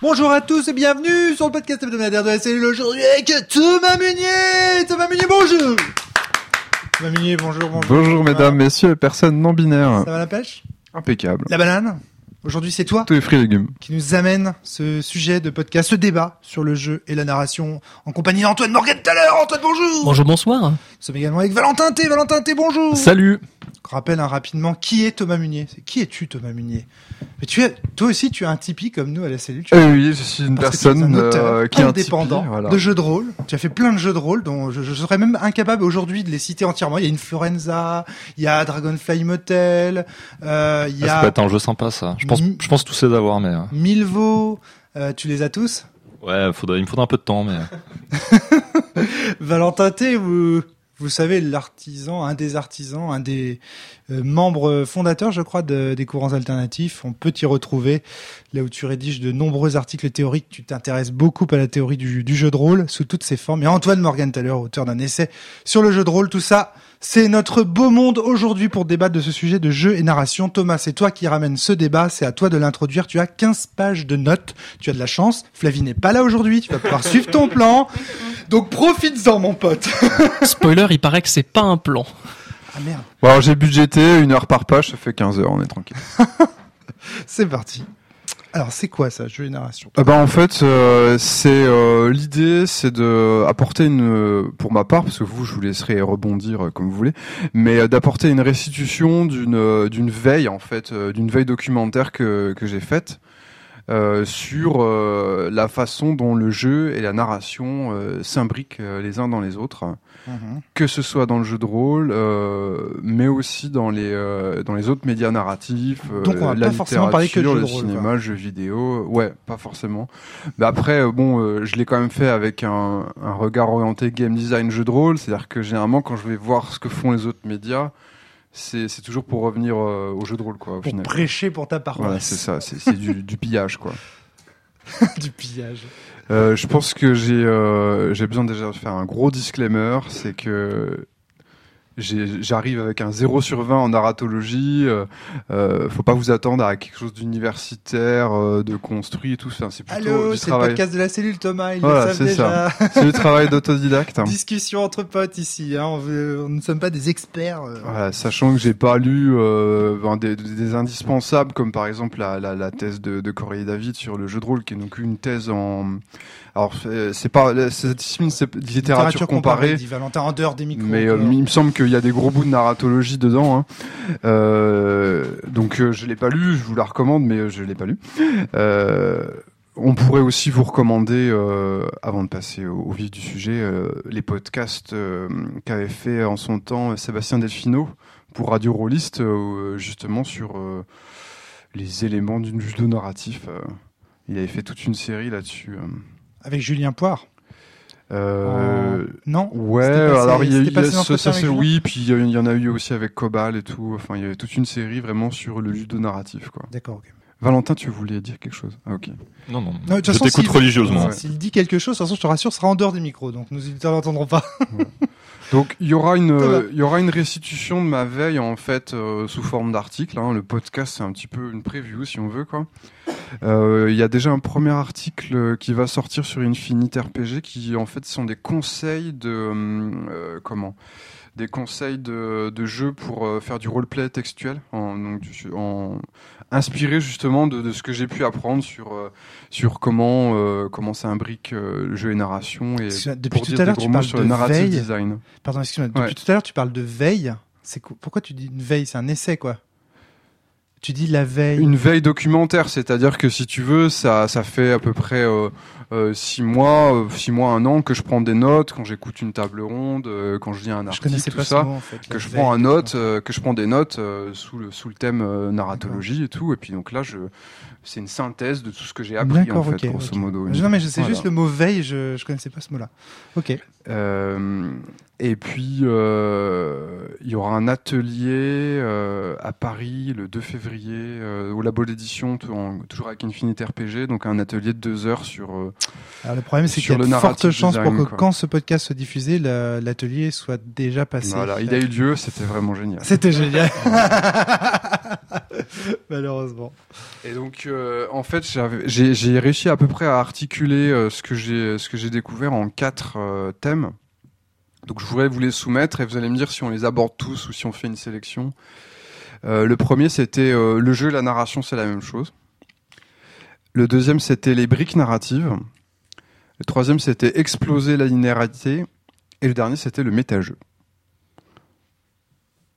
Bonjour à tous et bienvenue sur le podcast hebdomadaire de la cellule aujourd'hui avec Thomas Munier. Thomas Munier, bonjour. Thomas Munier, bonjour, bonjour. Bonjour mesdames, messieurs et personnes non binaires. Ça va la pêche? Impeccable. La banane? Aujourd'hui, c'est toi Tous les fruits et légumes. qui nous amène ce sujet de podcast, ce débat sur le jeu et la narration en compagnie d'Antoine Morgan tout à l'heure. Antoine, bonjour. Bonjour, bonsoir. Nous sommes également avec Valentin T. Valentin T, bonjour. Salut Rappelle hein, rapidement qui est Thomas Munier. Qui es-tu, Thomas Munier? Mais tu es, toi aussi, tu as un Tipeee comme nous à la cellule. Tu Eh oui, je suis une Parce personne un auteur euh, qui est un indépendant Tipeee, voilà. de jeux de rôle. Tu as fait plein de jeux de rôle dont je, je serais même incapable aujourd'hui de les citer entièrement. Il y a Influenza, il y a Dragonfly Hotel, euh, il y Ah, ça a peut être un jeu sympa ça. Je pense, je pense tous les avoir, mais euh, Milvo. Euh, tu les as tous? Ouais, faudrait, il me faudra un peu de temps, mais Valentin T, vous, vous savez, l'artisan, un des artisans, un des euh, membres fondateurs, je crois, de- des courants alternatifs. On peut t'y retrouver là où tu rédiges de nombreux articles théoriques. Tu t'intéresses beaucoup à la théorie du, du jeu de rôle sous toutes ses formes. Et Antoine Morgan, tout à l'heure, auteur d'un essai sur le jeu de rôle. Tout ça, c'est notre beau monde aujourd'hui pour débattre de ce sujet de jeu et narration. Thomas, c'est toi qui ramène ce débat. C'est à toi de l'introduire. Tu as 15 pages de notes. Tu as de la chance. Flavie n'est pas là aujourd'hui. Tu vas pouvoir suivre ton plan. Donc profites-en, mon pote. Spoiler, il paraît que c'est pas un plan. Ah merde. Bon, alors j'ai budgété une heure par page, ça fait 15 heures, on est tranquille. C'est parti. Alors, c'est quoi ça, jeu et narration? Bah en fait, euh, c'est euh, l'idée, c'est de apporter une, euh, pour ma part, parce que vous, je vous laisserai rebondir comme vous voulez, mais d'apporter une restitution d'une d'une veille en fait, d'une veille documentaire que que j'ai faite sur la façon dont le jeu et la narration s'imbriquent les uns dans les autres, que ce soit dans le jeu de rôle, euh, mais aussi dans les euh, dans les autres médias narratifs, euh, Donc, on va la pas forcément parler que de jeu de le rôle, cinéma, le jeu vidéo, ouais, pas forcément. Mais après, bon, je l'ai quand même fait avec un, un regard orienté game design jeu de rôle, c'est-à-dire que généralement quand je vais voir ce que font les autres médias, c'est toujours pour revenir euh, au jeu de rôle, quoi, au Pour final. prêcher pour ta paroisse. Voilà, c'est ça, c'est c'est du, du pillage, quoi. du pillage. Euh, je pense que j'ai euh, j'ai besoin déjà de faire un gros disclaimer, c'est que j'arrive avec un 0 sur 20 en narratologie. Euh, euh, faut pas vous attendre à quelque chose d'universitaire, euh, de construit et tout. Enfin, c'est plutôt Allô, du c'est le travail. podcast de la cellule, Thomas. Ils Voilà, le savent c'est déjà. C'est du travail d'autodidacte. hein. Discussion entre potes ici. Hein. On, veut- on ne sommes pas des experts. euh. Voilà, sachant que j'ai pas lu euh, ben, des, des indispensables comme par exemple la, la, la thèse de, de Corey et David sur le jeu de rôle qui est donc une thèse en alors c'est pas cette discipline c'est littérature, comparée dit Valentin en dehors des micros. Mais il me semble qu'il y a des gros bouts de narratologie dedans. Hein. Euh, donc euh, je l'ai pas lu, je vous la recommande, mais euh, je l'ai pas lu. On pourrait aussi vous recommander, avant de passer au, vif du sujet, les podcasts qu'avait fait en son temps Sébastien Delfino pour Radio Rolliste, justement sur les éléments d'une judo narratif. il avait fait toute une série là-dessus. Avec Julien Poire. Euh, Non Ouais, passé- alors il y a, l'entretien ça oui, puis il y, en a eu aussi avec Cobal et tout. Enfin, il y avait toute une série vraiment sur le judo narratif, quoi. D'accord, ok. Valentin, tu voulais dire quelque chose? Ah, ok. non, non. Non, de je t'écoute s'il- religieusement. Ouais. S'il dit quelque chose, de toute façon, je te rassure, ce sera en dehors des micros. Donc, nos auditeurs n'entendront pas. Donc il y aura une, euh, il y aura une restitution de ma veille en fait euh, sous forme d'article. Hein. Le podcast c'est un petit peu une preview si on veut quoi. Euh, Il y a déjà un premier article qui va sortir sur Infinite RPG qui en fait sont des conseils de euh, comment? Des conseils de, de jeux pour faire du roleplay textuel, en, donc, en, inspiré justement de, de ce que j'ai pu apprendre sur, euh, sur comment, euh, comment ça imbrique euh, jeu et narration et que depuis pour tout dire à l'heure, tu parles sur de narrative veille. design. Pardon, excuse-moi. Depuis Ouais. tout à l'heure, tu parles de veille. C'est quoi Pourquoi tu dis une veille? C'est un essai, quoi. Tu dis la veille. Une veille documentaire, c'est-à-dire que si tu veux, ça, ça fait à peu près euh, euh, six mois, euh, six mois, un an que je prends des notes quand j'écoute une table ronde, euh, quand je lis un Je article, connaissais tout pas ça. ce mot, en fait. que je prends un note, que je prends des notes sous le sous le thème narratologie et tout, et puis donc là je c'est une synthèse de tout ce que j'ai appris en fait grosso modo. Non, mais je sais Voilà. juste le mot veille, je, je connaissais pas ce mot-là. Ok. Et puis, euh, il y aura un atelier euh, à Paris le 2 février euh, au labo d'édition, toujours avec Infinite RPG. Donc, un atelier de deux heures sur. euh, Alors le problème, c'est qu'il y a de fortes chances pour que quoi. quand ce podcast soit diffusé, la- l'atelier soit déjà passé. voilà, il a eu lieu, c'était vraiment génial. C'était génial. Malheureusement. Et donc, euh, en fait, j'ai réussi à peu près à articuler euh, ce que j'ai ce que j'ai découvert en quatre thèmes. Donc, je voudrais vous les soumettre et vous allez me dire si on les aborde tous ou si on fait une sélection. Euh, le premier, c'était euh, le jeu et la narration, c'est la même chose. Le deuxième, c'était les briques narratives. Le troisième, c'était exploser la linéarité. Et le dernier, c'était le métageux.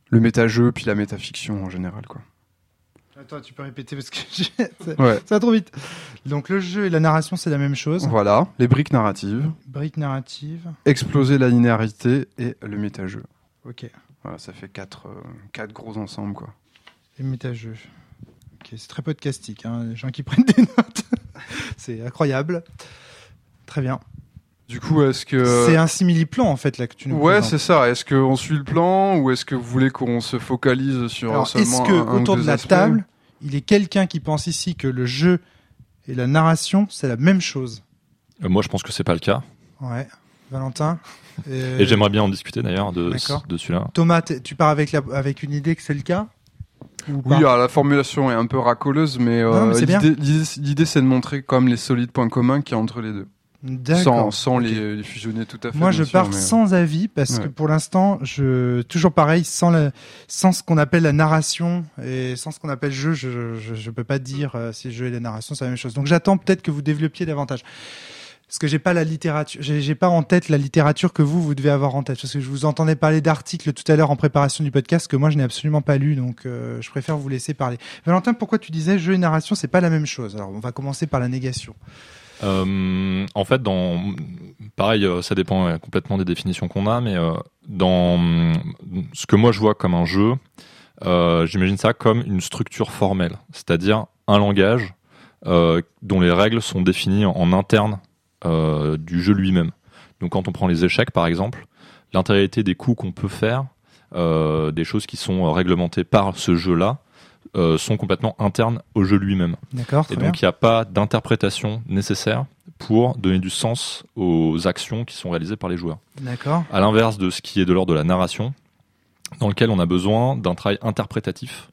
Le métageux, puis la métafiction en général, quoi. Attends, tu peux répéter parce que Ouais. ça va trop vite. Donc le jeu et la narration, c'est la même chose. Voilà, les briques narratives. Brique narrative. exploser la linéarité et le métageux. Ok. Voilà, ça fait quatre, euh, quatre gros ensembles, quoi. Et métageux. Ok, c'est très podcastique. Hein, les gens qui prennent des notes. c'est incroyable. Très bien. Du coup, est-ce que... C'est un simili-plan en fait là que tu nous Ouais, c'est ça. Est-ce qu'on suit le plan ou est-ce que vous voulez qu'on se focalise sur Alors, seulement est-ce que un- un ou autour de la table, il est quelqu'un qui pense ici que le jeu et la narration, c'est la même chose Euh, moi, je pense que c'est pas le cas. Ouais. Valentin Euh, Et j'aimerais bien en discuter d'ailleurs de, de celui-là. Thomas, tu pars avec, la, avec une idée que c'est le cas Oui, alors la formulation est un peu racoleuse, mais, euh, mais l'idée, c'est de montrer comme les solides points communs qu'il y a entre les deux. Sans, sans les, les fusionner tout à fait. Moi, je sûr, pars mais- sans avis parce que pour l'instant, je toujours pareil, sans la, sans ce qu'on appelle la narration et sans ce qu'on appelle jeu, je, je, je peux pas dire euh, si le jeu et la narration c'est la même chose. Donc, j'attends peut-être que vous développiez davantage. Parce que j'ai pas la littérature, j'ai j'ai pas en tête la littérature que vous vous devez avoir en tête. Parce que je vous entendais parler d'articles tout à l'heure en préparation du podcast que moi je n'ai absolument pas lu, donc euh, je préfère vous laisser parler. Valentin, pourquoi tu disais jeu et narration c'est pas la même chose? Alors, on va commencer par la négation. Euh, en fait, dans pareil, euh, ça dépend complètement des définitions qu'on a, mais euh, dans euh, ce que moi je vois comme un jeu, j'imagine ça comme une structure formelle, c'est-à-dire un langage dont les règles sont définies en, interne du jeu lui-même. Donc, quand on prend les échecs, par exemple, l'intégralité des coups qu'on peut faire, des choses qui sont réglementées par ce jeu-là, euh, sont complètement internes au jeu lui-même. D'accord, Et donc, il n'y a pas d'interprétation nécessaire pour donner du sens aux actions qui sont réalisées par les joueurs. D'accord. À l'inverse de ce qui est de l'ordre de la narration, dans lequel on a besoin d'un travail interprétatif,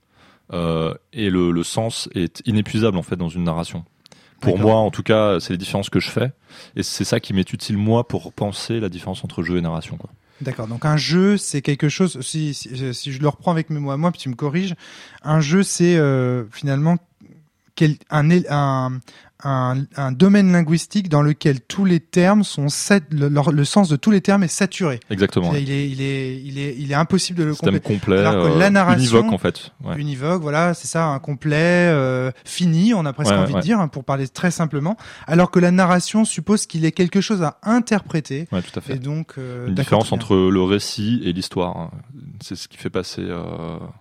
euh, et le, le sens est inépuisable en fait dans une narration. Pour moi, en tout cas, c'est les différences que je fais, et c'est ça qui m'est utile moi pour penser la différence entre jeu et narration. Quoi. D'accord. Donc un jeu, c'est quelque chose. Si, si, si je le reprends avec mes mots à moi, puis tu me corriges, un jeu, c'est euh, finalement quel, un, él- un, un, un domaine linguistique dans lequel tous les termes sont le, sens de tous les termes est saturé. Exactement. Il est, il est, il est, il est impossible de le Système complet, Alors que euh, la narration- univoque en fait. Ouais. Univoque, voilà, c'est ça, un complet, euh, fini, on a presque Ouais, envie ouais. de dire, hein, pour parler très simplement. Alors que la narration suppose qu'il ait quelque chose à interpréter. Ouais, tout à fait. Et donc, euh, Une différence entre le récit et l'histoire. hein. C'est ce qui fait passer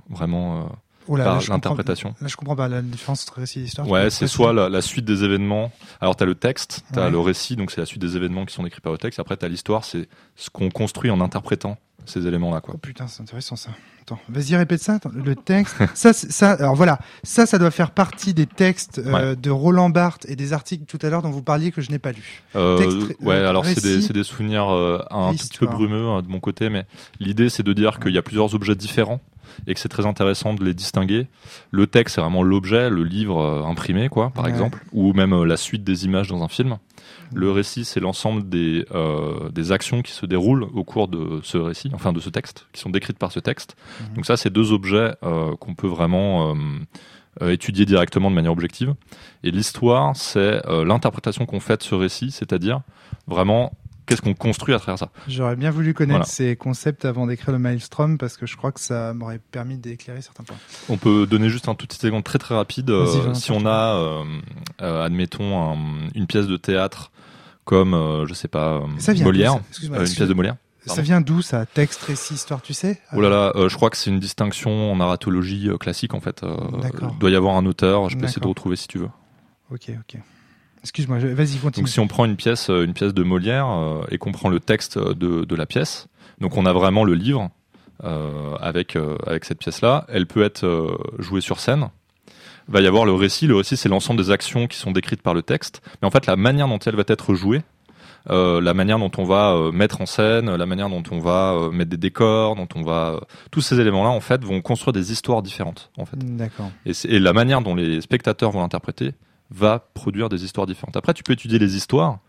vraiment Oh par l'interprétation. Là, je comprends pas la différence entre récit et histoire. Ouais, c'est soit la, la suite des événements. Alors, tu as le texte, tu as Ouais. le récit, donc c'est la suite des événements qui sont décrits par le texte. Après, tu as l'histoire, c'est ce qu'on construit en interprétant ces éléments-là. quoi. Oh putain, c'est intéressant ça. Attends, vas-y, répète ça. attends, le texte. ça, ça. Alors voilà, ça, ça doit faire partie des textes euh, de Roland Barthes et des articles tout à l'heure dont vous parliez que je n'ai pas lu. Euh, Texte, ouais, euh, alors c'est des, récit, c'est des souvenirs euh, un tout petit peu brumeux hein, de mon côté, mais l'idée c'est de dire qu'il y a plusieurs objets différents et que c'est très intéressant de les distinguer. Le texte c'est vraiment l'objet, le livre imprimé, quoi, par Ouais. exemple, ou même la suite des images dans un film. Le récit c'est l'ensemble des, euh, des actions qui se déroulent au cours de ce récit, enfin de ce texte, qui sont décrites par ce texte. Mhm. Donc ça c'est deux objets euh, qu'on peut vraiment euh, étudier directement de manière objective. Et l'histoire, c'est l'interprétation qu'on fait de ce récit, c'est-à-dire vraiment qu'est-ce qu'on construit à travers ça. J'aurais bien voulu connaître Voilà. ces concepts avant d'écrire le Maelstrom parce que je crois que ça m'aurait permis d'éclairer certains points. On peut donner juste un tout petit exemple très très rapide. Euh, si on a, euh, euh, admettons, un- une pièce de théâtre comme, je sais pas, Molière, une pièce de Molière. Ça vient d'où ça? Texte, récit, histoire, tu sais? Oh là là, euh, je crois que c'est une distinction en narratologie euh, classique en fait. Euh, il doit y avoir un auteur, je peux essayer de retrouver si tu veux. Ok, ok. Excuse-moi, vas-y, continue. Donc si on prend une pièce, euh, une pièce de Molière euh, et qu'on prend le texte de, de la pièce, donc on a vraiment le livre euh, avec euh, avec cette pièce-là. Elle peut être euh, jouée sur scène. Va y avoir le récit. Le récit, c'est l'ensemble des actions qui sont décrites par le texte. Mais en fait, la manière dont elle va être jouée, euh, la manière dont on va euh, mettre en scène, la manière dont on va euh, mettre des décors, dont on va, euh, tous ces éléments-là, en fait, vont construire des histoires différentes. En fait. D'accord. Et, et la manière dont les spectateurs vont l'interpréter va produire des histoires différentes. Après, tu peux étudier les histoires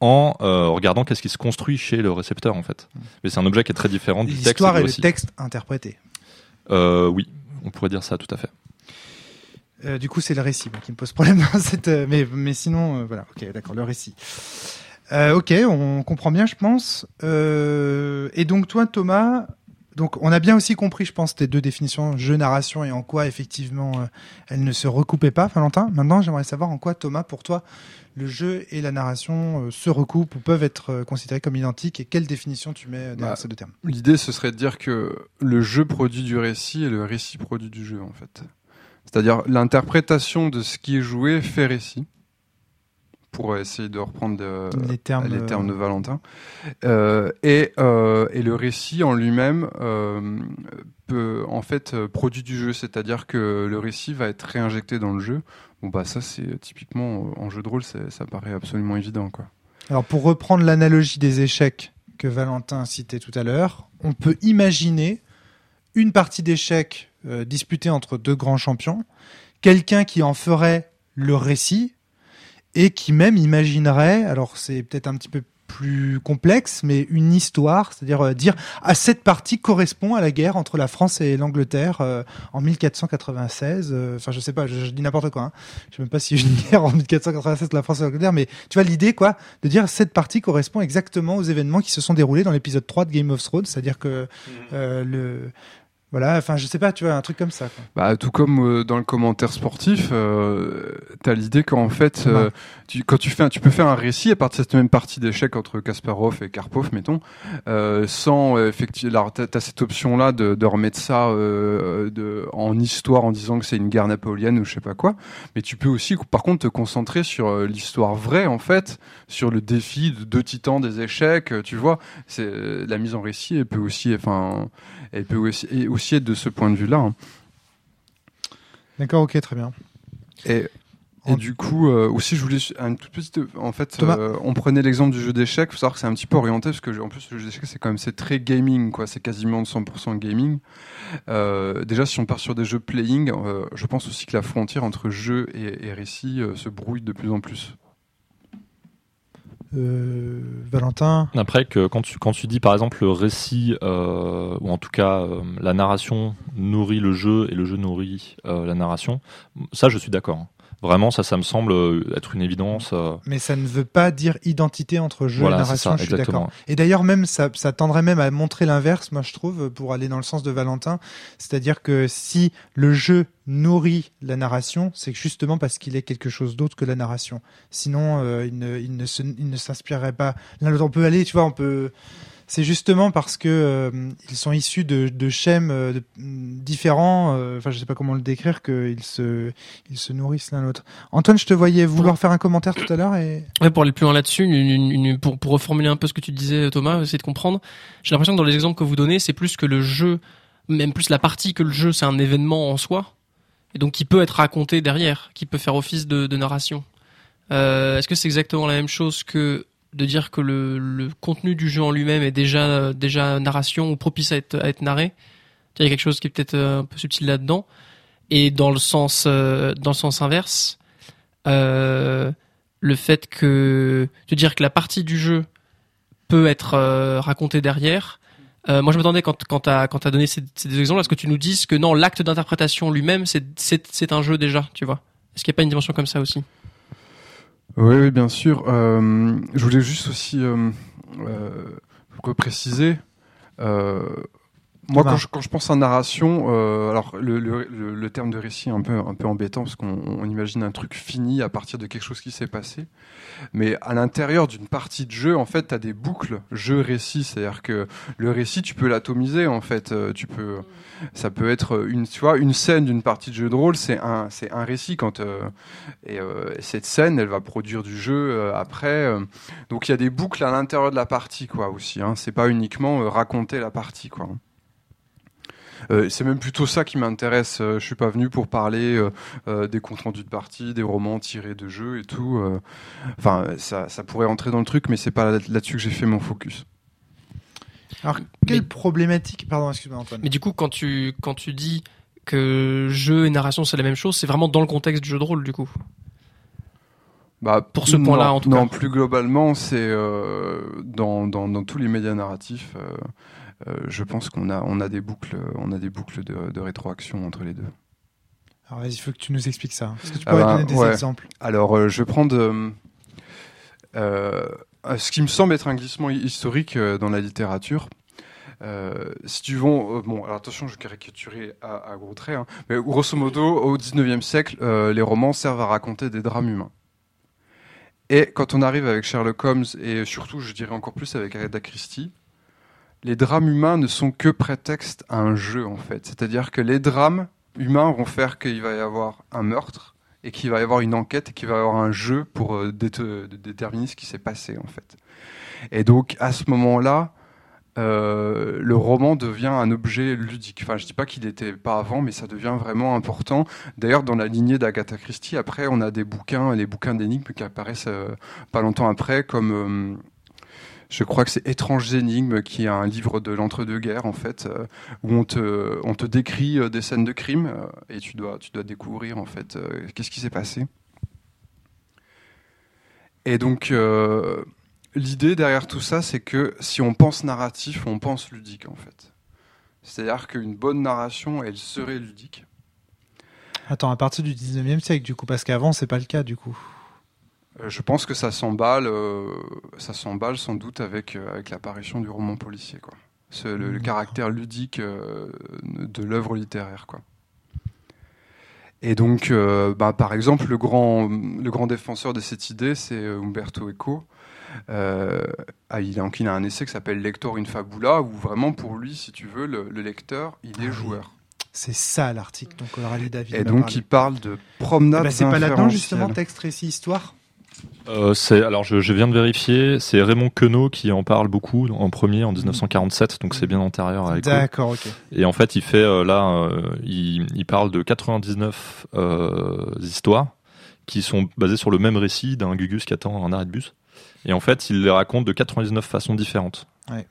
en euh, regardant qu'est-ce qui se construit chez le récepteur, en fait. Mais c'est un objet qui est très différent du texte. L'histoire et le texte interprété. Euh, oui, on pourrait dire ça tout à fait. Euh, du coup, c'est le récit moi, qui me pose problème dans cette. euh, mais, mais sinon, euh, voilà. Ok, d'accord, le récit. Euh, ok, on comprend bien, je pense. Euh, et donc toi, Thomas, donc on a bien aussi compris, je pense, tes deux définitions jeu narration et en quoi effectivement euh, elles ne se recoupaient pas, Valentin. Maintenant, j'aimerais savoir en quoi, Thomas, pour toi, le jeu et la narration euh, se recoupent ou peuvent être euh, considérés comme identiques et quelle définition tu mets derrière Bah, ces deux termes? L'idée, ce serait de dire que le jeu produit du récit et le récit produit du jeu, en fait. C'est-à-dire l'interprétation de ce qui est joué fait récit. Pour essayer de reprendre de- les termes, les euh, termes de Valentin. Euh, et, euh, et le récit en lui-même euh, peut en fait euh, produit du jeu, c'est-à-dire que le récit va être réinjecté dans le jeu. Bon bah ça c'est typiquement euh, en jeu de rôle, ça paraît absolument évident quoi. Alors pour reprendre l'analogie des échecs que Valentin citait tout à l'heure, on peut imaginer une partie d'échecs euh, disputée entre deux grands champions, quelqu'un qui en ferait le récit et qui même imaginerait, alors c'est peut-être un petit peu plus complexe, mais une histoire, c'est-à-dire euh, dire à cette partie correspond à la guerre entre la France et l'Angleterre euh, en 1496. euh, Enfin, je sais pas, je, je dis n'importe quoi. Hein. Je sais même pas s'il y a eu une guerre en 1496 entre la France et l'Angleterre, mais tu vois l'idée quoi, de dire cette partie correspond exactement aux événements qui se sont déroulés dans l'épisode 3 de Game of Thrones, c'est-à-dire que euh, le voilà, enfin je sais pas, tu vois un truc comme ça. Quoi. Bah, tout comme euh, dans le commentaire sportif, euh, t'as l'idée qu'en fait, euh, tu, quand tu fais, un- tu peux faire un récit à partir de cette même partie d'échec entre Kasparov et Karpov, mettons, euh, sans effectivement, alors t'as, t'as cette option-là de, de remettre ça de, en histoire en disant que c'est une guerre napoléonienne ou je sais pas quoi, mais tu peux aussi, par contre, te concentrer sur l'histoire vraie en fait, sur le défi de deux titans des échecs, tu vois, c'est la mise en récit, elle peut aussi, enfin, elle peut aussi, et aussi de ce point de vue-là. hein. D'accord, ok, très bien. Et, et En- du coup, euh, aussi, je voulais une toute petite. En fait, euh, on prenait l'exemple du jeu d'échecs. Faut savoir que c'est un petit peu orienté parce que en plus le jeu d'échecs c'est quand même c'est très gaming quoi. C'est quasiment de 100% gaming. Euh, déjà, si on part sur des jeux playing, je pense aussi que la frontière entre jeu et, et récit se brouille de plus en plus. Euh, Valentin, Après, que quand tu, dis par exemple le récit, euh, ou en tout cas euh, la narration nourrit le jeu et le jeu nourrit la narration, ça je suis d'accord. Vraiment, ça, ça me semble euh, être une évidence. euh, mais ça ne veut pas dire identité entre jeu voilà, et narration, ça, je suis d'accord. Et d'ailleurs, même ça, ça tendrait même à montrer l'inverse, moi je trouve, pour aller dans le sens de Valentin. C'est-à-dire que si le jeu nourrit la narration, c'est justement parce qu'il est quelque chose d'autre que la narration. Sinon, euh, il ne, il ne se- il ne s'inspirerait pas. L'autre, on peut aller, tu vois, on peut. C'est justement parce que euh, ils sont issus de, de schèmes euh, différents. euh, Enfin, je sais pas comment le décrire, qu'ils se, ils se nourrissent l'un l'autre. Antoine, je te voyais vouloir faire un commentaire tout à l'heure et. Pour aller plus loin là-dessus, pour, reformuler un peu ce que tu disais, Thomas, essayer de comprendre. J'ai l'impression que dans les exemples que vous donnez, c'est plus que le jeu, même plus la partie que le jeu, c'est un événement en soi, et donc qui peut être raconté derrière, qui peut faire office de, narration. Est-ce que c'est exactement la même chose que de dire que le, contenu du jeu en lui-même est déjà narration ou propice à être, narré Il y a quelque chose qui est peut-être euh, un peu subtil là-dedans. Et dans le sens euh, inverse, euh, le fait que de dire que la partie du jeu peut être racontée derrière. Moi, je m'attendais quand quand t'as t'as donné ces, deux exemples à ce que tu nous dises que non, l'acte d'interprétation lui-même, c'est c'est un jeu déjà, tu vois. Est-ce qu'il n'y a pas une dimension comme ça aussi? Oui, oui, bien sûr. Euh, je voulais juste aussi euh, euh, repréciser. Moi, quand je, quand je pense à narration, euh, alors le, le, le, le terme de récit est un peu, un peu embêtant parce qu'on on imagine un truc fini à partir de quelque chose qui s'est passé. Mais à l'intérieur d'une partie de jeu, en fait, tu as des boucles jeu-récit. C'est-à-dire que le récit, tu peux l'atomiser, en fait. Euh, Tu peux, ça peut être une, tu vois, une scène d'une partie de jeu de rôle, c'est un, c'est un récit quand, euh, et euh, cette scène, elle va produire du jeu après. donc il y a des boucles à l'intérieur de la partie, quoi, aussi. Hein. C'est pas uniquement raconter la partie, quoi. Euh, c'est même plutôt ça qui m'intéresse. Euh, je suis pas venu pour parler euh, euh, des comptes rendus de partie, des romans tirés de jeux et tout. euh. Enfin, ça, ça pourrait entrer dans le truc, mais c'est pas là- là-dessus que j'ai fait mon focus. Alors, quelle Mais- problématique Pardon, excuse-moi Antoine. Mais du coup, quand tu, quand tu dis que jeu et narration c'est la même chose, c'est vraiment dans le contexte du jeu de rôle, du coup? Bah, Pour ce point-là, non, en tout non, cas. plus globalement, c'est euh, dans, dans, dans tous les médias narratifs. euh, je pense qu'on a, on a des boucles, on a des boucles de, de rétroaction entre les deux. Alors, vas-y, il faut que tu nous expliques ça. Est-ce que tu Ah pourrais bah, donner des ouais. exemples Alors, euh, je vais prendre euh, euh, ce qui me semble être un glissement hi- historique euh, dans la littérature. Euh, si tu veux, euh, bon, alors attention, je vais caricaturer à, à gros traits, hein, mais grosso modo, au 19e siècle, euh, les romans servent à raconter des drames humains. Et quand on arrive avec Sherlock Holmes, et surtout, je dirais encore plus avec Agatha Christie, les drames humains ne sont que prétexte à un jeu, en fait. C'est-à-dire que les drames humains vont faire qu'il va y avoir un meurtre, et qu'il va y avoir une enquête et qu'il va y avoir un jeu pour euh, déterminer ce qui s'est passé en fait. Et donc à ce moment-là, euh, le roman devient un objet ludique. Enfin, je dis pas qu'il n'était pas avant, mais ça devient vraiment important. D'ailleurs, dans la lignée d'Agatha Christie, après, on a des bouquins, les bouquins d'énigmes qui apparaissent euh, pas longtemps après, comme je crois que c'est Étranges énigmes, qui est un livre de l'entre-deux-guerres en fait, euh, où on te, on te décrit euh, des scènes de crime euh, et tu dois, tu dois découvrir en fait qu'est-ce qui s'est passé. Et donc l'idée derrière tout ça, c'est que si on pense narratif, on pense ludique en fait. C'est-à-dire qu'une bonne narration, elle serait ludique. Attends, à partir du 19e siècle, du coup, parce qu'avant, c'est pas le cas, du coup. Euh, Je pense que ça s'emballe, euh, ça s'emballe sans doute avec, euh, avec l'apparition du roman policier, quoi. Ce- le, le D'accord. caractère ludique de l'œuvre littéraire, quoi. Et donc, euh, bah, par exemple, le grand, le grand défenseur de cette idée, c'est Umberto Eco. Euh, ah, il, a, il a un essai qui s'appelle Lector in Fabula, où vraiment, pour lui, si tu veux, le, le lecteur, il est Ah joueur. C'est ça l'article dont Coralie David Et donc, parlé. il parle de Eh promenade ben, c'est pas là-dedans, justement, texte, récit, histoire? Euh, alors je, je viens de vérifier, c'est Raymond Queneau qui en parle beaucoup en premier en 1947, donc c'est bien antérieur à. D'accord, ok. Et en fait, il fait euh, là, euh, il, il parle de 99 euh, histoires qui sont basées sur le même récit d'un Gugus qui attend un arrêt de bus. Et en fait, il les raconte de 99 façons différentes. Ouais.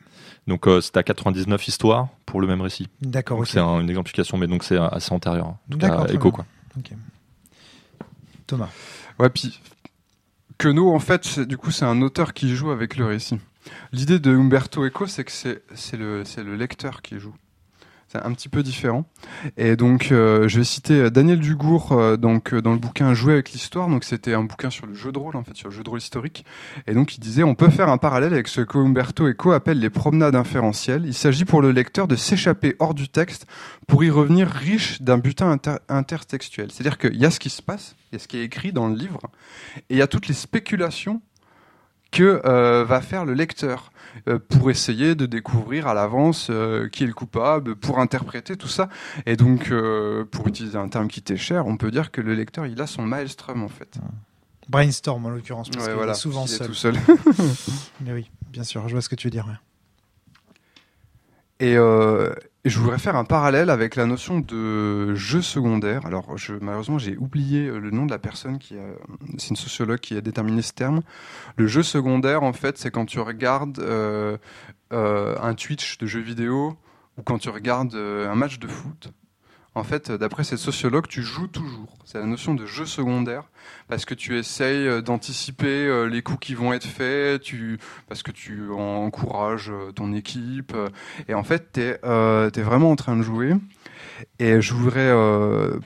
Donc euh, c'est à 99 histoires pour le même récit. D'accord, c'est un- une exemplification, mais donc c'est assez antérieur. D'accord, bien. quoi. Thomas. Ouais, puis Queneau, en fait, du coup, c'est un auteur qui joue avec le récit. L'idée de Umberto Eco, c'est que c'est le, c'est le lecteur qui joue. Un petit peu différent. Et donc, euh, je vais citer euh, Daniel Dugour euh, donc, dans le bouquin Jouer avec l'histoire. Donc, c'était un bouquin sur le jeu de rôle, en fait, sur le jeu de rôle historique. Et donc, il disait on peut faire un parallèle avec ce que Umberto Eco appelle les promenades inférentielles. Il s'agit pour le lecteur de s'échapper hors du texte pour y revenir riche d'un butin inter- intertextuel. C'est-à-dire qu'il y a ce qui se passe, il y a ce qui est écrit dans le livre, et il y a toutes les spéculations que va faire le lecteur pour essayer de découvrir à l'avance euh, qui est le coupable, pour interpréter tout ça. Et donc, euh, pour utiliser un terme qui t'est cher, on peut dire que le lecteur, il a son maelstrom en fait. Brainstorm, en l'occurrence, parce Ouais, qu'il voilà, est souvent il est seul. tout seul. Mais oui, bien sûr, je vois ce que tu veux dire. ouais. Et euh, je voudrais faire un parallèle avec la notion de jeu secondaire. Alors, je, malheureusement, j'ai oublié euh, le nom de la personne qui a. C'est une sociologue qui a déterminé ce terme. Le jeu secondaire, en fait, c'est quand tu regardes euh, euh, un Twitch de jeux vidéo ou quand tu regardes euh, un match de foot. En fait, euh, d'après cette sociologue, tu joues toujours. C'est la notion de jeu secondaire parce que tu essayes euh, d'anticiper euh, les coups qui vont être faits, tu, parce que tu encourages ton équipe. et en fait, tu es, vraiment en train de jouer. Et je voudrais,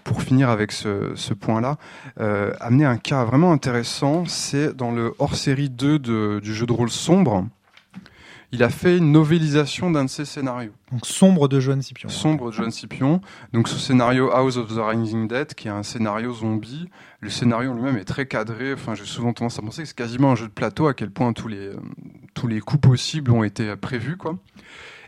pour finir avec ce, point-là, amener un cas vraiment intéressant. C'est dans le hors-série 2 de- du jeu de rôle sombre. Il a fait une novélisation d'un de ses scénarios. Donc sombre de Joanne Scipion. Sombre de John Scipion. Donc ce scénario House of the Rising Dead, qui est un scénario zombie. Le scénario lui-même est très cadré. Enfin, j'ai souvent tendance à penser que c'est quasiment un jeu de plateau, à quel point tous les, euh, tous les coups possibles ont été prévus, quoi.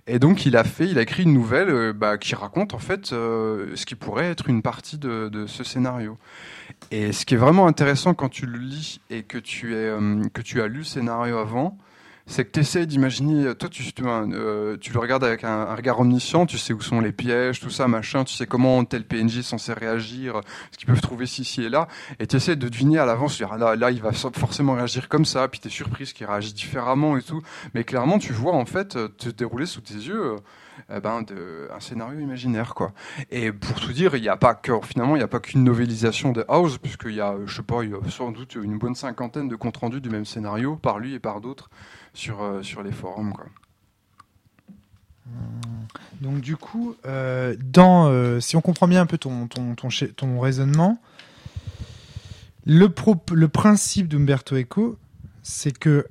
Et donc il a fait, il a écrit une nouvelle euh, bah, qui raconte en fait euh, ce qui pourrait être une partie de, de ce scénario. Et ce qui est vraiment intéressant quand tu le lis et que tu, es, euh, que tu as lu le scénario avant, c'est que tu essaies d'imaginer, toi euh, tu le regardes avec un, regard omniscient, tu sais où sont les pièges, tout ça, machin, tu sais comment tel PNJ est censé réagir, ce qu'ils peuvent trouver ici, ici et là, et tu essaies de deviner à l'avance, ah, là, là il va forcément réagir comme ça, puis tu es surprise qu'il réagit différemment et tout, mais clairement tu vois en fait euh, te dérouler sous tes yeux euh, euh, ben, de, un scénario imaginaire quoi. Et pour tout dire, il n'y a pas que finalement il n'y a pas qu'une novélisation de House, puisqu'il y a, je sais pas, il y a sans doute une bonne cinquantaine de comptes rendus du même scénario par lui et par d'autres sur euh, sur les forums quoi. Donc du coup, euh, dans, euh, si on comprend bien un peu ton, ton, ton, ton raisonnement, le, le principe d'Umberto Eco, c'est que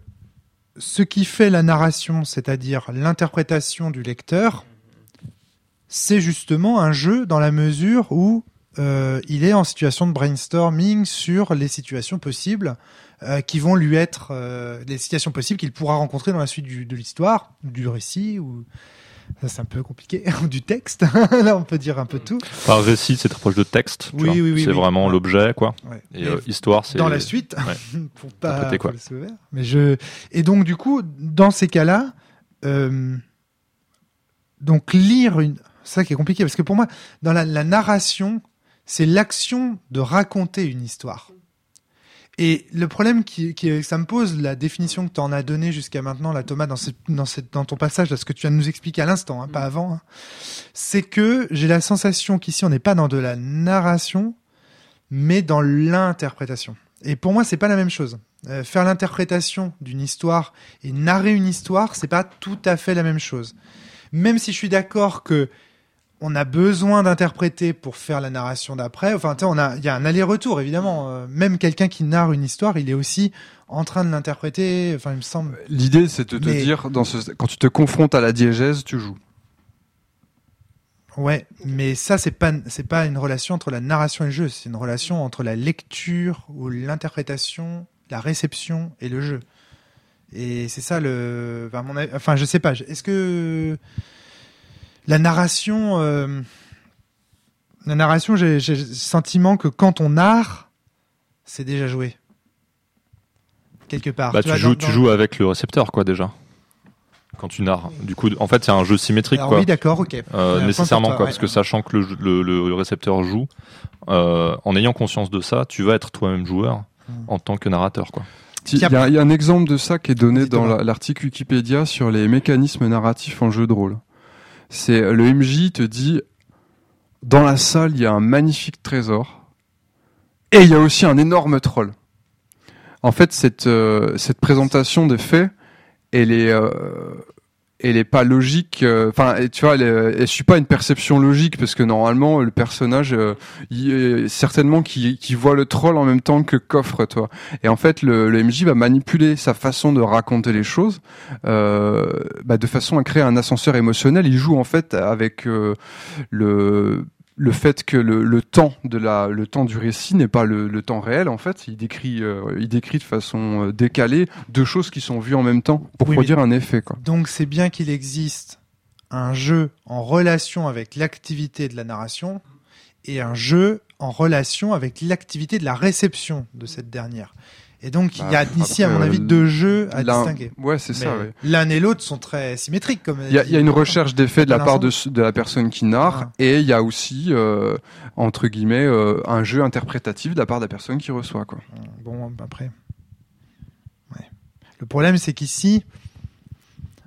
ce qui fait la narration, c'est-à-dire l'interprétation du lecteur, c'est justement un jeu dans la mesure où euh, il est en situation de brainstorming sur les situations possibles euh, qui vont lui être euh, les situations possibles qu'il pourra rencontrer dans la suite du- de l'histoire, du récit ou ça c'est un peu compliqué du texte. Là on peut dire un peu tout. Enfin, récit, c'est très proche de texte. Oui, oui, oui, C'est vraiment l'objet, quoi. Ouais. Et euh, histoire, c'est dans la suite ouais. pour pas Interpréter, quoi. pour le sauver. Mais je et donc du coup dans ces cas-là, donc lire une ça qui est compliqué parce que pour moi dans la, la narration c'est l'action de raconter une histoire. Et le problème qui, qui ça me pose la définition que tu en as donnée jusqu'à maintenant, la Thomas, dans, ce- dans, cette, dans ton passage, là, ce que tu viens de nous expliquer à l'instant, hein, pas avant, hein, c'est que j'ai la sensation qu'ici on n'est pas dans de la narration, mais dans l'interprétation. Et pour moi, c'est pas la même chose. Euh, faire l'interprétation d'une histoire et narrer une histoire, c'est pas tout à fait la même chose. Même si je suis d'accord que on a besoin d'interpréter pour faire la narration d'après. Enfin, tu sais, on a, il y a un aller-retour évidemment. Euh, même quelqu'un qui narre une histoire, il est aussi en train de l'interpréter. Enfin, il me semble. L'idée c'est de te Mais- dire dans ce, quand tu te confrontes à la diégèse, tu joues. Ouais, mais ça c'est pas c'est pas une relation entre la narration et le jeu, c'est une relation entre la lecture ou l'interprétation, la réception et le jeu. Et c'est ça le enfin, mon enfin je sais pas, est-ce que la narration euh, la narration j'ai le sentiment que quand on narre c'est déjà joué. Quelque part. Bah, tu, vois, joues, dans- tu dans- joues avec le récepteur, quoi, déjà. Quand tu narres. Du coup, en fait, c'est un jeu symétrique, Alors quoi. oui, d'accord, OK. Euh, Euh, nécessairement, pour toi, quoi, ouais. parce que sachant que le, jeu- le, le récepteur joue, euh, en ayant conscience de ça, tu vas être toi-même joueur Mm. en tant que narrateur, quoi. Il y, a, il y a un exemple de ça qui est donné dans l'article Wikipédia sur les mécanismes narratifs en jeu de rôle. C'est le MJ te dit dans la salle il y a un magnifique trésor et il y a aussi un énorme troll. En fait cette euh, présentation des faits elle est euh, elle est pas logique. euh, Enfin tu vois elle, elle suit pas une perception logique parce que normalement le personnage euh, il est certainement qui voit le troll en même temps que coffre toi. Et en fait, le, le MJ va manipuler sa façon de raconter les choses euh, bah, de façon à créer un ascenseur émotionnel. Il joue en fait avec euh, le le fait que le, le temps de la le temps du récit n'est pas le, le temps réel en fait il décrit euh, il décrit de façon euh, décalée deux choses qui sont vues en même temps pour Oui, produire un effet quoi Donc c'est bien qu'il existe un jeu en relation avec l'activité de la narration et un jeu en relation avec l'activité de la réception de cette dernière. Et donc il y a Bah, ici, à mon avis, euh, deux jeux à distinguer. ouais c'est ça ouais. L'un et l'autre sont très symétriques. Comme Il y, a, il y a une recherche d'effet de la part de, de la personne qui narre Ah. et il y a aussi euh, entre guillemets euh, un jeu interprétatif de la part de la personne qui reçoit quoi. Bon, après. Ouais. Le problème, c'est qu'ici,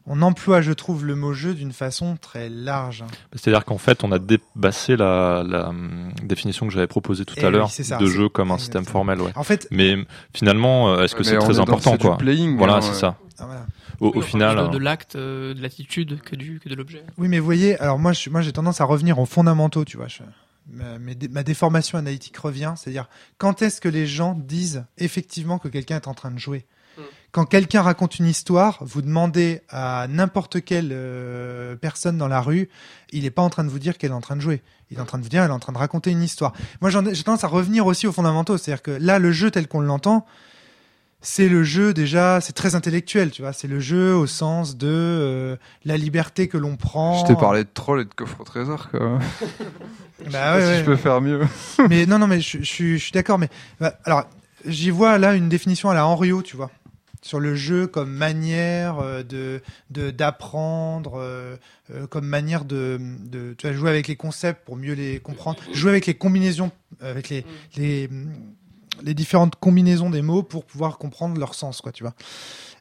on emploie, je trouve, le mot jeu d'une façon très large. C'est-à-dire qu'en fait, on a dépassé la, la hum, définition que j'avais proposée tout Eh à oui, l'heure de jeu comme un système formel, ouais. En fait, Mais finalement, euh, est-ce que c'est très important, quoi playing, Voilà, c'est ouais. ça. ah, voilà. Au, final, euh, de, de l'acte, euh, de l'attitude que du que de l'objet. Oui, mais vous voyez, alors moi, je, moi, j'ai tendance à revenir aux fondamentaux, tu vois. Je- ma, mes dé- ma déformation analytique revient, c'est-à-dire quand est-ce que les gens disent effectivement que quelqu'un est en train de jouer? Quand quelqu'un raconte une histoire, vous demandez à n'importe quelle euh, personne dans la rue, il est pas en train de vous dire qu'elle est en train de jouer. Il est en train de vous dire, elle est en train de raconter une histoire. Moi, j'ai tendance à revenir aussi aux fondamentaux. C'est-à-dire que là, le jeu tel qu'on l'entend, c'est le jeu déjà, c'est très intellectuel, tu vois. C'est le jeu au sens de euh, la liberté que l'on prend. Je t'ai parlé de troll et de coffre au trésor, quoi. Bah Je sais pas ouais, si ouais. je peux faire mieux. mais non, non, mais je, je suis- je suis d'accord. Mais bah, alors, j'y vois là une définition à la Henriot, tu vois, sur le jeu comme manière euh, de d'apprendre, euh, euh, comme manière de, de tu jouer avec les concepts pour mieux les comprendre, jouer avec les combinaisons, avec les les les différentes combinaisons des mots pour pouvoir comprendre leur sens, quoi, tu vois.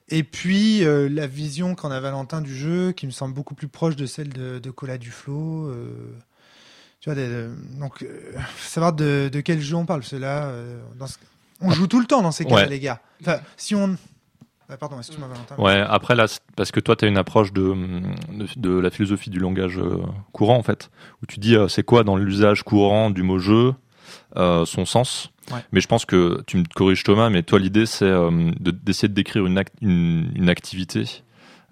Et puis euh, la vision qu'en a Valentin du jeu, qui me semble beaucoup plus proche de celle de, de Cola Duflo. Euh, tu vois, des- donc euh, faut savoir de, de quel jeu on parle. Parce que là, euh, dans ce- on joue tout le temps dans ces cas, Ouais. les gars. Enfin, si on, pardon, excuse-moi Valentin. Ouais, après là, parce que toi, tu as une approche de, de, de la philosophie du langage euh, courant, en fait, où tu dis euh, c'est quoi dans l'usage courant du mot jeu, euh, son sens. Ouais. Mais je pense que tu me corriges Thomas, mais toi, l'idée, c'est euh, de- d'essayer de décrire une, act- une, une activité.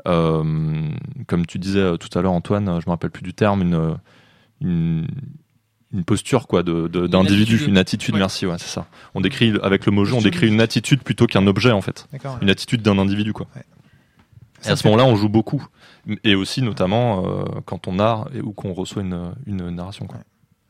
Euh, comme tu disais tout à l'heure, Antoine, je me rappelle plus du terme, une, une, une posture quoi de de- d'individu, une attitude. Ouais. Merci, ouais, c'est ça. On décrit avec le mot jeu, on décrit une attitude plutôt qu'un objet en fait, une attitude d'un individu quoi. Et à ce moment-là, on joue beaucoup. Et aussi, notamment, euh, quand on narre et, ou qu'on reçoit une, une narration. Quoi.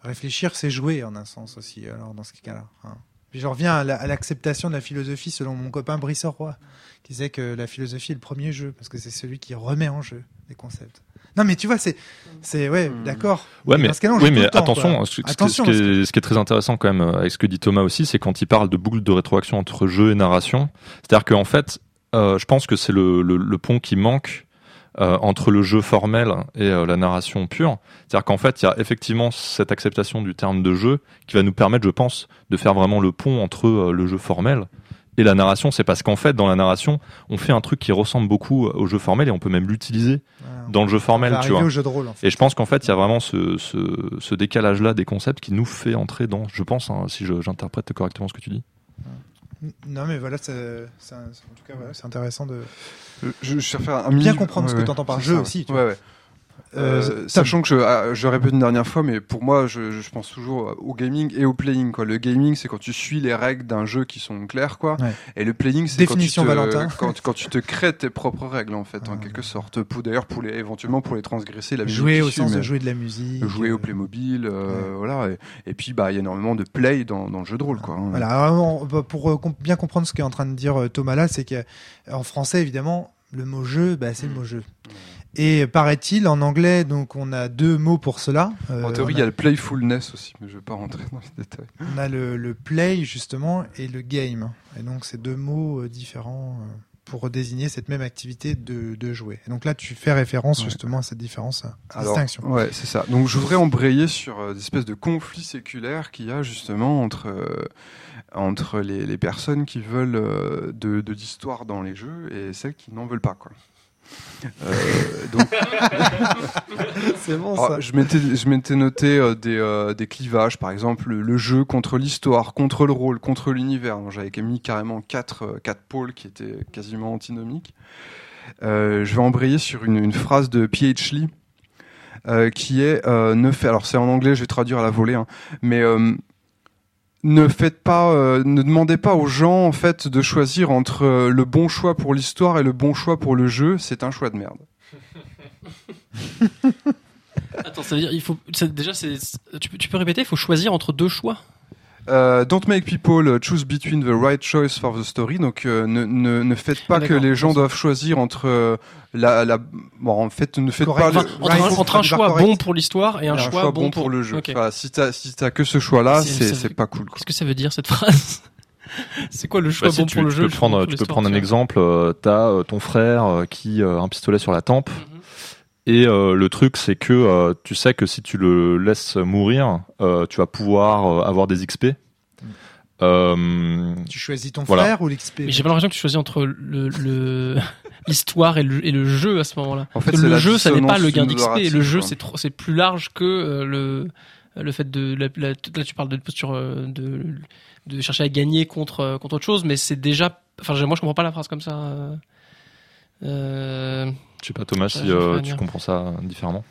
Réfléchir, c'est jouer en un sens aussi. Alors dans ce cas-là. hein. Puis je reviens à la- à l'acceptation de la philosophie selon mon copain Brice Roy, qui disait que la philosophie est le premier jeu parce que c'est celui qui remet en jeu les concepts. Non mais tu vois, c'est, c'est ouais, Hmm. d'accord. Ouais, Mais oui, mais temps, attention, ce, ce- Attention, ce qui est, ce qui est très intéressant quand même avec ce que dit Thomas aussi, c'est quand il parle de boucle de rétroaction entre jeu et narration. C'est-à-dire qu'en fait, euh, je pense que c'est le, le, le pont qui manque euh, entre le jeu formel et euh, la narration pure. C'est-à-dire qu'en fait, il y a effectivement cette acceptation du terme de jeu qui va nous permettre, je pense, de faire vraiment le pont entre euh, le jeu formel et la narration. C'est parce qu'en fait, dans la narration, on fait un truc qui ressemble beaucoup au jeu formel et on peut même l'utiliser. Dans le jeu formel, tu vois. au jeu de rôle. En fait. Et je pense qu'en fait, il y a vraiment ce, ce, ce décalage-là des concepts qui nous fait entrer dans, je pense, hein, si j'interprète correctement ce que tu dis. Non mais voilà, c'est, c'est un- en tout cas, voilà, c'est intéressant de. Je, je cherche à faire un Bien comprendre ce que t'entends par c'est jeu ça, aussi, tu Ouais, ouais. Euh, Euh, sachant que je, ah, je répète une dernière fois, mais pour moi, je, je pense toujours au gaming et au playing. Quoi. Le gaming, c'est quand tu suis les règles d'un jeu qui sont claires, quoi. Ouais. Et le playing, c'est quand quand, quand tu te crées tes propres règles, en fait, en quelque sorte. Pour d'ailleurs, pour les éventuellement pour les transgresser, la Jouer au sens de jouer de la musique. jouer euh, au Playmobil, euh, ouais. voilà. Et, et puis, bah, il y a énormément de play dans, dans le jeu de rôle, quoi. hein. Voilà, alors, on- pour euh, bien comprendre ce qu'est en train de dire Thomas là, c'est qu'en français, évidemment, le mot jeu, bah, c'est le mot jeu. Et paraît-il, en anglais, donc on a deux mots pour cela. Euh, En théorie, il y a, le playfulness aussi, mais je vais pas rentrer dans les détails. on a le, le play, justement, et le game. Et donc, c'est deux mots euh, différents euh, pour désigner cette même activité de, de jouer. Et donc là, tu fais référence Ouais. justement à cette différence, à Alors, distinction. Ouais, c'est ça. Donc je voudrais embrayer sur des espèces de conflits séculaires qu'il y a justement entre entre les, les personnes qui veulent de, de l'histoire dans les jeux et celles qui n'en veulent pas quoi. Euh, donc C'est bon, ah, je m'étais je m'étais noté euh, des euh, des clivages par exemple le, le jeu contre l'histoire, contre le rôle, contre l'univers. J'avais mis carrément quatre euh, quatre pôles qui étaient quasiment antinomiques. Je vais embrayer sur une, une phrase de P.H. Lee qui est ne fait alors c'est en anglais je vais traduire à la volée hein, mais euh, ne demandez pas aux gens en fait de choisir entre euh, le bon choix pour l'histoire et le bon choix pour le jeu c'est un choix de merde Attends, ça veut dire il faut déjà c'est tu peux répéter, il faut choisir entre deux choix? Euh, don't make people choose between the right choice for the story. Donc euh, ne, ne, ne faites pas Ah, que les gens doivent choisir entre euh, la, la bon en fait ne faites Correct. pas Enfin, le, entre, right, un, entre un choix correct. bon pour l'histoire et un, et choix, bon, pour le jeu. Ok. Voilà, si t'as si t'as que ce choix là, C'est- c'est pas cool. Qu'est-ce que ça veut dire cette phrase C'est quoi le choix Bah, si bon tu, pour le tu jeu peux choix prendre, pour tu peux prendre un exemple. Euh, T'as euh, ton frère euh, qui euh, a un pistolet sur la tempe. Et euh, le truc, c'est que euh, tu sais que si tu le laisses mourir, euh, tu vas pouvoir euh, avoir des XP. Euh, Tu choisis ton Voilà. frère ou l'XP j'ai pas l'impression que tu choisis entre le le- l'histoire et le, et le jeu à ce moment-là. En fait, le jeu, ça n'est pas le gain d'XP. Le jeu, c'est plus large que euh, le le fait de la, la- là tu parles de posture de de chercher à gagner contre contre autre chose, mais c'est déjà enfin, je- moi, je comprends pas la phrase comme ça. euh, Je sais pas, Thomas, si euh, tu comprends ça différemment.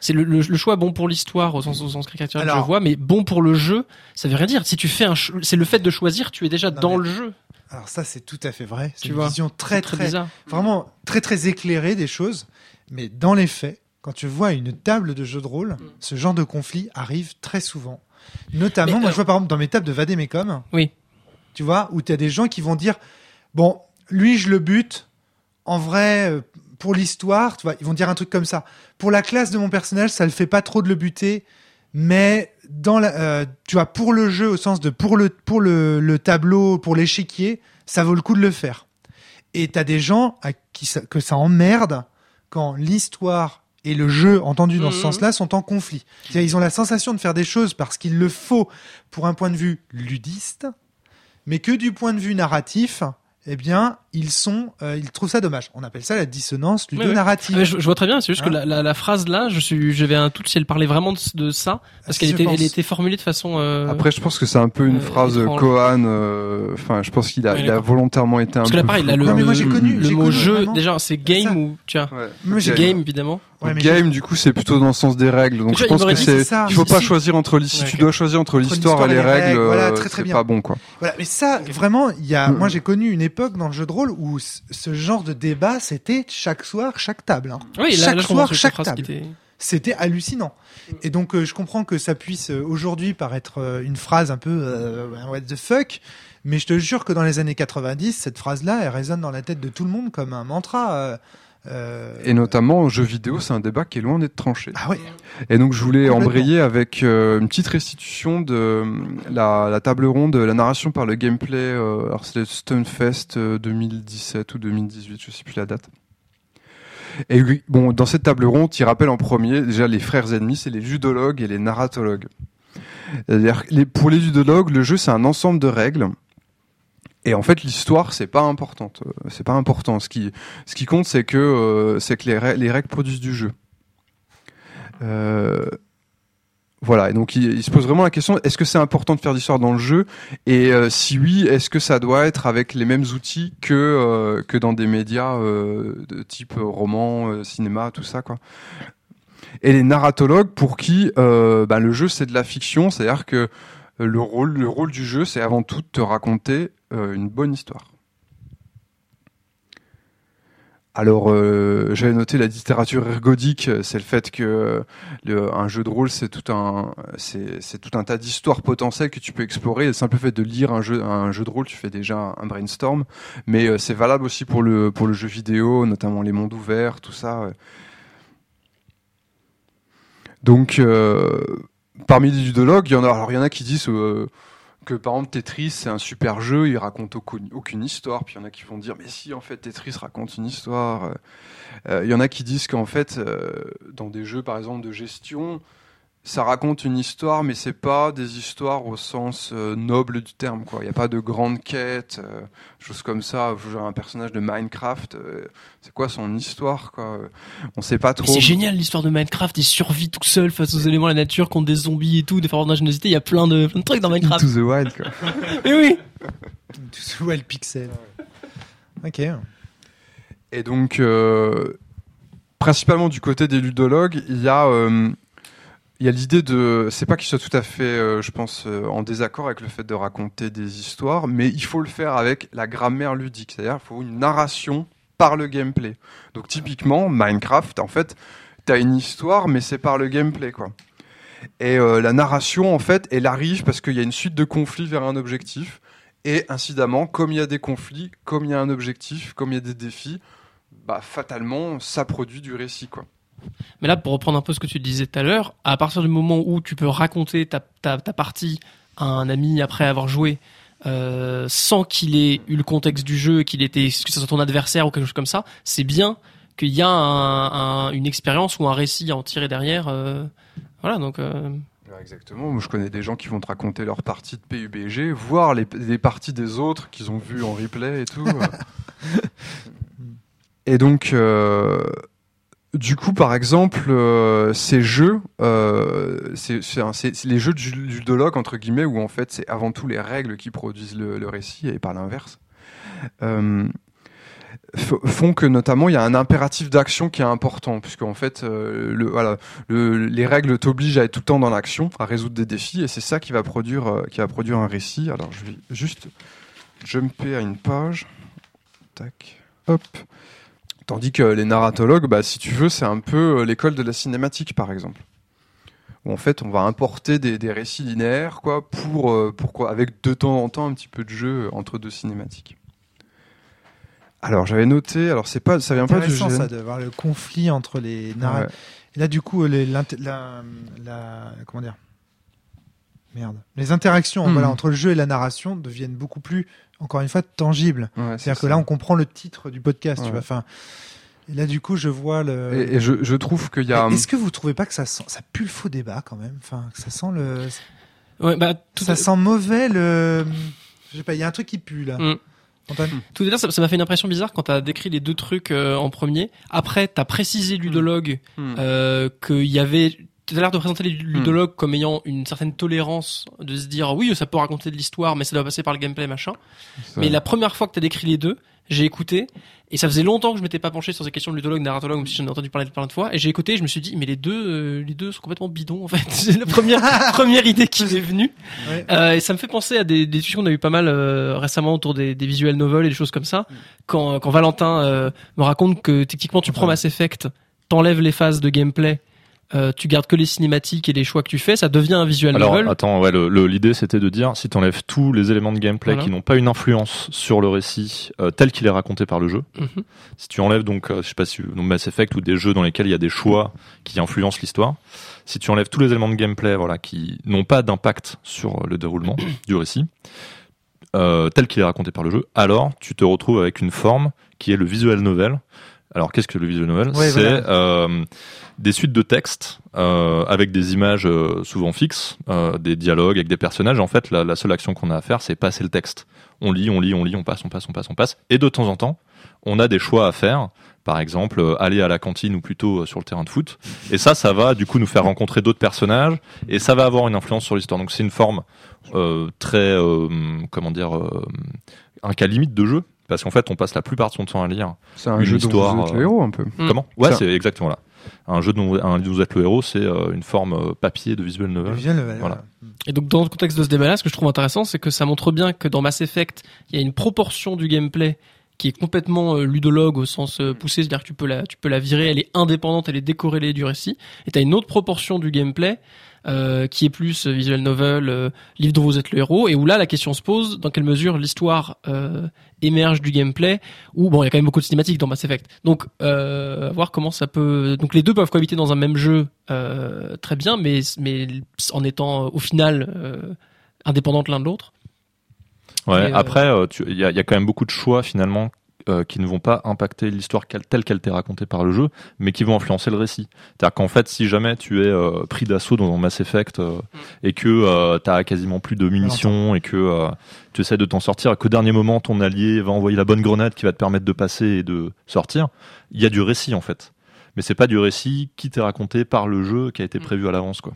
c'est le, le, le choix bon pour l'histoire au sens, au sens caricatural que je vois, mais bon pour le jeu, ça veut rien dire. Si tu fais un, c'est le fait de choisir, tu es déjà dans mais- le jeu. Alors ça, c'est tout à fait vrai. C'est une vois, vision très, Très très, bizarre. vraiment très, très éclairée des choses. Mais dans les faits, quand tu vois une table de jeu de rôle, ce genre de conflit arrive très souvent. Notamment, Mais, moi, euh, je vois par exemple dans mes tables de Vadémécom. Oui. Tu vois, où tu as des gens qui vont dire, bon, lui, je le bute. En vrai, euh, pour l'histoire, tu vois, ils vont dire un truc comme ça. Pour la classe de mon personnage, ça le fait pas trop de le buter. Mais dans la, euh, tu vois, pour le jeu, au sens de pour le, pour le, le tableau, pour l'échiquier, ça vaut le coup de le faire. Et t'as des gens à qui ça, que ça emmerde quand l'histoire et le jeu, entendu dans ce Mhm. sens-là, sont en conflit. Ils ont la sensation de faire des choses parce qu'il le faut pour un point de vue ludiste, mais que du point de vue narratif, eh bien, ils sont, euh, ils trouvent ça dommage. On appelle ça la dissonance ludonarrative. Ah, mais je, je vois très bien, c'est juste que Hein la, la, la phrase là, je suis, j'avais un doute si elle parlait vraiment de, de ça, parce Si, qu'elle je était, pense. elle était formulée de façon. euh, Après, je pense que c'est un peu une euh, phrase. Kohan. euh, Enfin, je pense qu'il a, Ouais, il a volontairement été un parce que là, pareil, là, flou, le. Non, mais moi, connu- le j'ai mot connu jeu, vraiment. déjà, c'est game ça. ou tu vois, Ouais. J'ai- game évidemment. Ouais, Donc, mais game, du coup, c'est plutôt dans le sens des règles. Donc, je il pense que c'est. c'est. Il faut pas si- choisir entre. Si tu dois choisir entre l'histoire et les règles, euh, c'est pas bon, quoi. Voilà, mais ça, vraiment, il y a, Mm. moi j'ai connu une époque dans le jeu de rôle où ce genre de débat, c'était chaque soir, chaque table. hein. Oui, là, chaque là, soir, chaque table. était. C'était hallucinant. Et donc, euh, je comprends que ça puisse euh, aujourd'hui paraître euh, une phrase un peu euh, what the fuck, mais je te jure que dans les années 90, cette phrase-là, elle résonne dans la tête de tout le monde comme un mantra. Euh, Et notamment, en jeu vidéo, c'est un débat qui est loin d'être tranché. Ah ouais. Et donc je voulais embrayer avec euh, une petite restitution de euh, la, la table ronde, la narration par le gameplay. euh, alors c'était Stunfest euh, 2017 ou 2018, je sais plus la date. Et oui, bon, dans cette table ronde, il rappelle en premier déjà les frères ennemis, c'est les ludologues et les narratologues. Les- pour les ludologues, le jeu c'est un ensemble de règles. Et en fait, l'histoire, c'est pas importante. Euh, C'est pas important. Ce qui, compte, c'est que, euh, les, rè- les règles produisent du jeu. Euh, voilà. Et donc, il, se pose vraiment la question est-ce que c'est important de faire d'histoire dans le jeu? Et si oui, est-ce que ça doit être avec les mêmes outils que dans des médias de type roman, cinéma, tout ça, quoi? Et les narratologues pour qui bah, le jeu c'est de la fiction, c'est-à-dire que le rôle, le rôle du jeu c'est avant tout de te raconter euh, une bonne histoire. Alors, euh, j'avais noté la littérature ergodique, euh, c'est le fait que un jeu de rôle, c'est tout un, tas d'histoires potentielles que tu peux explorer. Le simple fait de lire un jeu, de rôle, tu fais déjà un brainstorm. Mais c'est valable aussi pour le, jeu vidéo, notamment les mondes ouverts, tout ça. Donc, parmi les ludologues, il y en a, alors il y en a qui disent euh, que par exemple Tetris c'est un super jeu, il raconte aucune, histoire. Puis il y en a qui vont dire mais si en fait Tetris raconte une histoire. Euh, Il y en a qui disent qu'en fait euh, dans des jeux par exemple de gestion, ça raconte une histoire, mais c'est pas des histoires au sens euh, noble du terme. Il n'y a pas de grande quête, euh, choses comme ça. Genre un personnage de Minecraft, euh, c'est quoi son histoire quoi? On sait pas trop. c'est génial l'histoire de Minecraft, il survit tout seul face aux éléments de la nature contre des zombies et tout, des formes d'ingéniosité, il y a plein de, plein de trucs dans Minecraft. Into the Wild. Quoi. Mais oui. Ce ouais, le pixel. Ok. Et donc, euh, principalement du côté des ludologues, il y a, euh, il y a l'idée de, c'est pas qu'ils soient tout à fait, euh, je pense, euh, en désaccord avec le fait de raconter des histoires, mais il faut le faire avec la grammaire ludique, c'est-à-dire il faut une narration par le gameplay. Donc typiquement, Minecraft, en fait, t'as une histoire, mais c'est par le gameplay, quoi. Et euh, la narration, en fait, elle arrive parce qu'il y a une suite de conflits vers un objectif. Et incidemment, comme il y a des conflits, comme il y a un objectif, comme il y a des défis, bah fatalement, ça produit du récit, quoi. Mais là, pour reprendre un peu ce que tu disais tout à l'heure, à partir du moment où tu peux raconter ta, ta, ta partie à un ami après avoir joué, euh, sans qu'il ait eu le contexte du jeu, qu'il était, que ce soit ton adversaire ou quelque chose comme ça, c'est bien qu'il y a un, un- une expérience ou un récit à en tirer derrière. euh, voilà, donc. euh, Exactement. Moi, je connais des gens qui vont te raconter leur partie de PUBG, voir les, les parties des autres qu'ils ont vues en replay et tout. et donc, euh, du coup, par exemple, euh, ces jeux, euh, les jeux du ludologue entre guillemets où en fait c'est avant tout les règles qui produisent le, récit et pas l'inverse. euh, font que notamment il y a un impératif d'action qui est important, puisque en fait, les règles t'obligent à être tout le temps dans l'action, à résoudre des défis, et c'est ça qui va produire, qui va produire un récit. Alors je vais juste jumper à une page. Tac. Hop. Tandis que les narratologues, bah, si tu veux, c'est un peu euh, l'école de la cinématique, par exemple. Où en fait, on va importer des, des récits linéaires, quoi, pour, euh, pourquoi, avec de temps en temps un petit peu de jeu entre deux cinématiques. Alors, j'avais noté, alors c'est pas, ça vient pas du GN. ça de voir le conflit entre les narra- Ouais. Et là du coup les, la, la- comment dire? Merde les interactions Hmm. voilà entre le jeu et la narration deviennent beaucoup plus encore une fois Ouais, c'est c'est-à-dire que là on comprend le titre du podcast tu vois enfin et là du coup je vois le Et, et je, je trouve qu'il y a. est-ce que vous trouvez pas que ça sent ça pue le faux débat quand même? Enfin que ça sent le Ouais, bah, tout, ça sent mauvais le je sais pas il y a un truc qui pue là Hmm. Antoine? Tout à l'heure, ça m'a fait une impression bizarre quand t'as décrit les deux trucs euh, en premier. Après, t'as précisé ludologue Hmm. euh, qu'il y avait T'as l'air de présenter les ludologues comme ayant une certaine tolérance de se dire oui ça peut raconter de l'histoire mais ça doit passer par le gameplay machin. Ça- Mais la première fois que t'as décrit les deux, j'ai écouté et ça faisait longtemps que je m'étais pas penché sur ces questions de ludologue, narratologue, même si j'en ai entendu parler plein de fois. Et j'ai écouté, et je me suis dit mais les deux, euh, les deux sont complètement bidons en fait. C'est la première première idée qui m'est venue. Ouais. Euh, et ça me fait penser à des, des discussions qu'on a eu pas mal euh, récemment autour des, des visual novels et des choses comme ça. Quand, quand Valentin euh, me raconte que techniquement tu prends Mass Effect, t'enlèves les phases de gameplay, euh, tu gardes que les cinématiques et les choix que tu fais, ça devient un visual Alors novel. attends, ouais, l'idée c'était de dire si tu enlèves tous les éléments de gameplay Voilà. qui n'ont pas une influence sur le récit euh, tel qu'il est raconté par le jeu, Mhm. si tu enlèves donc, euh, je sais pas si donc Mass Effect ou des jeux dans lesquels il y a des choix qui influencent l'histoire, si tu enlèves tous les éléments de gameplay voilà qui n'ont pas d'impact sur euh, le déroulement du récit tel qu'il est raconté par le jeu, alors tu te retrouves avec une forme qui est le visual novel. Alors qu'est-ce que le visual novel Ouais, C'est voilà. euh, des suites de textes euh, avec des images euh, souvent fixes, des dialogues avec des personnages. En fait, la, la seule action qu'on a à faire, c'est passer le texte. On lit, on lit, on lit, on passe, on passe, on passe, on passe. Et de temps en temps, on a des choix à faire. Par exemple, aller à la cantine ou plutôt sur le terrain de foot. Et ça, ça va du coup nous faire rencontrer d'autres personnages et ça va avoir une influence sur l'histoire. Donc c'est une forme très, comment dire, un cas limite de jeu. Parce qu'en fait, on passe la plupart de son temps à lire C'est un une jeu histoire, dont vous êtes le euh, héros un peu. Mm. Comment? Ouais, c'est exactement là. Un jeu dont un, vous êtes le héros, c'est euh, une forme euh, papier de visual novel. visual novel, Voilà. Et donc dans le contexte de ce débat-là, ce que je trouve intéressant, c'est que ça montre bien que dans Mass Effect, il y a une proportion du gameplay qui est complètement ludologue au sens poussé, c'est-à-dire que tu peux la, tu peux la virer, elle est indépendante, elle est décorrélée du récit. Et t'as une autre proportion du gameplay euh, qui est plus euh, visual novel, euh, livre dont vous êtes le héros, et où là la question se pose dans quelle mesure l'histoire euh, émerge du gameplay, ou bon il y a quand même beaucoup de cinématiques dans Mass Effect. Donc à voir comment ça peut. Donc les deux peuvent cohabiter dans un même jeu très bien, mais mais en étant au final indépendantes l'un de l'autre. Ouais. Et, Après, euh, y, il y a quand même beaucoup de choix finalement euh, qui ne vont pas impacter l'histoire telle qu'elle t'est racontée par le jeu, mais qui vont influencer le récit. C'est-à-dire qu'en fait, si jamais tu es euh, pris d'assaut dans un Mass Effect euh, et que euh, t'as quasiment plus de munitions et que euh, tu essaies de t'en sortir, et qu'au dernier moment ton allié va envoyer la bonne grenade qui va te permettre de passer et de sortir, il y a du récit en fait. Mais c'est pas du récit qui t'est raconté par le jeu qui a été Mm. prévu à l'avance quoi.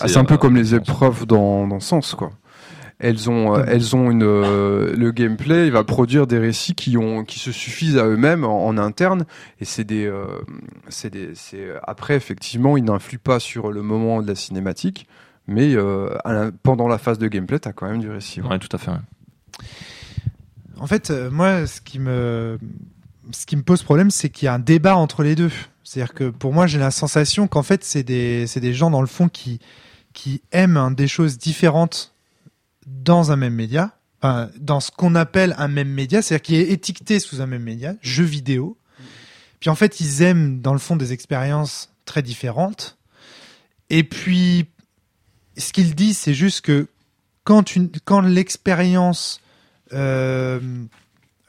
Ah, c'est un peu comme les épreuves dans, dans Sens, quoi. Elles ont, euh, elles ont une, euh, le gameplay, il va produire des récits qui ont, qui se suffisent à eux-mêmes en, en interne, et c'est des, euh, c'est des, c'est après effectivement, ils n'influent pas sur le moment de la cinématique, mais euh, la- pendant la phase de gameplay, t'as quand même du récit. ouais. Ouais, tout à fait. ouais. En fait, euh, moi, ce qui me, ce qui me pose problème, c'est qu'il y a un débat entre les deux. C'est-à-dire que pour moi, j'ai la sensation qu'en fait, c'est des, c'est des gens dans le fond qui, qui aiment hein, des choses différentes dans un même média, dans ce qu'on appelle un même média, c'est-à-dire qui est étiqueté sous un même média, jeu vidéo. Puis en fait, ils aiment dans le fond des expériences très différentes. Et puis, ce qu'ils disent, c'est juste que quand, quand l'expérience euh,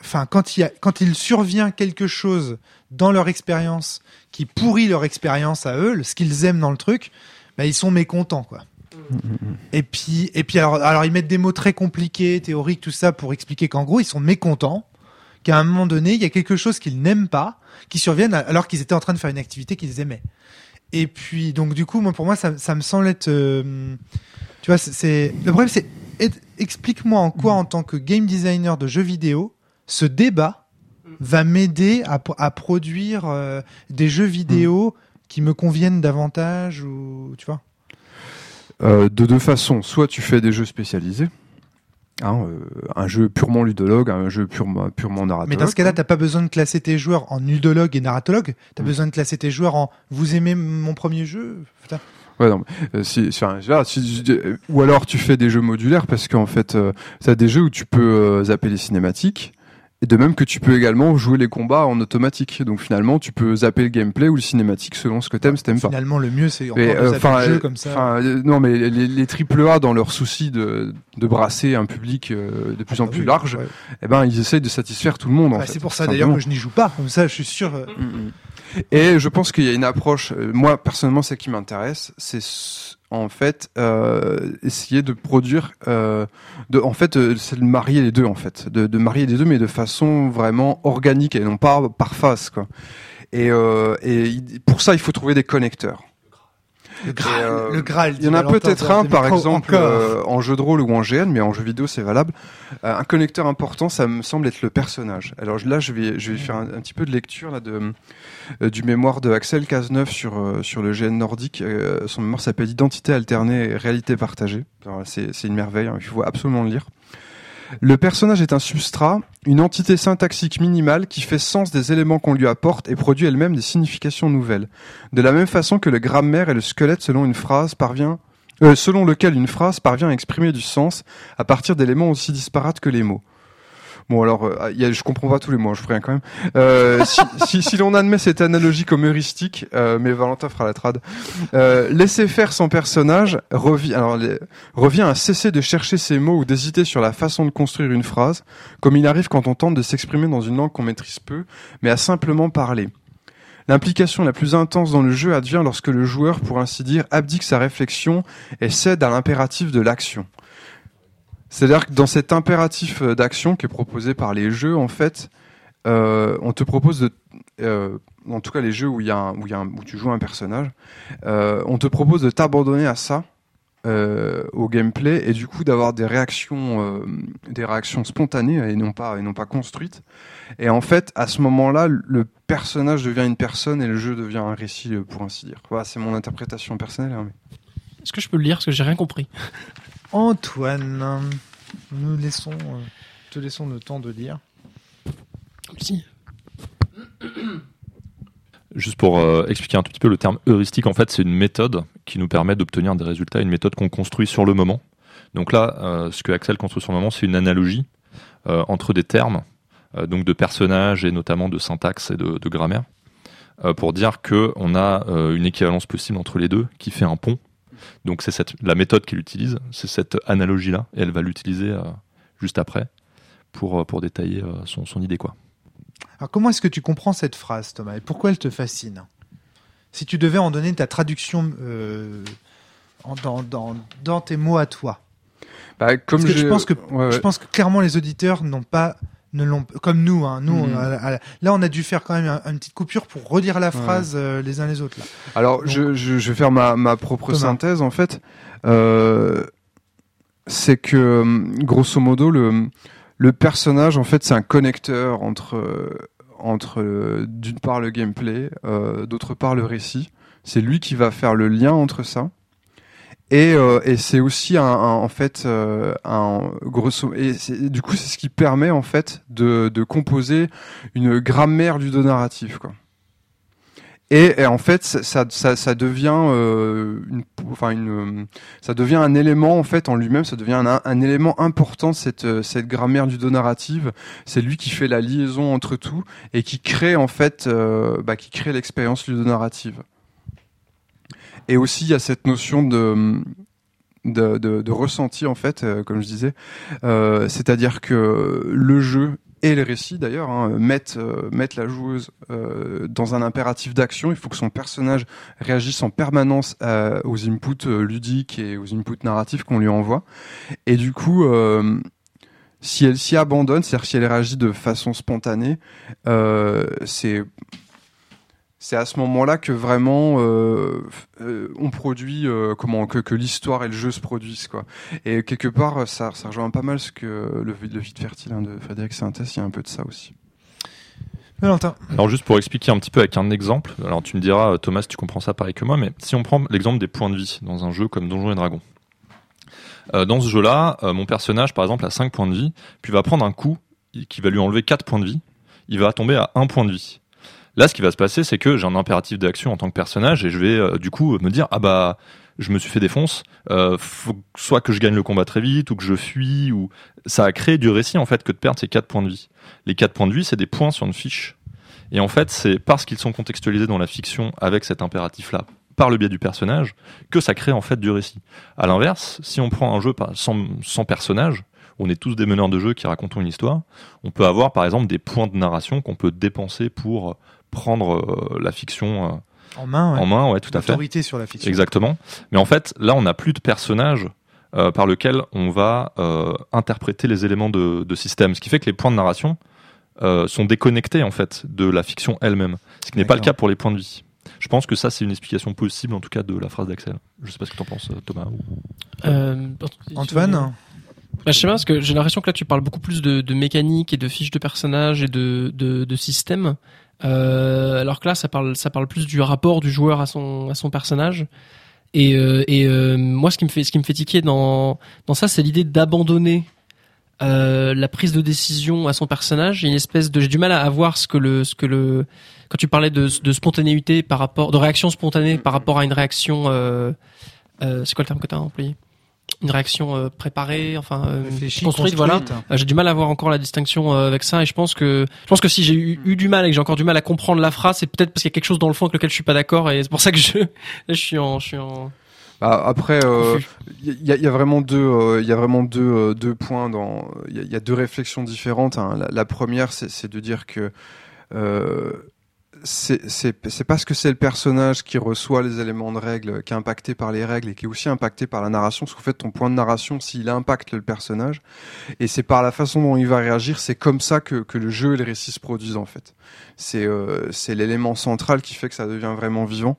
enfin quand il quand il survient quelque chose dans leur expérience qui pourrit leur expérience à eux, ce qu'ils aiment dans le truc, bah, ils sont mécontents quoi. Et puis et puis alors alors ils mettent des mots très compliqués, théoriques tout ça pour expliquer qu'en gros ils sont mécontents qu'à un moment donné, il y a quelque chose qu'ils n'aiment pas qui surviennent alors qu'ils étaient en train de faire une activité qu'ils aimaient. Et puis donc du coup moi pour moi ça, ça me semble être euh, tu vois c'est- le problème c'est explique-moi en quoi, en tant que game designer de jeux vidéo, ce débat va m'aider à, à produire euh, des jeux vidéo qui me conviennent davantage ou tu vois de deux façons. Soit tu fais des jeux spécialisés, hein, euh, un jeu purement ludologue, un jeu purement, purement narrateur. Mais dans ce cas-là, t'as pas besoin de classer tes joueurs en ludologue et narratologue. T'as Mm. besoin de classer tes joueurs en vous aimez mon premier jeu? Putain. Ouais, non, mais, euh, si, enfin, euh, ou alors tu fais des jeux modulaires parce qu'en fait, euh, t'as des jeux où tu peux euh, zapper les cinématiques. Et de même que tu peux également jouer les combats en automatique. Donc finalement, tu peux zapper le gameplay ou le cinématique selon ce que t'aimes, ce que t'aimes pas. Finalement, le mieux c'est encore Mais, de euh, zapper le jeu comme ça. euh, non, mais les, les triple A dans leur souci de, de brasser un public euh, de plus Ah en bah plus oui, large, ouais. eh ben ils essayent de satisfaire tout le monde. Bah, c'est pour ça d'ailleurs que je n'y joue pas. Comme ça, je suis sûr. Mm, mm. Et je pense qu'il y a une approche. Moi, personnellement, c'est qui m'intéresse, c'est en fait euh, essayer de produire, euh, en fait, euh, c'est de marier les deux, en fait, de, marier les deux, mais de façon vraiment organique et non pas par quoi. Et, pour ça, il faut trouver des connecteurs. Le Graal. euh, le Graal. Il y en a peut-être un, par exemple, euh, en jeu de rôle ou en GN, mais en jeu vidéo, c'est valable. Euh, un connecteur important, ça me semble être le personnage. Alors là, je vais, je vais faire un, un petit peu de lecture là, de, du mémoire de Axel Cazeneuve sur, sur le GN nordique. Son mémoire s'appelle Identité alternée et réalité partagée. C'est une merveille, hein, il faut absolument le lire. Le personnage est un substrat, une entité syntaxique minimale qui fait sens des éléments qu'on lui apporte et produit elle-même des significations nouvelles. De la même façon que le grammaire est le squelette selon une euh, selon lequel une phrase parvient à exprimer du sens à partir d'éléments aussi disparates que les mots. Bon alors, euh, il y a, je comprends pas tous les mots, hein, je ferai quand même. Euh, si si, si l'on admet cette analogie comme heuristique, euh, mais Valentin fera la trad, laisser faire son personnage revient, alors, les- revient à cesser de chercher ses mots ou d'hésiter sur la façon de construire une phrase, comme il arrive quand on tente de s'exprimer dans une langue qu'on maîtrise peu, mais à simplement parler. L'implication la plus intense dans le jeu advient lorsque le joueur, pour ainsi dire, abdique sa réflexion et cède à l'impératif de l'action. C'est-à-dire que dans cet impératif euh, d'action qui est proposé par les jeux, en fait, euh, on te propose de, euh, en tout cas les jeux où y a un- où y a où tu joues un personnage, on te propose de t'abandonner à ça, au gameplay et du coup d'avoir des réactions, des réactions spontanées et non pas et non pas construites. Et en fait, à ce moment-là, le personnage devient une personne et le jeu devient un récit, pour ainsi dire. Voilà, c'est mon interprétation personnelle. hein, Est-ce que je peux le lire? Parce que j'ai rien compris Antoine, nous laissons, euh, te laissons le temps de lire. Si. Juste pour euh, expliquer un tout petit peu le terme heuristique, en fait, c'est une méthode qui nous permet d'obtenir des résultats, une méthode qu'on construit sur le moment. Donc là, euh, ce que Axel construit sur le moment, c'est une analogie euh, entre des termes, euh, donc de personnages et notamment de syntaxe et de, de grammaire, euh, pour dire que on a euh, une équivalence possible entre les deux qui fait un pont. Donc c'est cette la méthode qu'il utilise, c'est cette analogie là, et elle va l'utiliser euh, juste après pour euh, pour détailler euh, son, son idée quoi. Alors comment est-ce que tu comprends cette phrase, Thomas, et pourquoi elle te fascine? Si tu devais en donner ta traduction euh, en- dans, dans, dans tes mots à toi. Bah, comme Parce que je pense que ouais, ouais. je pense que clairement les auditeurs n'ont pas ne l'ont comme nous hein, nous Mhm. on a- a- là on a dû faire quand même un- une petite coupure pour redire la Ouais. phrase euh, les uns les autres là. Alors, Donc- je, je, je vais faire ma, ma propre Thomas. synthèse, en fait. Euh, c'est que, hum, grosso modo, le, le personnage, en fait, c'est un connecteur entre, euh, entre euh, d'une part le gameplay, euh, d'autre part le récit. C'est lui qui va faire le lien entre ça. Et, euh, et c'est aussi un, en fait euh, du coup c'est ce qui permet en fait de, composer une grammaire ludonarrative quoi. Et, et en fait, ça, devient, euh, enfin ça devient un élément en fait en lui-même. Ça devient un, élément important cette, cette grammaire ludonarrative. C'est lui qui fait la liaison entre tout et qui crée en fait, bah, qui crée l'expérience ludonarrative. Et aussi, il y a cette notion de de, de, ressenti en fait, euh, comme je disais, Euh, c'est-à-dire que le jeu et le récit d'ailleurs hein, mettent, euh, mettent la joueuse dans un impératif d'action. Il faut que son personnage réagisse en permanence aux inputs ludiques et aux inputs narratifs qu'on lui envoie. Et du coup, si elle s'y abandonne, c'est-à-dire si elle réagit de façon spontanée, c'est c'est à ce moment-là que vraiment euh, euh, on produit euh, comment que, que l'histoire et le jeu se produisent quoi. Et quelque part ça, ça rejoint pas mal ce que le, le vide fertile hein, de Frédéric Saintes, il y a un peu de ça aussi. Valentin. Alors juste pour expliquer un petit peu avec un exemple, alors tu me diras Thomas tu comprends ça pareil que moi, mais si on prend l'exemple des points de vie dans un jeu comme Donjons et Dragons. Euh, dans ce jeu-là, euh, mon personnage par exemple a 5 points de vie, puis va prendre un coup qui va lui enlever 4 points de vie, il va tomber à 1 point de vie. Là, ce qui va se passer, c'est que j'ai un impératif d'action en tant que personnage et je vais euh, du coup me dire ah bah je me suis fait défonce, euh, soit que je gagne le combat très vite ou que je fuis ou ça a créé du récit en fait que de perdre ces quatre points de vie. Les quatre points de vie, c'est des points sur une fiche. Et en fait, c'est parce qu'ils sont contextualisés dans la fiction avec cet impératif là par le biais du personnage que ça crée en fait du récit. À l'inverse, si on prend un jeu sans, sans personnage, on est tous des meneurs de jeu qui racontons une histoire, on peut avoir par exemple des points de narration qu'on peut dépenser pour prendre euh, la fiction euh, En main, ouais. en main, ouais, tout à fait. Autorité sur la fiction. Exactement. Mais en fait, là, on n'a plus de personnage euh, par lequel on va euh, interpréter les éléments de, de système. Ce qui fait que les points de narration euh, sont déconnectés en fait de la fiction elle-même. Ce qui n'est pas le cas pour les points de vie. Je pense que ça, c'est une explication possible, en tout cas, de la phrase d'Axel. Je sais pas ce que t'en penses, Thomas. ou- Euh, Antoine Bah, je sais pas parce que j'ai l'impression que là tu parles beaucoup plus de, de mécanique et de fiches de personnages et de de, de système, euh, alors que là ça parle ça parle plus du rapport du joueur à son à son personnage. Et, euh, et euh, moi ce qui me fait ce qui me fait tiquer dans dans ça c'est l'idée d'abandonner la prise de décision à son personnage. Une espèce de j'ai du mal à voir ce que le ce que le quand tu parlais de, spontanéité par rapport de réaction spontanée par rapport à une réaction c'est quoi le terme que tu as employé? Une réaction euh, préparée enfin euh, construite, voilà euh, j'ai du mal à voir encore la distinction euh, avec ça et je pense que je pense que si j'ai eu, eu du mal et que j'ai encore du mal à comprendre la phrase c'est peut-être parce qu'il y a quelque chose dans le fond avec lequel je suis pas d'accord et c'est pour ça que je je suis en je suis en Bah, après, euh, il y, a- il y a vraiment deux, euh, il y a vraiment deux, euh, deux points dans, il y, a- il y a deux réflexions différentes. hein. La, la première, c'est c'est de dire que euh, c'est parce que c'est le personnage qui reçoit les éléments de règles, qui est impacté par les règles et qui est aussi impacté par la narration. Parce qu'en fait, ton point de narration, s'il impacte le personnage, et c'est par la façon dont il va réagir, c'est comme ça que, que le jeu et le récit se produisent en fait. C'est euh, c'est l'élément central qui fait que ça devient vraiment vivant.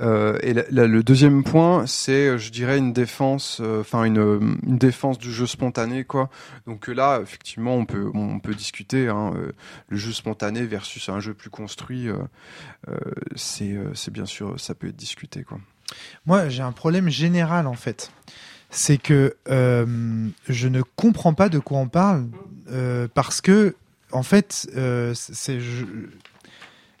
Euh, et le deuxième point, c'est, euh, je dirais, une défense, euh, enfin une, défense du jeu spontané, quoi. Donc là, effectivement, on peut, on peut discuter. Hein, le jeu spontané versus un jeu plus construit, c'est, c'est bien sûr, ça peut être discuté, quoi. Moi, j'ai un problème général en fait. C'est que je ne comprends pas de quoi on parle parce que en fait, euh, c'est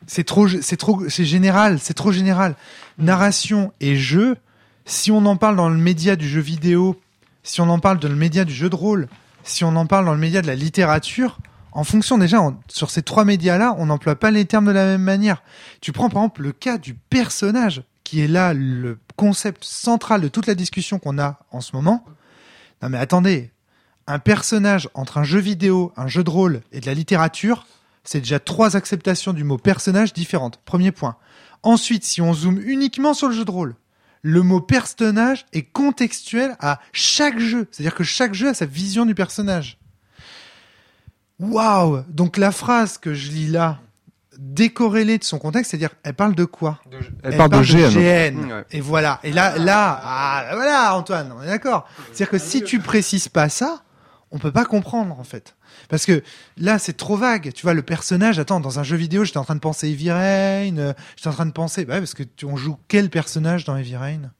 c'est trop, c'est trop, c'est général, c'est trop général. Narration et jeu. Si on en parle dans le média du jeu vidéo, si on en parle dans le média du jeu de rôle, si on en parle dans le média de la littérature, en fonction déjà sur ces trois médias-là, on n'emploie pas les termes de la même manière. Tu prends par exemple le cas du personnage, qui est là le concept central de toute la discussion qu'on a en ce moment. Non mais attendez, un personnage entre un jeu vidéo, un jeu de rôle et de la littérature, c'est déjà trois acceptations du mot personnage différentes. Premier point. Ensuite, si on zoome uniquement sur le jeu de rôle, le mot personnage est contextuel à chaque jeu. C'est-à-dire que chaque jeu a sa vision du personnage. Waouh Donc la phrase que je lis là, décorrélée de son contexte, c'est-à-dire, elle parle de quoi? Elle, parle de GN. Ouais. Et voilà. Et là, là, ah, voilà, Antoine, on est d'accord. C'est-à-dire que si tu précises pas ça, on peut pas comprendre, en fait. Parce que là, c'est trop vague. Tu vois, le personnage, attends, dans un jeu vidéo, j'étais en train de penser Heavy Rain, euh, j'étais en train de penser, bah ouais, parce que tu, on joue quel personnage dans Heavy Rain?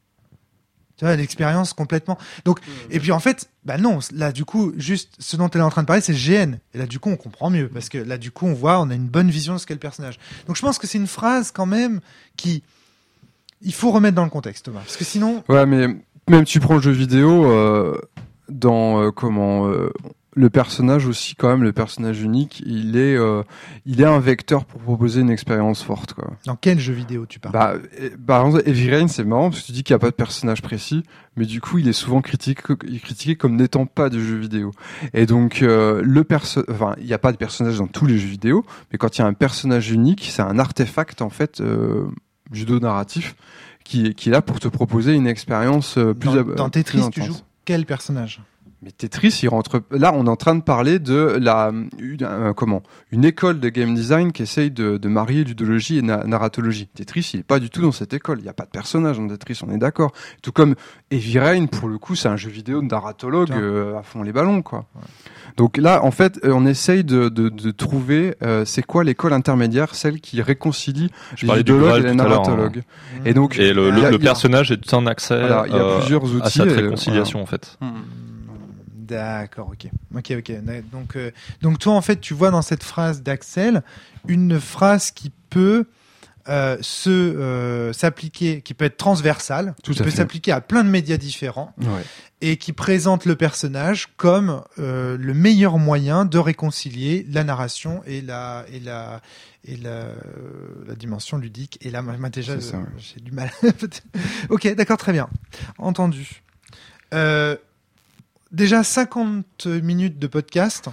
Tu vois, l'expérience complètement. Donc, et puis en fait, bah non, là, du coup, juste ce dont elle est en train de parler, c'est GN. Et là, du coup, on comprend mieux. Parce que là, du coup, on voit, on a une bonne vision de ce qu'est le personnage. Donc, je pense que c'est une phrase, quand même, qui, il faut remettre dans le contexte, Thomas. Parce que sinon, Ouais, mais même tu prends le jeu vidéo, euh, dans euh, comment euh, le personnage aussi quand même le personnage unique, il est euh, il est un vecteur pour proposer une expérience forte quoi. dans quel jeu vidéo tu parles? Bah, et- par exemple, Heavy Rain, c'est marrant parce que tu dis qu'il n'y a pas de personnage précis, mais du coup, il est souvent critiqué, comme n'étant pas de jeu vidéo. Et donc, euh, le perso, enfin, il n'y a pas de personnage dans tous les jeux vidéo, mais quand il y a un personnage unique, c'est un artefact en fait euh, judo-narratif qui, est- qui est là pour te proposer une expérience euh, plus dans, ab- dans plus Tetris, tu joues quel personnage? Mais Tetris, il rentre. Là, on est en train de parler de la une, un- comment une école de game design qui essaye de, de marier ludologie et na- narratologie. Tetris, il est pas du tout dans cette école. Il n'y a pas de personnage dans Tetris, on est d'accord. Tout comme Heavy Rain, pour le coup, c'est un jeu vidéo de narratologue euh, à fond les ballons, quoi. Donc là, en fait, euh, on essaye de, de, de trouver euh, c'est quoi l'école intermédiaire, celle qui réconcilie ludologues et les hein. narratologues. Et donc, Et le, y a- le personnage est un accès Voilà, il y a euh, plusieurs outils. à cette et, réconciliation en fait. voilà. D'accord, ok. Ok, ok. Donc, euh, donc toi, en fait, tu vois dans cette phrase d'Axel une phrase qui peut euh, se euh, s'appliquer, qui peut être transversale, Tout qui peut s'appliquer à plein de médias différents Ouais. et qui présente le personnage comme euh, le meilleur moyen de réconcilier la narration et la et la et la, la dimension ludique et là moi, déjà ouais. j'ai du mal ok d'accord très bien entendu euh, déjà 50 minutes de podcast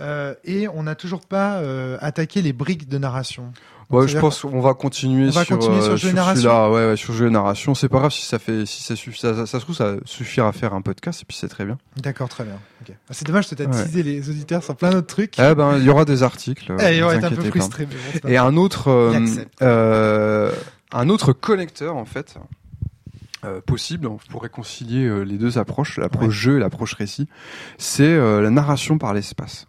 euh, et on n'a toujours pas euh, attaqué les briques de narration Donc, Ouais, je pense qu'on va continuer On va sur, continuer sur euh, le jeu de sur narration. celui-là. Ouais, ouais, sur le jeu de narration. C'est pas grave si ça fait, si ça suffit, ça, ça, ça se trouve, ça suffira à faire un podcast et puis c'est très bien. D'accord, très bien. Ok. Ah, C'est dommage, peut-être Ouais. teaser les auditeurs sur plein d'autres trucs. Eh ben, il y aura des articles. Eh, ils vont être un peu frustrés. bon, Et un autre, euh, euh, un autre connecteur en fait. Euh, possible pour réconcilier euh, les deux approches, l'approche Ouais. jeu et l'approche récit, c'est euh, la narration par l'espace.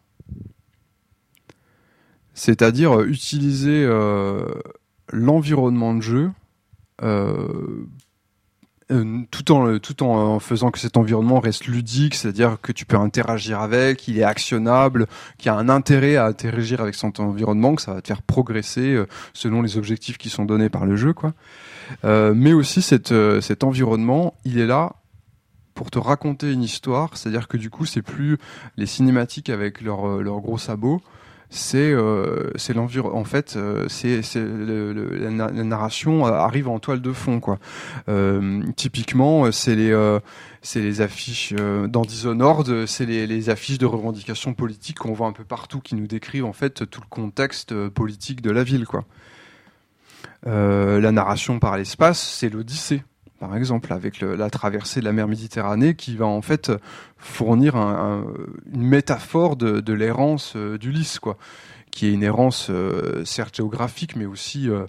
C'est-à-dire utiliser l'environnement de jeu euh, euh, tout en tout en faisant que cet environnement reste ludique, c'est-à-dire que tu peux interagir avec, il est actionnable, qu'il y a un intérêt à interagir avec son environnement, que ça va te faire progresser euh, selon les objectifs qui sont donnés par le jeu, quoi. Euh, mais aussi cet, euh, environnement, il est là pour te raconter une histoire, c'est-à-dire que du coup, c'est plus les cinématiques avec euh, leurs gros sabots, c'est euh, l'environnement. En fait, euh, c'est la, na- la narration arrive en toile de fond, quoi. Euh, typiquement, c'est les euh, c'est les affiches euh, dans Dishonored, c'est les, les affiches de revendications politiques qu'on voit un peu partout, qui nous décrivent en fait tout le contexte euh, politique de la ville, quoi. Euh, la narration par l'espace, c'est l'Odyssée, par exemple, avec le- la traversée de la mer Méditerranée, qui va en fait fournir un- un- une métaphore de, de l'errance euh, d'Ulysse, quoi, qui est une errance euh, certes géographique, mais aussi euh,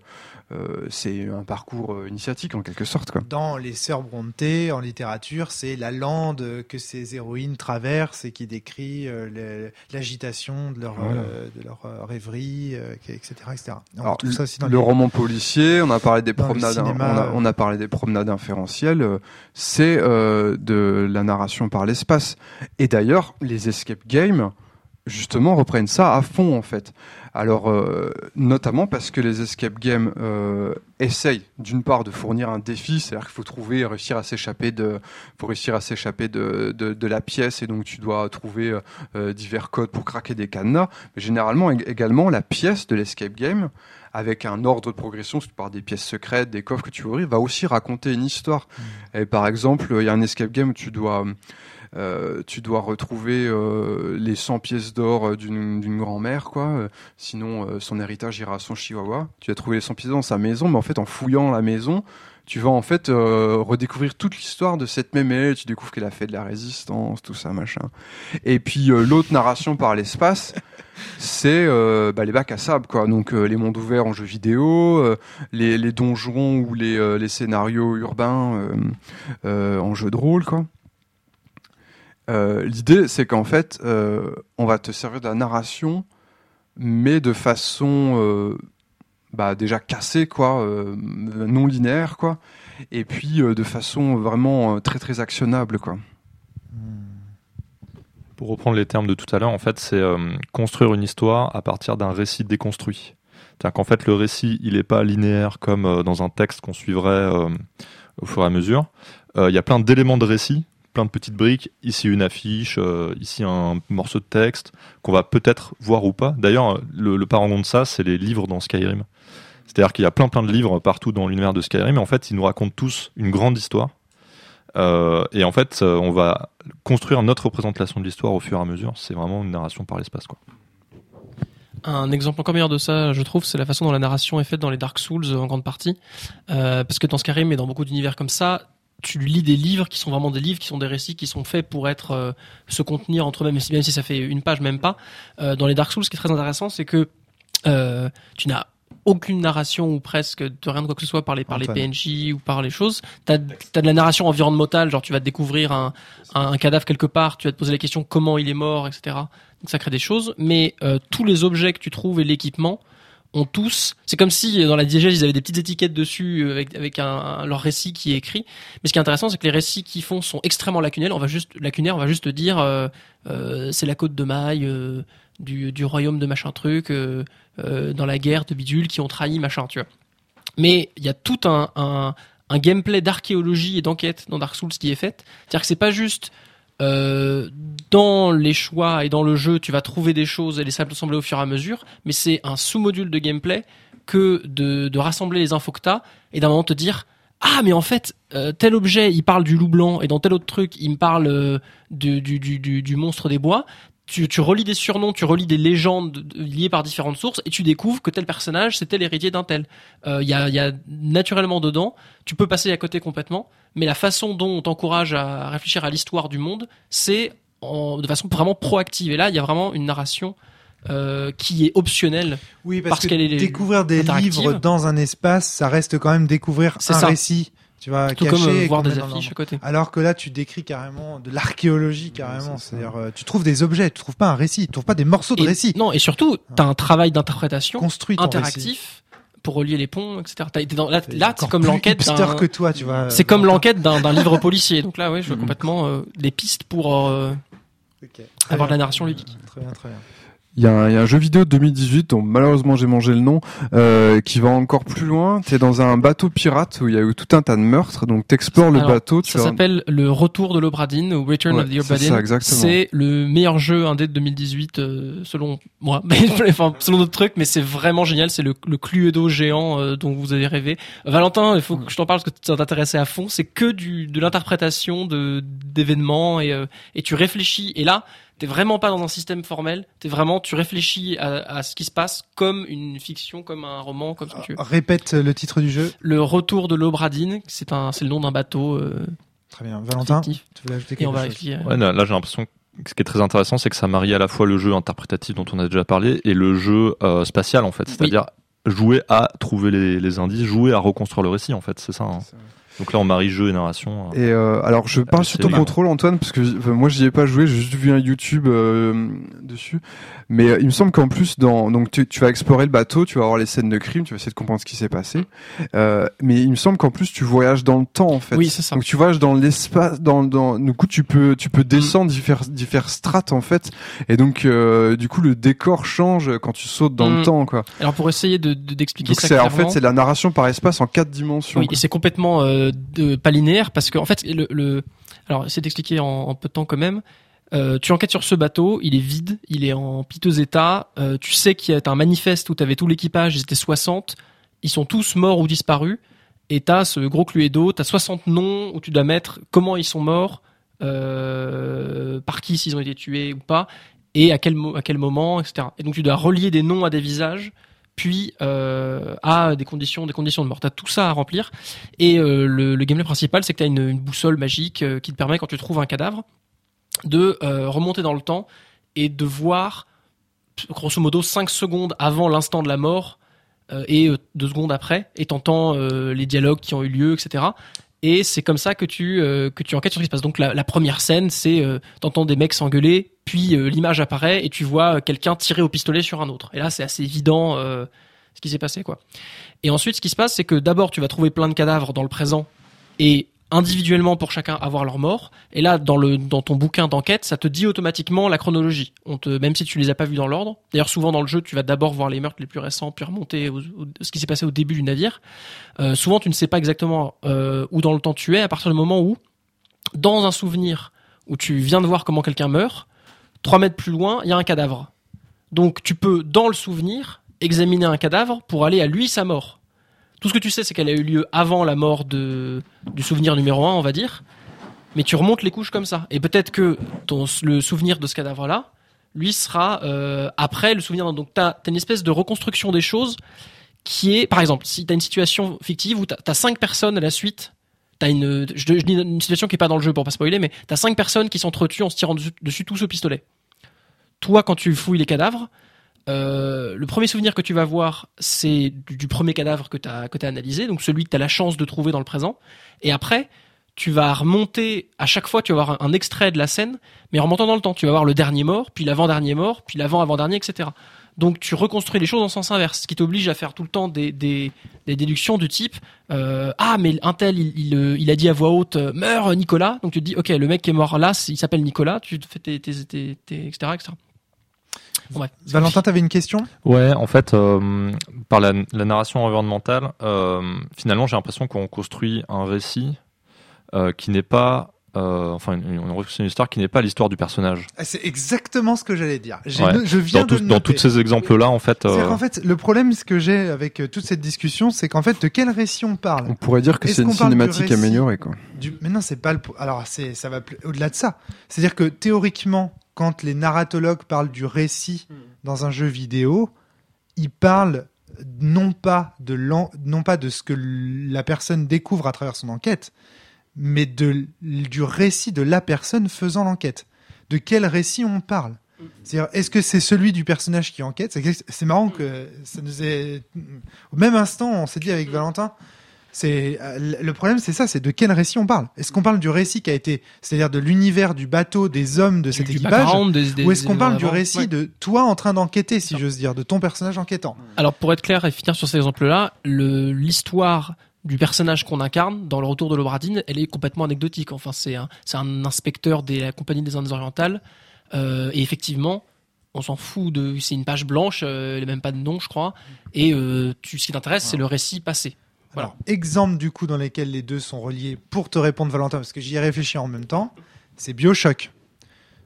c'est un parcours euh, initiatique en quelque sorte, quoi. Dans les Sœurs Brontë, en littérature, c'est la lande que ces héroïnes traversent et qui décrit euh, l'agitation de leur, Voilà. euh, de leur euh, rêverie, euh, etc., etc. On Alors, retrouve ça aussi dans le les- roman policier, on a parlé des dans promenades, cinéma, on, a, euh. on a parlé des promenades inférentielles. euh, C'est euh, de la narration par l'espace. Et d'ailleurs, les escape games, justement, reprennent ça à fond en fait. Alors, euh, notamment parce que les escape games euh, essayent, d'une part, de fournir un défi, c'est-à-dire qu'il faut trouver, réussir à s'échapper de, faut réussir à s'échapper de, de, de la pièce, et donc tu dois trouver euh, divers codes pour craquer des cadenas. Mais généralement, ég- également, la pièce de l'escape game, avec un ordre de progression, par des pièces secrètes, des coffres que tu ouvrir, va aussi raconter une histoire. Et par exemple, il y a un escape game où tu dois euh, tu dois retrouver euh, les 100 pièces d'or euh, d'une grand-mère, quoi. Sinon, son héritage ira à son chihuahua. Tu vas trouver les 100 pièces dans sa maison, mais en fait, en fouillant la maison, tu vas en fait redécouvrir toute l'histoire de cette elle. Tu découvres qu'elle a fait de la résistance, tout ça, machin. Et puis l'autre narration par l'espace, c'est bah, les bacs à sable, quoi. Donc les mondes ouverts en jeu vidéo, les, donjons ou les, les scénarios urbains en jeu de rôle, quoi. Euh, L'idée, c'est qu'en fait, euh, on va te servir de la narration, mais de façon euh, bah, déjà cassée, quoi, non linéaire, quoi, et puis de façon vraiment très très actionnable, quoi. Pour reprendre les termes de tout à l'heure, en fait, c'est construire une histoire à partir d'un récit déconstruit. C'est-à-dire qu'en fait, le récit, il n'est pas linéaire comme dans un texte qu'on suivrait au fur et à mesure. Il y a plein d'éléments de récit, plein de petites briques. Ici une affiche, euh, ici un morceau de texte qu'on va peut-être voir ou pas. D'ailleurs, le, le parangon de ça, c'est les livres dans Skyrim. C'est-à-dire qu'il y a plein plein de livres partout dans l'univers de Skyrim, et en fait, ils nous racontent tous une grande histoire. Euh, et en fait, euh, on va construire notre représentation de l'histoire au fur et à mesure. C'est vraiment une narration par l'espace, quoi. Un exemple encore meilleur de ça, je trouve, c'est la façon dont la narration est faite dans les Dark Souls en grande partie. Parce que dans Skyrim et dans beaucoup d'univers comme ça, tu lis des livres qui sont vraiment des livres, qui sont des récits qui sont faits pour être euh, se contenir entre eux, même si, même si ça fait une page, même pas. Euh, dans les Dark Souls, ce qui est très intéressant, c'est que euh, tu n'as aucune narration ou presque de rien de quoi que ce soit par les, par les. PNJ ou par les choses. T'as as de la narration environnementale, genre tu vas découvrir un, un, un cadavre quelque part, tu vas te poser la question comment il est mort, etc. Donc ça crée des choses. Mais tous les objets que tu trouves et l'équipement tous. C'est comme si euh, dans la diégèse ils avaient des petites étiquettes dessus euh, avec, avec un, leur récit qui est écrit. Mais ce qui est intéressant, c'est que les récits qu'ils font sont extrêmement lacunaires. On va juste lacunaire, on va juste te dire euh, c'est la côte de maille du, royaume de machin truc dans la guerre de bidule qui ont trahi machin, tu vois. Mais il y a tout un gameplay d'archéologie et d'enquête dans Dark Souls qui est fait. C'est-à-dire que c'est pas juste euh, dans les choix et dans le jeu, tu vas trouver des choses et les assembler au fur et à mesure, mais c'est un sous-module de gameplay que de, rassembler les infos que et d'un moment te dire ah mais en fait euh, tel objet il parle du loup blanc et dans tel autre truc il me parle euh, du monstre des bois tu, tu relis des surnoms, tu relis des légendes de- liées par différentes sources et tu découvres que tel personnage c'était l'héritier d'un tel. Euh, Il y, a, y a naturellement dedans, tu peux passer à côté complètement, mais la façon dont on t'encourage à réfléchir à l'histoire du monde, c'est de façon vraiment proactive. Et là, il y a vraiment une narration euh, qui est optionnelle. Oui, parce, Parce que qu'elle est découvrir des livres dans un espace, ça reste quand même découvrir C'est un ça. récit. Tu vois, Tout caché comme euh, voir des affiches à côté. Alors que là, tu décris carrément de l'archéologie, carrément. C'est-à-dire, euh, tu trouves des objets, tu trouves pas un récit, tu trouves pas des morceaux de Et- récit. Non, et surtout, t'as un travail d'interprétation récit. interactif pour relier les ponts, etc. T'as été dans- là, c'est comme l'enquête que toi, tu vois. C'est comme l'enquête d'un livre policier. Donc là, ouais, je vois Mhm. complètement euh, les pistes pour euh, avoir de la narration ludique. Très bien, très bien. Il y, a un, il y a un jeu vidéo de 2018 dont malheureusement j'ai mangé le nom euh, qui va encore plus loin. T'es dans un bateau pirate où il y a eu tout un tas de meurtres. Donc t'explores le Alors, bateau. Tu Ça s'appelle le Retour de l'Obradine ou Return Ouais, of the c'est Obradine. ça, exactement. C'est le meilleur jeu indé de 2018 euh, selon moi, mais enfin selon d'autres trucs, mais c'est vraiment génial. C'est le, le Cluedo géant euh, dont vous avez rêvé. Valentin, il faut que je t'en parle parce que ça t'intéressait à fond. C'est que du de l'interprétation de d'événements et euh, et tu réfléchis. Et là, t'es vraiment pas dans un système formel. T'es vraiment tu réfléchis à, à ce qui se passe comme une fiction, comme un roman, comme ce que tu veux. Répète le titre du jeu. Le Retour de l'Obradine, c'est un c'est le nom d'un bateau euh, Très bien. Valentin, fictif. tu voulais ajouter Et quelque on va chose expliquer. Ouais, là, là, j'ai l'impression que ce qui est très intéressant, c'est que ça marie à la fois le jeu interprétatif dont on a déjà parlé et le jeu euh, spatial en fait. C'est-à-dire jouer à trouver les, les indices, jouer à reconstruire le récit en fait, c'est ça. hein. Donc là, on marie jeu et narration. hein. Et euh, alors je parle Ah, sur c'est ton contrôle Antoine parce que enfin, moi j'y ai pas joué, j'ai juste vu un YouTube euh, dessus. Mais euh, il me semble qu'en plus dans donc tu, tu vas explorer le bateau, tu vas voir les scènes de crime, tu vas essayer de comprendre ce qui s'est passé. Euh, mais il me semble qu'en plus tu voyages dans le temps en fait. Oui, c'est ça. Donc tu voyages dans l'espace, dans dans du coup tu peux tu peux descendre différentes différentes strates en fait. Et donc euh, du coup le décor change quand tu sautes dans Mm. le temps quoi. Alors pour essayer de de- d'expliquer Donc ça c'est en clairement, fait c'est de la narration par espace en quatre dimensions. oui, quoi. et c'est complètement euh, de, pas linéaire parce que en fait le, alors c'est d'expliquer en, peu de temps quand même. Euh, tu enquêtes sur ce bateau, il est vide, il est en piteux état. euh, tu sais qu'il y a un manifeste où tu avais tout l'équipage, ils étaient 60, ils sont tous morts ou disparus. Et t'as ce gros cluedo, t'as 60 noms où tu dois mettre comment ils sont morts, euh, par qui s'ils ont été tués ou pas, et à quel, à quel moment, etc. Et donc tu dois relier des noms à des visages, puis euh, à des conditions, des conditions de mort. T'as tout ça à remplir. Et euh, le, gameplay principal, c'est que t'as une, une boussole magique euh, qui te permet, quand tu trouves un cadavre, de euh, remonter dans le temps et de voir, grosso modo, 5 secondes avant l'instant de la mort et deux secondes après, et t'entends les dialogues qui ont eu lieu, etc. Et c'est comme ça que tu euh, que tu enquêtes sur ce qui se passe. Donc la, première scène, c'est euh, t'entends des mecs s'engueuler, puis euh, l'image apparaît et tu vois euh, quelqu'un tirer au pistolet sur un autre. Et là, c'est assez évident ce qui s'est passé, quoi. Et ensuite, ce qui se passe, c'est que d'abord, tu vas trouver plein de cadavres dans le présent et individuellement pour chacun avoir leur mort. Et là, dans ton bouquin d'enquête, ça te dit automatiquement la chronologie. Même si tu les as pas vus dans l'ordre. D'ailleurs, souvent dans le jeu, tu vas d'abord voir les meurtres les plus récents, puis remonter ce qui s'est passé au début du navire. Euh, souvent, tu ne sais pas exactement euh, où dans le temps tu es à partir du moment où, dans un souvenir où tu viens de voir comment quelqu'un meurt, trois mètres plus loin, il y a un cadavre. Donc, tu peux dans le souvenir examiner un cadavre pour aller à lui sa mort. Tout ce que tu sais, c'est qu'elle a eu lieu avant la mort de, du souvenir numéro un, on va dire. Mais tu remontes les couches comme ça. Et peut-être que le souvenir de ce cadavre-là, lui, sera euh, après le souvenir. Donc, tu as, une espèce de reconstruction des choses qui est, par exemple, si tu as une situation fictive où tu as, cinq personnes à la suite, T'as une, je dis une situation qui est pas dans le jeu pour pas spoiler, mais t'as cinq personnes qui s'entretuent en se tirant dessus, dessus tous au pistolet. Toi, quand tu fouilles les cadavres, euh, le premier souvenir que tu vas voir, c'est du, premier cadavre que t'as que t'as analysé, donc celui que t'as la chance de trouver dans le présent. Et après, tu vas remonter à chaque fois, tu vas avoir un, extrait de la scène, mais en remontant dans le temps, tu vas voir le dernier mort, puis l'avant-dernier mort, puis l'avant-avant-dernier, etc. Donc tu reconstruis les choses en sens inverse, ce qui t'oblige à faire tout le temps des, des, déductions du type euh, ah mais un tel il, il, euh, a dit à voix haute meurs Nicolas donc tu te dis ok le mec qui est mort là il s'appelle Nicolas tu fais tes, tes, tes, tes- etc etc. Bon, bref. Valentin, t'avais une question? Ouais, en fait, euh, par la, la narration environnementale, euh, finalement, j'ai l'impression qu'on construit un récit euh, qui n'est pas, euh, enfin, on reconstruit une histoire qui n'est pas l'histoire du personnage. Ah, C'est exactement ce que j'allais dire. J'ai Ouais. no- Je viens Dans, de tous- dans ces exemples-là, en fait, euh, qu'en fait, le problème, ce que j'ai avec euh, toute cette discussion, c'est qu'en fait, de quel récit on parle? On pourrait dire que c'est une cinématique améliorée, quoi. du... Mais non, c'est pas le. Alors, c'est ça va plus- au-delà de ça. C'est-à-dire que théoriquement, quand les narratologues parlent du récit dans un jeu vidéo, ils parlent non pas de non pas de ce que la personne découvre à travers son enquête, mais de du récit de la personne faisant l'enquête. De quel récit on parle? Est-ce que c'est celui du personnage qui enquête? C'est c'est marrant que ça nous est au même instant, on s'est dit avec Valentin. C'est euh, le problème, c'est ça, c'est de quel récit on parle. Est-ce qu'on parle du récit qui a été, c'est-à-dire de l'univers du bateau, des hommes de cet du équipage, background, des- des- ou est-ce qu'on parle du récit. Ouais. de toi en train d'enquêter, si j'ose dire, de ton personnage enquêtant? Alors pour être clair et finir sur cet exemple-là, le- l'histoire du personnage qu'on incarne dans le retour de l'Obradine, elle est complètement anecdotique. Enfin, c'est un, inspecteur de la compagnie des Indes orientales. Euh, et effectivement, on s'en fout de. C'est une page blanche, euh, elle n'a même pas de nom, je crois. Et euh, tu, ce qui t'intéresse, c'est le récit passé. Voilà. Alors, exemple du coup dans lesquels les deux sont reliés pour te répondre Valentin parce que j'y ai réfléchi en même temps, c'est BioShock.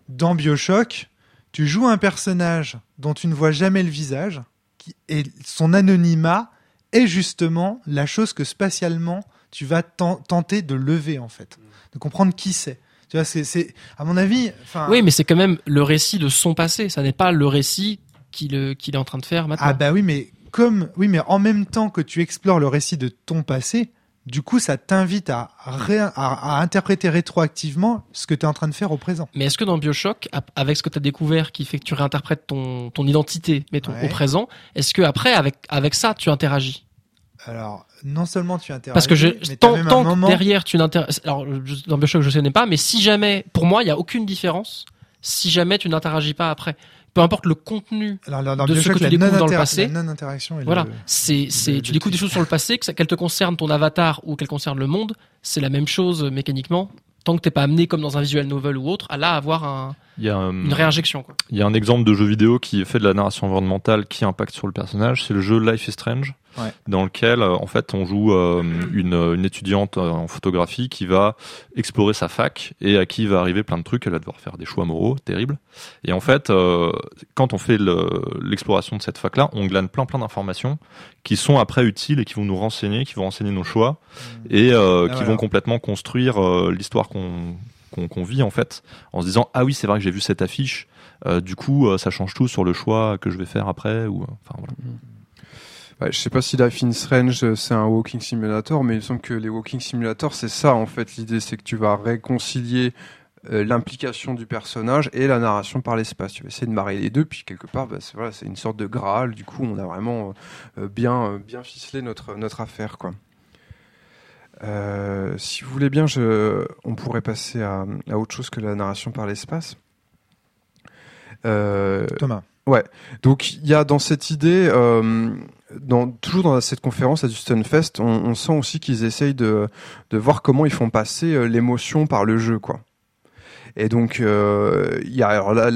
Dans BioShock, tu joues un personnage dont tu ne vois jamais le visage qui, et son anonymat est justement la chose que spatialement tu vas ten- tenter de lever en fait, de comprendre qui c'est. Tu vois, c'est, à mon avis, Oui, mais c'est quand même le récit de son passé. Ça n'est pas le récit qu'il qu'il est en train de faire maintenant. Ah bah oui, mais comme oui, mais en même temps que tu explores le récit de ton passé, du coup, ça t'invite à, ré- à, à interpréter rétroactivement ce que tu es en train de faire au présent. Mais est-ce que dans Bioshock, avec ce que tu as découvert qui fait que tu réinterprètes ton, ton identité, mettons, Ouais. au présent, est-ce que après, avec, avec ça, tu interagis? Alors, non seulement tu interagis, Parce que je, mais tant, même tant un que derrière tu n'intéresses, alors dans Bioshock je sais pas, mais si jamais, pour moi, il y a aucune différence si jamais tu n'interagis pas après. Peu importe le contenu. Alors, de ce Bioshock, que tu découvres dans le passé. la non-interaction. est Voilà, le- c'est, c'est, le- tu le découvres des choses sur le passé, que ça- qu'elles te concernent ton avatar ou qu'elles concernent le monde, c'est la même chose euh, mécaniquement. Tant que t'es pas amené comme dans un visual novel ou autre, à là avoir un- il y a, euh, une réinjection. Il y a un exemple de jeu vidéo qui fait de la narration environnementale qui impacte sur le personnage, c'est le jeu Life is Strange, Ouais. dans lequel euh, en fait on joue euh, une, une étudiante euh, en photographie qui va explorer sa fac et à qui va arriver plein de trucs, elle va devoir faire des choix moraux terribles. Et en fait, quand on fait le- l'exploration de cette fac-là, on glane plein plein d'informations qui sont après utiles et qui vont nous renseigner, qui vont renseigner nos choix et euh, Ah, qui voilà. vont complètement construire euh, l'histoire qu'on vit en fait en se disant ah oui c'est vrai que j'ai vu cette affiche euh, du coup ça change tout sur le choix que je vais faire après ou enfin voilà Ouais, je sais pas si Life is Strange euh, c'est un walking simulator, mais il me semble que les walking simulators c'est ça en fait. L'idée c'est que tu vas réconcilier euh, l'implication du personnage et la narration par l'espace. Tu vas essayer de marier les deux, puis quelque part bah, c'est voilà, une sorte de graal. Du coup on a vraiment euh, bien euh, bien ficelé notre notre affaire quoi. Si vous voulez bien, je, on pourrait passer à, à autre chose que la narration par l'espace. Thomas. donc il y a dans cette idée, toujours dans cette conférence à du Stunfest, on, sent aussi qu'ils essayent de, voir comment ils font passer euh, l'émotion par le jeu, quoi. Et donc euh, alors là,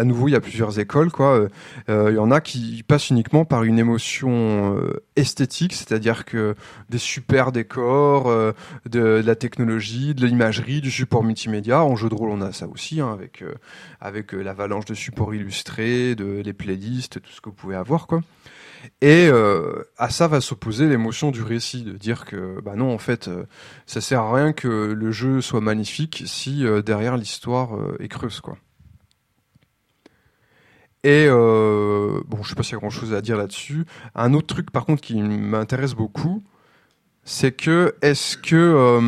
à nouveau il y a plusieurs écoles quoi. Euh, Il y en a qui passent uniquement par une émotion esthétique, c'est-à-dire que des super décors, de, la technologie, de l'imagerie, du support multimédia. En jeu de rôle on a ça aussi hein, avec avec l'avalanche de supports illustrés, de les playlists, tout ce que vous pouvez avoir quoi. Et euh, à ça va s'opposer l'émotion du récit, de dire que bah non en fait euh, ça sert à rien que le jeu soit magnifique si euh, derrière l'histoire est creuse quoi. Et bon je sais pas s'il y a grand chose à dire là-dessus. Un autre truc par contre qui m'intéresse beaucoup, c'est que est-ce que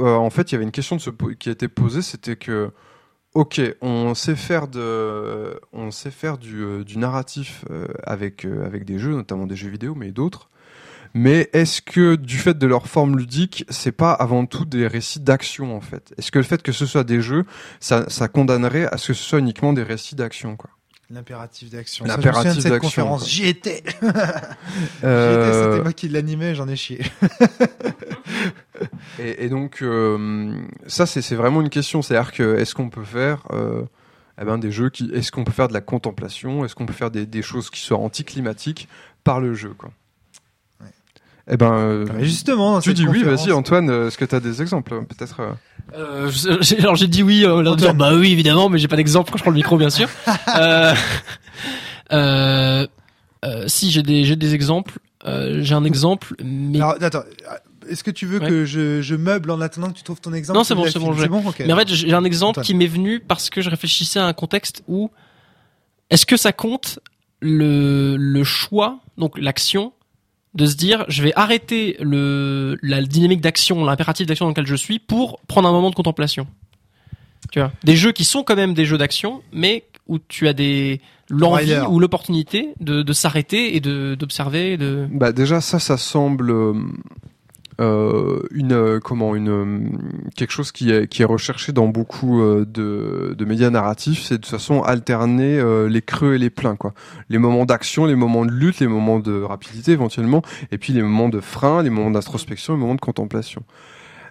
en fait il y avait une question qui a été posée, c'était que ok, on sait faire de, on sait faire du, euh, du narratif euh, avec euh, avec des jeux, notamment des jeux vidéo, mais d'autres. Mais est-ce que du fait de leur forme ludique, c'est pas avant tout des récits d'action en fait? Est-ce que le fait que ce soit des jeux, ça, ça condamnerait à ce que ce soit uniquement des récits d'action quoi? L'impératif d'action. L'impératif d'action, conférence. J'y étais. Étais, C'était moi qui l'animais, j'en ai chié. Et, et donc, euh, ça, c'est vraiment une question. C'est-à-dire que est-ce qu'on peut faire euh, eh ben, des jeux qui. Est-ce qu'on peut faire de la contemplation? Est-ce qu'on peut faire des, des choses qui soient anticlimatiques par le jeu quoi? Ouais. Eh ben, euh, Mais justement, tu dis oui, vas-y, Antoine, est-ce que tu as des exemples Peut-être. euh, Euh, alors j'ai dit oui, euh, en disant bah oui évidemment, mais j'ai pas d'exemple quand je prends le micro bien sûr. euh, euh, euh, si j'ai des j'ai des exemples, euh, j'ai un exemple, mais Alors, attends. Est-ce que tu veux Ouais. que je, je meuble en attendant que tu trouves ton exemple Non, c'est bon, c'est bon, C'est bon, mais en fait j'ai un exemple qui m'est venu parce que je réfléchissais à un contexte où est-ce que ça compte le le choix donc l'action de se dire je vais arrêter le la dynamique d'action, l'impératif d'action dans lequel je suis pour prendre un moment de contemplation. Tu vois, des jeux qui sont quand même des jeux d'action, mais où tu as des l'envie ou l'opportunité de, de s'arrêter et de d'observer, de Bah déjà ça, ça semble euh, une euh, comment une euh, quelque chose qui est qui est recherché dans beaucoup euh, de, de médias narratifs, c'est de toute façon alterner les creux et les pleins quoi. Les moments d'action, les moments de lutte, les moments de rapidité éventuellement, et puis les moments de frein, les moments d'introspection, les moments de contemplation.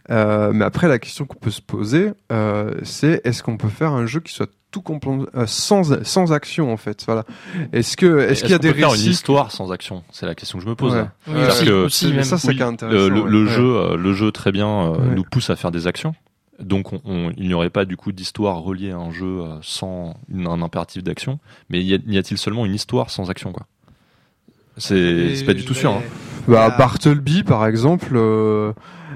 Euh, mais après la question qu'on peut se poser, euh, c'est est-ce qu'on peut faire un jeu qui soit tout euh, sans sans action en fait. Voilà. Est-ce que est-ce qu'il y a des peut faire une récits histoire sans action? C'est la question que je me pose. Ouais. hein. Oui, Ouais, aussi, c'est- aussi, c'est- même. ça, c'est Oui, qui est intéressant. le, ouais. le Ouais. jeu, euh, le jeu très bien euh, Ouais. nous pousse à faire des actions. Donc on, on- il n'y aurait pas du coup d'histoire reliée à un jeu euh, sans une- un impératif d'action. Mais y a-t-il seulement une histoire sans action quoi? C'est c'est pas du tout sûr. hein. Bah, Ah. Bartleby, par exemple, euh,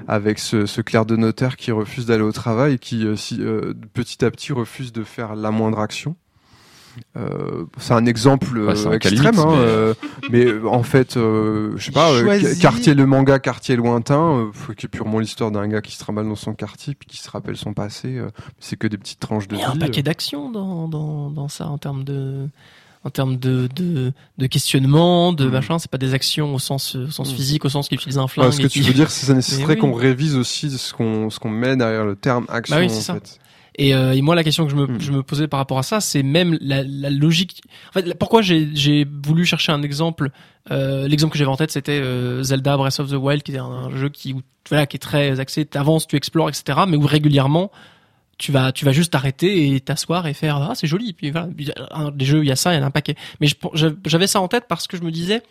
avec ce, ce clerc de notaire qui refuse d'aller au travail, qui euh, si, euh, petit à petit refuse de faire la moindre action. Euh, c'est un exemple euh, Ouais, un extrême, hein, mais- euh, mais en fait, euh, je sais pas, euh, quartier le manga, quartier lointain, euh, qui est purement l'histoire d'un gars qui se trimballe dans son quartier puis qui se rappelle son passé. euh, c'est que des petites tranches de Il y a un paquet d'actions dans, dans, dans ça en termes de en termes de, de, de questionnement, de Mm. machin, c'est pas des actions au sens, au sens Mm. physique, au sens qu'il utilise un Ouais, flingue. ce que tu qui- veux dire, c'est ça nécessiterait oui. qu'on révise aussi ce qu'on ce qu'on met derrière le terme action. Bah oui, c'est en ça. fait. Et, euh, et moi, la question que je me, Mm. je me posais par rapport à ça, c'est même la, la logique. En fait, la- pourquoi j'ai j'ai voulu chercher un exemple euh, L'exemple que j'avais en tête, c'était euh, Zelda Breath of the Wild, qui est un, un jeu qui, où, voilà, qui est très axé, t'avances, tu explores, etc. Mais où régulièrement, tu vas, tu vas juste t'arrêter et t'asseoir et faire ah c'est joli. Puis voilà, un- des jeux, il y a ça, il y en a un paquet. Mais j'avais ça en tête parce que je me disais,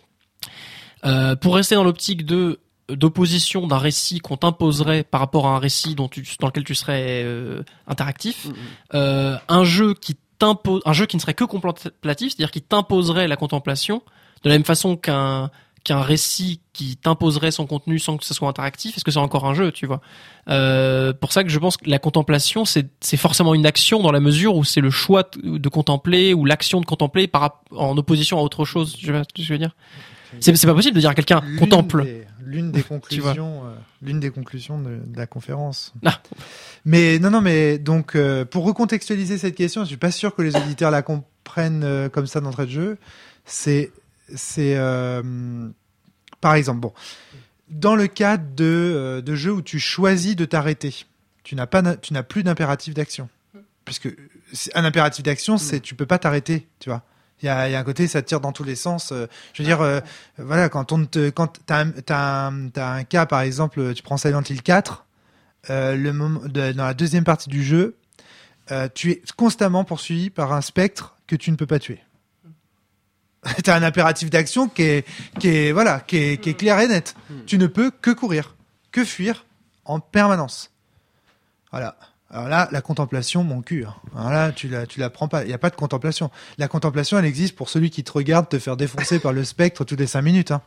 euh, pour rester dans l'optique de d'opposition d'un récit qu'on t'imposerait par rapport à un récit dont tu, dans lequel tu serais euh, interactif, euh, un jeu qui t'impose, un jeu qui ne serait que contemplatif, c'est-à-dire qui t'imposerait la contemplation, de la même façon qu'un qu'un récit qui t'imposerait son contenu sans que ce soit interactif, est-ce que c'est encore un jeu, tu vois? Euh, Pour ça que je pense que la contemplation, c'est forcément une action dans la mesure où c'est le choix de contempler ou l'action de contempler par en opposition à autre chose. Ce que je veux dire? C'est pas possible de dire à quelqu'un contemple. des- L'une des conclusions, euh, l'une des conclusions de, de la conférence. Ah. Mais non, non, mais donc euh, pour recontextualiser cette question, je suis pas sûr que les auditeurs la comprennent euh, comme ça d'entrée de jeu. C'est, c'est, euh, par exemple, bon, dans le cadre de, euh, de jeux où tu choisis de t'arrêter, tu n'as pas, tu n'as plus d'impératif d'action, puisque un impératif d'action, c'est tu peux pas t'arrêter, tu vois. Il y a, il y a un côté, ça tire dans tous les sens. euh, je veux dire, euh, voilà, quand on te, quand t'as un, t'as un, t'as un cas, par exemple, tu prends Silent Hill 4, euh, le moment, de- dans la deuxième partie du jeu, euh, tu es constamment poursuivi par un spectre que tu ne peux pas tuer. T'as un impératif d'action qui est, qui est, voilà, qui est, qui est clair et net. Tu ne peux que courir, que fuir en permanence. Voilà. Alors là, la contemplation, mon cul. hein. Alors là, tu la, tu la prends pas. Il n'y a pas de contemplation. La contemplation, elle existe pour celui qui te regarde te faire défoncer par le spectre toutes les cinq minutes. hein.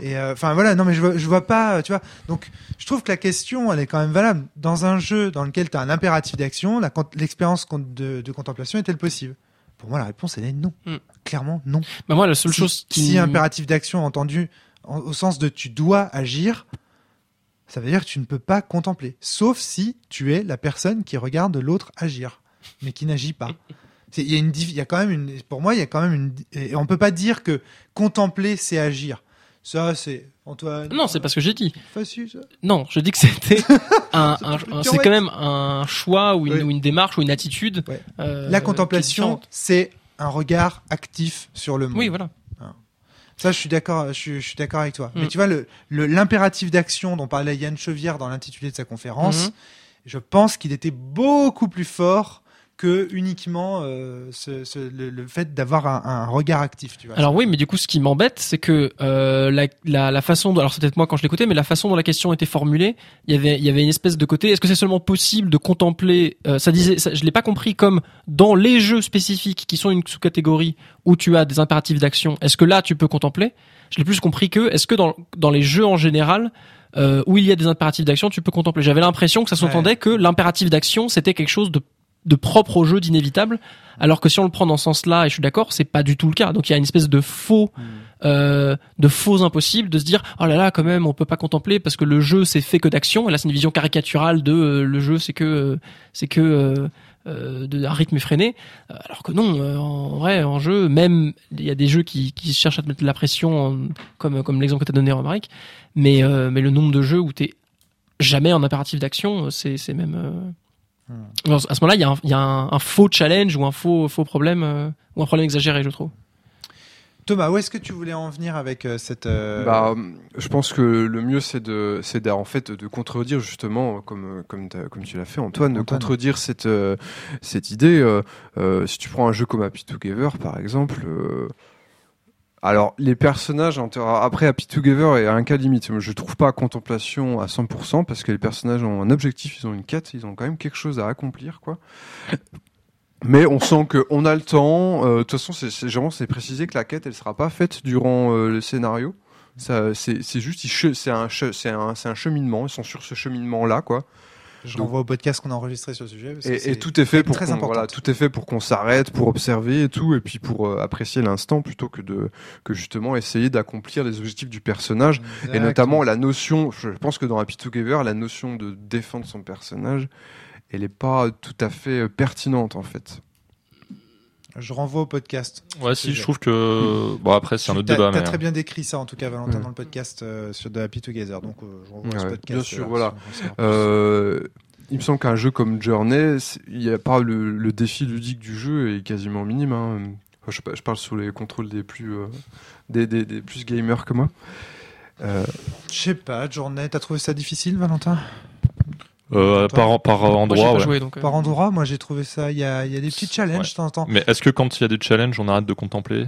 Et euh, enfin voilà, non mais je vois, je vois pas, tu vois. Donc je trouve que la question, elle est quand même valable. Dans un jeu dans lequel tu as un impératif d'action, l'expérience de contemplation est-elle possible? Pour moi, la réponse elle est non. Hmm. Clairement non. Bah moi, la seule si, chose qui si impératif d'action entendu en- au sens de tu dois agir, ça veut dire que tu ne peux pas contempler, sauf si tu es la personne qui regarde l'autre agir, mais qui n'agit pas. Il y a une, diff- il y a quand même une, pour moi, il y a quand même une, et on peut pas dire que contempler c'est agir. Ça, c'est Antoine. Non, c'est pas ce que j'ai dit. facile. Ça. Non, je dis que c'était un, un- c'est quand même un choix ou une, Oui. ou une démarche ou une attitude. Ouais. euh, La contemplation, c'est un regard actif sur le monde. Oui, voilà. Ça, je suis d'accord, je suis, je suis d'accord avec toi. Mm. Mais tu vois, le, l'impératif d'action dont parlait Yann Chevière dans l'intitulé de sa conférence, Mhm. je pense qu'il était beaucoup plus fort que uniquement euh, ce, ce- le, le fait d'avoir un, un regard actif. Tu vois. Alors oui, mais du coup, ce qui m'embête, c'est que euh, la, la, la façon, dont, alors c'est peut-être moi quand je l'écoutais, mais la façon dont la question était formulée, il y avait, il y avait une espèce de côté. Est-ce que c'est seulement possible de contempler euh, Ça disait, ça, je l'ai pas compris comme dans les jeux spécifiques qui sont une sous-catégorie où tu as des impératifs d'action. Est-ce que là tu peux contempler? Je l'ai plus compris que est-ce que dans dans les jeux en général euh, où il y a des impératifs d'action, tu peux contempler? J'avais l'impression que ça s'entendait que l'impératif d'action c'était quelque chose de de propre au jeu, d'inévitable, alors que si on le prend dans ce sens-là, et je suis d'accord, c'est pas du tout le cas. Donc il y a une espèce de faux, euh, de faux impossible de se dire oh là là quand même on peut pas contempler parce que le jeu c'est fait que d'action. Et là c'est une vision caricaturale de euh, le jeu c'est que euh, c'est que de un rythme effréné, alors que non, en vrai en jeu même il y a des jeux qui, qui cherchent à te mettre de la pression en- comme comme l'exemple que t'as donné Romaric, mais mais le nombre de jeux où t'es jamais en impératif d'action, c'est c'est même Hmm. alors, à ce moment-là, il y a, un, il y a un, un faux challenge ou un faux, faux problème, euh, ou un problème exagéré, je trouve. Thomas, où est-ce que tu voulais en venir avec euh, cette euh, Bah, je pense que le mieux c'est de, c'est en fait de contredire justement, comme comme, comme tu l'as fait Antoine, de contredire cette euh, cette idée. euh, euh, si tu prends un jeu comme Happy Together par exemple. Alors, les personnages, après Happy Together est un cas limite. Je trouve pas contemplation à 100% parce que les personnages ont un objectif, ils ont une quête, ils ont quand même quelque chose à accomplir, quoi. Mais on sent qu'on a le temps. euh, De toute façon, c'est précisé que la quête, elle sera pas faite durant euh, le scénario. C'est juste, c'est un, un, un cheminement. Ils sont sur ce cheminement-là, quoi. Je donc- renvoie au podcast qu'on a enregistré sur le sujet. parce Et, tout est fait pour qu'on, importante. voilà, tout est fait pour qu'on s'arrête, pour observer et tout, et puis pour euh, apprécier l'instant plutôt que de que justement essayer d'accomplir les objectifs du personnage. Et notamment la notion, je pense que dans Happy Together, la notion de défendre son personnage, elle est pas tout à fait euh, pertinente en fait. Je renvoie au podcast. Ouais, si, je trouve que. Bon, après, c'est un Tu- autre débat, T'as mais. très bien décrit ça, en tout cas, Valentin, Ouais. dans le podcast euh, sur The Happy Together. Donc, euh, je renvoie à ce Ouais, podcast. bien sûr, euh, voilà. plus. Euh, il me semble qu'un jeu comme Journey, il y a pas le, le défi ludique du jeu est quasiment minime. Hein. Enfin, je, pa- je parle sous les contrôles des plus euh, des, des, des plus gamers que moi. Euh, Je sais pas, journée, t'as trouvé ça difficile, Valentin? Euh, par, Moi, endroit, pas ouais. joué, donc. euh, Par endroit, moi j'ai trouvé ça. Il y a, il y a des petits challenges Ouais. de temps en temps. Mais est-ce que quand il y a des challenges, on arrête de contempler?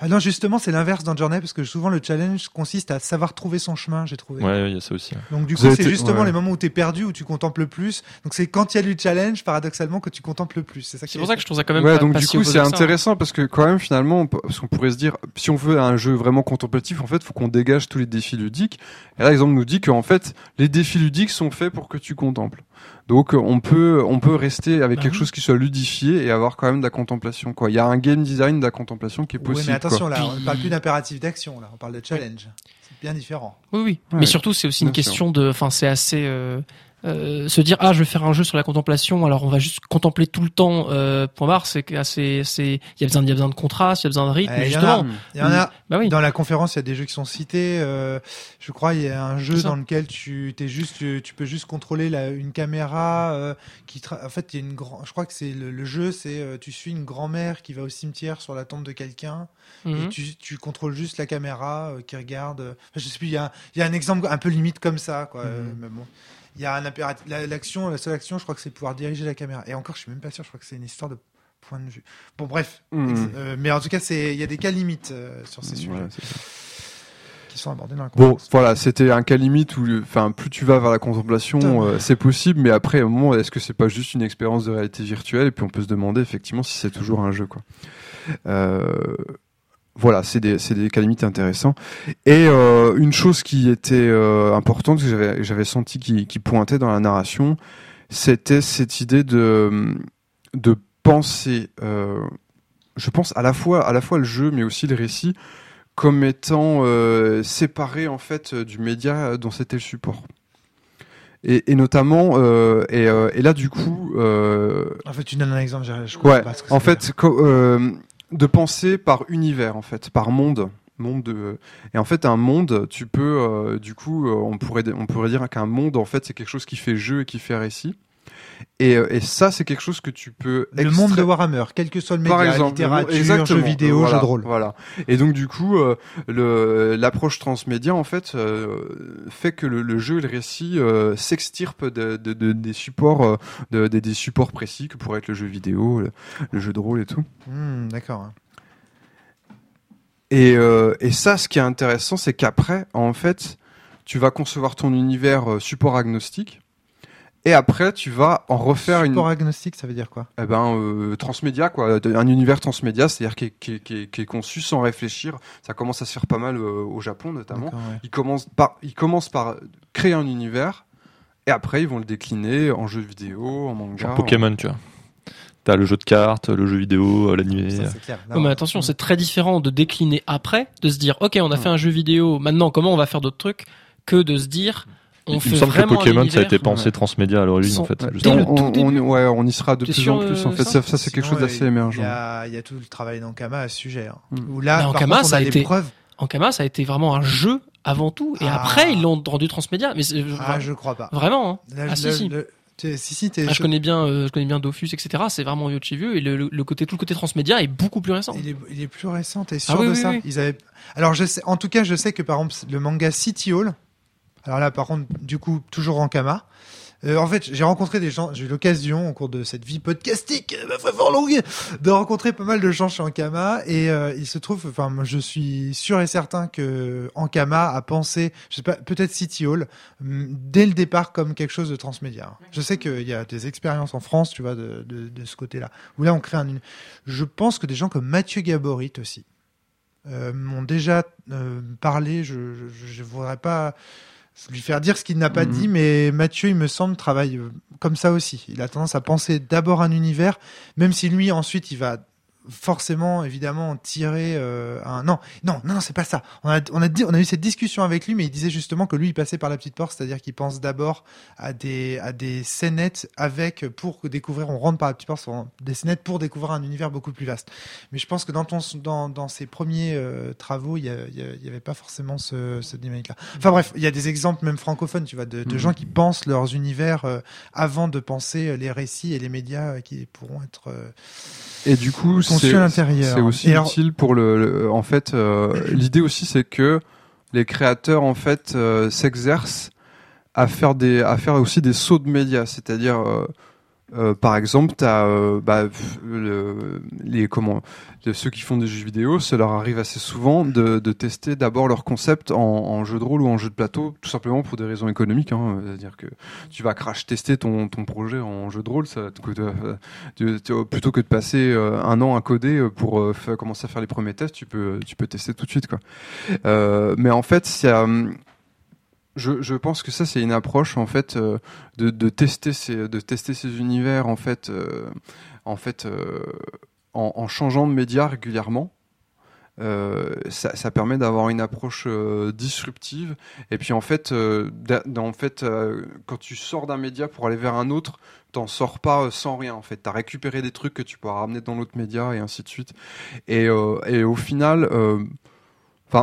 Ah non, justement, c'est l'inverse dans Journey parce que souvent le challenge consiste à savoir trouver son chemin, j'ai trouvé. Ouais, il y a ça aussi. Donc du Vous coup, c'est été- justement ouais. les moments où t'es perdu, où tu contemples le plus. Donc c'est quand il y a du challenge, paradoxalement, que tu contemples le plus. C'est ça. qui C'est est pour ça que je trouve ça quand même ouais, donc du coup c'est ça. intéressant parce que quand même finalement, on peut- parce qu'on pourrait se dire, si on veut un jeu vraiment contemplatif, en fait, faut qu'on dégage tous les défis ludiques. Et là, l'exemple nous dit qu'en fait, les défis ludiques sont faits pour que tu contemples. Donc euh, on peut on peut rester avec Bah quelque oui. chose qui soit ludifié et avoir quand même de la contemplation. Quoi, il y a un game design de la contemplation qui est Oui, possible. mais attention quoi. là, on ne parle plus d'impératif d'action, là, on parle de challenge. C'est bien différent. Oui, oui. Ouais. Mais surtout, c'est aussi une sûr. question de. Enfin, c'est assez. euh, euh, se dire ah je vais faire un jeu sur la contemplation alors on va juste contempler tout le temps euh, point barre c'est assez c'est il y a besoin il y a besoin de contraste il y a besoin de rythme Eh, il y en justement. Il y en a. bah oui Dans la conférence, il y a des jeux qui sont cités. euh, je crois il y a un jeu dans lequel tu t'es juste, tu, tu peux juste contrôler la, une caméra euh, qui. tra- En fait, il y a une grand. Je crois que c'est le, le jeu, c'est tu suis une grand-mère qui va au cimetière sur la tombe de quelqu'un et Mhm. tu, tu contrôles juste la caméra qui regarde. enfin, je sais plus. Il y a, il y a un exemple un peu limite comme ça, quoi. euh, mais bon. Il y a un impératif. la- L'action, la seule action, je crois que c'est pouvoir diriger la caméra. Et encore, je suis même pas sûr. Je crois que c'est une histoire de point de vue. Bon, bref. Ex- euh, mais en tout cas, c'est il y a des cas limites euh, sur ces sujets qui sont abordés dans la Bon, voilà, c'était un cas limite où, enfin, plus tu vas vers la contemplation, euh, c'est possible, mais après, au moment, est-ce que c'est pas juste une expérience de réalité virtuelle? Et puis on peut se demander effectivement si c'est toujours un jeu, quoi. Euh, voilà, c'est des, c'est des cas limites intéressants. Et euh, une chose qui était euh, importante, que j'avais, j'avais senti qui, qui pointait dans la narration, c'était cette idée de, de penser, euh, je pense à la fois, à la fois le jeu, mais aussi le récit, comme étant séparé en fait du média dont c'était le support. et, et notamment euh, et, euh, et là du coup euh, En fait, tu donnes un exemple. Je, je ouais pas ce que ça en fait co- de penser par univers en fait par monde monde de et en fait un monde tu peux euh, du coup euh, on pourrait on pourrait dire qu'un monde en fait c'est quelque chose qui fait jeu et qui fait récit et, euh, et ça c'est quelque chose que tu peux le monde de Warhammer, quel que soit le média, par exemple, littérature, jeux vidéo, voilà, jeux de rôle. Voilà. Et donc du coup, euh, le l'approche transmédia en fait euh, fait que le, le jeu et le récit euh, s'extirpent de, de- de- des supports, de, des- des supports précis que pourrait être le jeu vidéo, le, le jeu de rôle et tout. Hmm, D'accord. Et, et ça, ce qui est intéressant, c'est qu'après, en fait, tu vas concevoir ton univers support agnostique. Et après, tu vas en refaire une, Support agnostique, ça veut dire quoi? Eh ben, euh, transmédia, quoi. Un univers transmédia, c'est-à-dire qui est, qui, est, qui, est, qui est conçu sans réfléchir. Ça commence à se faire pas mal euh, au Japon, notamment. Ouais. Ils commencent par, ils commencent par créer un univers, et après, ils vont le décliner en jeu vidéo, en manga. Genre Pokémon, tu vois. T'as le jeu de cartes, le jeu vidéo, euh, l'animé. Ça, c'est clair. Ouais, mais attention, c'est très différent de décliner après, de se dire, ok, on a fait un jeu vidéo, maintenant comment on va faire d'autres trucs, que de se dire, on Il me semble que Pokémon, ça a été pensé transmédia à l'origine, en fait. Ouais, on, tout on- début. ouais, on y sera de plus sûr en plus. En fait, ça c'est quelque chose d'assez euh, émergent. Il y a, il y a tout le travail d'Ankama à ce sujet. hein. Mm. Où là, par Ankama, contre, on ça a a des été- preuves. Ankama, ça a été vraiment un jeu avant tout, et Ah. après ils l'ont rendu transmédia. Mais c'est- Ah, je crois pas. vraiment, hein. Là, Ah, si, si. le- t'es- si, si, t'es- Ah, je connais bien, euh, je connais bien Dofus, etc. C'est vraiment vieux de chez vieux, et le, le- le côté, tout le côté transmédia est beaucoup plus récent. Il est, il est plus récent, t'es sûr Ah oui, de oui, ça oui. Ils avaient... Alors, je sais, en tout cas, je sais que par exemple, le manga City Hall, alors là, par contre, du coup, toujours en Kama. Euh, en fait, j'ai rencontré des gens, j'ai eu l'occasion, au cours de cette vie podcastique, euh, ma foi fort longue, de rencontrer pas mal de gens chez Ankama, et euh, il se trouve, enfin, je suis sûr et certain que Ankama a pensé, je sais pas, peut-être City Hall, hum, dès le départ comme quelque chose de transmédia. Je sais qu'il y a des expériences en France, tu vois, de, de, de ce côté-là, où là, on crée un... Je pense que des gens comme Mathieu Gaborit aussi euh, m'ont déjà parlé, je, je, je voudrais pas lui faire dire ce qu'il n'a pas Mhm. dit, mais Mathieu, il me semble, travaille euh, comme ça aussi. Il a tendance à penser d'abord un univers, même si lui, ensuite, il va forcément, évidemment, tirer euh, un... Non, non, non, non, c'est pas ça. On a, on, a dit, on a eu cette discussion avec lui, mais il disait justement que lui, il passait par la petite porte, c'est-à-dire qu'il pense d'abord à des, à des scénettes avec, pour découvrir, on rentre par la petite porte, sur des scénettes pour découvrir un univers beaucoup plus vaste. Mais je pense que dans, ton, dans, dans ses premiers euh, travaux, il y, a- il y a- il y avait pas forcément ce, cette dynamique-là. Enfin bref, il y a des exemples même francophones, tu vois, de, de Mhm. gens qui pensent leurs univers euh, avant de penser les récits et les médias qui pourront être Et du coup, c'est à l'intérieur. c'est aussi Et alors- utile pour le. le- en fait, euh, l'idée aussi, c'est que les créateurs en fait euh, s'exercent à faire des, à faire aussi des sauts de médias, c'est-à-dire. Euh, par exemple, euh, bah, les comment ceux qui font des jeux vidéo, ça leur arrive assez souvent de, tester d'abord leur concept en, jeu de rôle ou en jeu de plateau, tout simplement pour des raisons économiques. Hein, C'est-à-dire que tu vas crash tester ton, projet en jeu de rôle, euh, plutôt que de passer un an à coder pour commencer à faire les premiers tests, tu peux, tu peux tester tout de suite. Mais en fait, c'est, euh, je, pense que ça, c'est une approche en fait euh, de, tester ces, de tester ces univers en fait, euh, euh, en, changeant de média régulièrement. Ça, permet d'avoir une approche disruptive. Et puis en fait, en fait quand tu sors d'un média pour aller vers un autre t'en sors pas sans rien en fait. T'as récupéré des trucs que tu pourras ramener dans l'autre média et ainsi de suite. Et, au final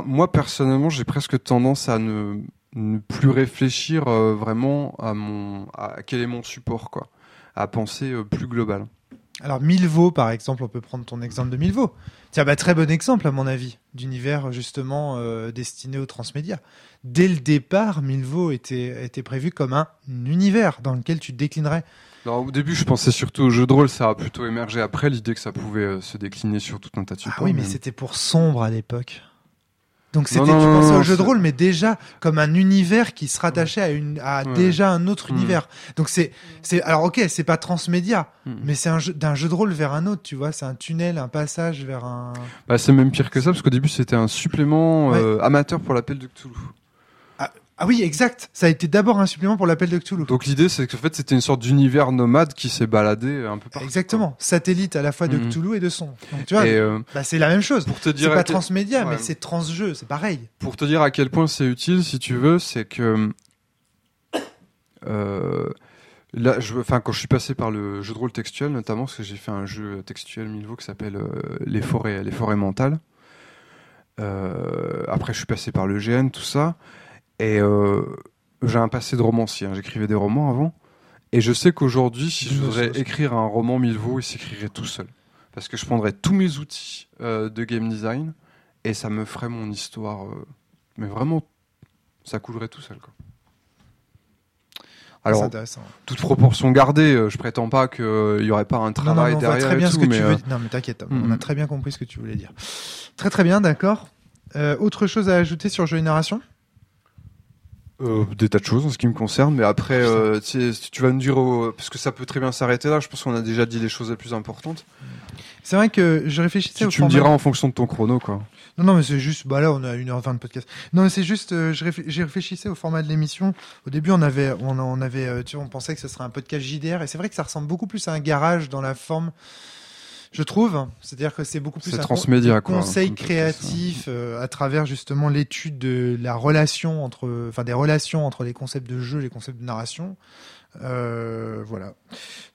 moi personnellement j'ai presque tendance à ne, ne plus réfléchir euh, vraiment à mon à quel est mon support quoi à penser euh, plus global Alors Milvaux, par exemple, on peut prendre ton exemple de Milvaux. Tiens, bah, très bon exemple à mon avis d'univers justement euh, destiné aux transmédia. Dès le départ, Milvaux était, était prévu comme un univers dans lequel tu déclinerais. Alors, au début je pensais surtout au jeu de rôle ça a plutôt émergé après l'idée que ça pouvait se décliner sur tout un tas de supports Ah oui, mais mais- c'était pour sombre à l'époque. Donc c'était, tu pensais au jeu de rôle, mais déjà comme un univers qui se rattachait à une, à Ouais. déjà un autre Mm. univers. Donc c'est, c'est, alors ok, c'est pas transmédia, Hmm. mais c'est un jeu, d'un jeu de rôle vers un autre, tu vois, c'est un tunnel, un passage vers un. Bah, c'est même pire que ça, parce qu'au début, c'était un supplément euh, amateur pour l'appel de Cthulhu. Ah oui, exact. Ça a été d'abord un supplément pour l'appel de Cthulhu. Donc l'idée, c'est qu'en fait, c'était une sorte d'univers nomade qui s'est baladé un peu partout. Exactement. Satellite à la fois de Mhm. Cthulhu et de son. Donc tu vois, euh, bah, c'est la même chose. pour te C'est dire, pas à quel- transmédia, Ouais. mais c'est transjeu, c'est pareil. pour te dire à quel point c'est utile, si tu veux, c'est que euh, là, je, enfin, quand je suis passé par le jeu de rôle textuel, notamment, parce que j'ai fait un jeu textuel Milvaux qui s'appelle euh, les forêts, les forêts mentales. Après, je suis passé par le GN, tout ça, et euh, j'ai un passé de romancier. hein. J'écrivais des romans avant, et je sais qu'aujourd'hui, si je voudrais écrire un roman Milvaux, il s'écrirait tout seul, parce que je prendrais tous mes outils euh, de game design, et ça me ferait mon histoire, euh, mais vraiment, ça coulerait tout seul, quoi. Alors, toute proportion gardée, euh, je prétends pas qu'il y aurait pas un Non, non, travail on voit derrière très et bien tout, ce que mais, tu veux. Non, mais t'inquiète, on a très bien compris ce que tu voulais dire. Très très bien, d'accord. Autre chose à ajouter sur jeu et narration? Euh, des tas de choses en ce qui me concerne, mais après, euh, tu sais, tu vas me dire, euh, parce que ça peut très bien s'arrêter là, je pense qu'on a déjà dit les choses les plus importantes. C'est vrai que je réfléchissais Tu, au tu me format- diras en fonction de ton chrono, quoi. Non, non, mais c'est juste, bah là, on a 1h20 de podcast. Non, mais c'est juste, euh, je réfl- j'ai réfléchissais au format de l'émission. Au début, on avait, on, on avait, euh, tu vois, on pensait que ce serait un podcast JDR, et c'est vrai que ça ressemble beaucoup plus à un garage dans la forme, je trouve. C'est-à-dire que c'est beaucoup plus un transmédia, quoi. conseil créatif euh, à travers justement l'étude de la relation entre, enfin des relations entre les concepts de jeu, et les concepts de narration. Euh, voilà.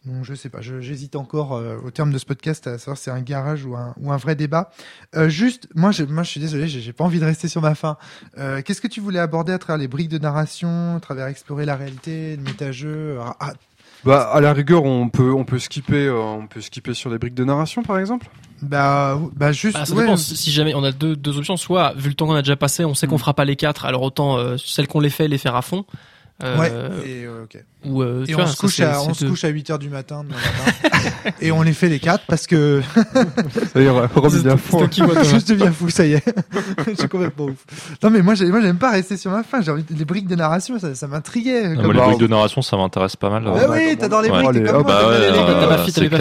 Donc je sais pas, j'hésite encore euh, au terme de ce podcast à savoir si c'est un garage ou un, ou un vrai débat. Euh, juste, moi je, moi je suis désolé, j'ai pas envie de rester sur ma fin. Qu'est-ce que tu voulais aborder à travers les briques de narration, à travers explorer la réalité, le méta-jeu ah, Bah, à la rigueur, on peut, on peut skipper, euh, on peut skipper sur les briques de narration, par exemple. bah, bah juste, Bah, ça ouais, dépend. Si jamais on a deux, deux options, soit vu le temps qu'on a déjà passé, on sait qu'on Mm. fera pas les quatre, alors autant euh, celles qu'on les fait, les faire à fond. Euh, ouais, et, euh, ok. ou euh, tu Et vois, on se couche à, on se couche à 8 heures du matin, demain matin. et on les fait les quatre parce que toi qui vois, toi. je deviens fou, ça y est. je suis complètement ouf. Non mais moi, j'ai- moi j'aime pas rester sur ma fin. J'ai envie les briques de narration, ça, ça m'intriguait. Les bah, briques de narration, ça m'intéresse pas mal. Bah euh. oui, t'adores les Ouais. briques, euh.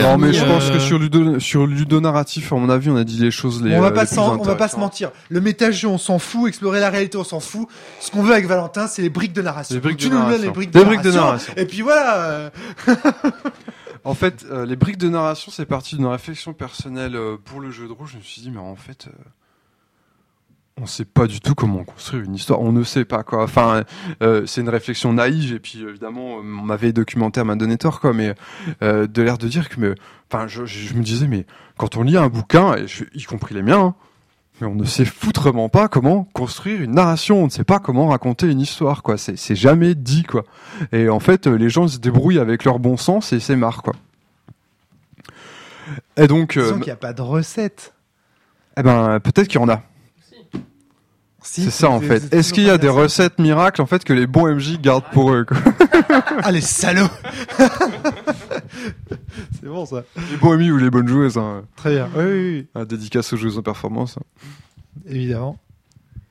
Non, mais je euh, pense que sur ludo, sur ludonarratif, à mon avis, on a dit les choses les. on va euh, pas on va pas se mentir. Le méta-jeu, on s'en fout. Explorer la réalité, on s'en fout. Ce qu'on veut avec Valentin, c'est les briques de narration. Les briques tu de nous narration. les briques Les de briques de narration. narration. Et puis voilà. euh, En fait, euh, les briques de narration, c'est parti d'une réflexion personnelle euh, pour le jeu de rôle. Je me suis dit, mais en fait, euh, on sait pas du tout comment construire une histoire. On ne sait pas quoi. Enfin, c'est une réflexion naïve. Et puis, évidemment, ma veille documentaire m'a donné tort, quoi. Mais de l'air de dire que, mais, enfin, je, je- je me disais, mais quand on lit un bouquin, et je- y compris les miens, hein, mais on ne sait foutrement pas comment construire une narration. On ne sait pas comment raconter une histoire, quoi. C'est c'est jamais dit, quoi. Et en fait, euh, les gens se débrouillent avec leur bon sens et c'est marre, quoi. Et donc, euh, qu'il n'y a pas de recette. eh ben, peut-être qu'il y en a. Si, C'est ça, en fait. Est-ce qu'il y a des recettes miracles, en fait, que les bons MJ gardent pour eux, quoi. Ah les salauds. c'est bon ça. Les bons MJ ou les bonnes joueuses, hein. Très bien. Oui, oui, oui. Un dédicace aux joueuses en performance. évidemment.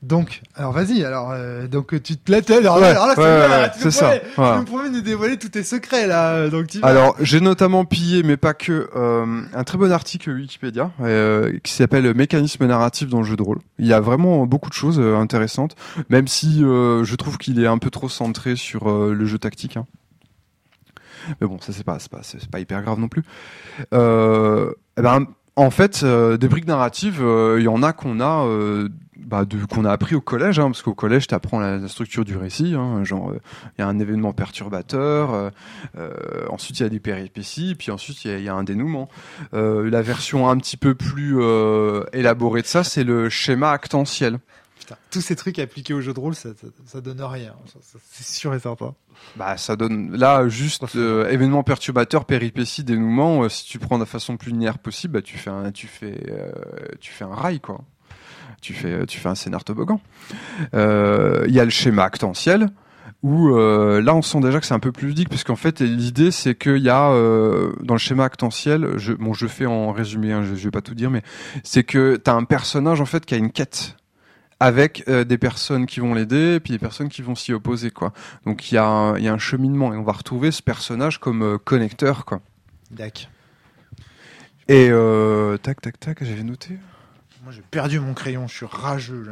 Donc, alors vas-y, alors donc tu te tête. Alors, Ouais, alors là, c'est ouais, bien, ouais, là, tu c'est me ça, promets-. Tu me promets de nous dévoiler tous tes secrets là. Donc tu vas- Alors, j'ai notamment pillé, mais pas que, euh, un très bon article Wikipédia euh, qui s'appelle Mécanisme narratif dans le jeu de rôle. Il y a vraiment beaucoup de choses euh, intéressantes, même si euh, je trouve qu'il est un peu trop centré sur euh, le jeu tactique. hein. Mais bon, ça c'est pas, pas, pas hyper grave non plus. Euh, eh ben, en fait, euh, des briques narratives, euh, il y en a qu'on a, bah, a appris au collège, hein, parce qu'au collège, tu apprends la, structure du récit, hein, genre il y a un événement perturbateur, ensuite il y a des péripéties, puis ensuite il y y, a un dénouement. La version un petit peu plus élaborée de ça, c'est le schéma actentiel. Putain, tous ces trucs appliqués au jeu de rôle, ça, ça, ça donne rien. C'est sûr et certain. Bah, ça donne là juste euh, événement perturbateur, péripétie, dénouement. euh, si tu prends de la façon plus linéaire possible, bah, tu fais un, tu fais, euh, tu fais un rail quoi. Tu fais, tu fais un scénar toboggan. Il y a le schéma actentiel où euh, là on sent déjà que c'est un peu plus ludique parce qu'en fait l'idée c'est qu'il y a euh, dans le schéma actentiel, je, bon je fais en résumé, hein, je, je vais pas tout dire, mais c'est que tu as un personnage en fait qui a une quête avec euh, des personnes qui vont l'aider et puis des personnes qui vont s'y opposer quoi. Donc il y, a un- il y a un cheminement et on va retrouver ce personnage comme euh, connecteur quoi. Dac. Et euh, tac tac tac, j'avais noté. Moi, j'ai perdu mon crayon, je suis rageux là.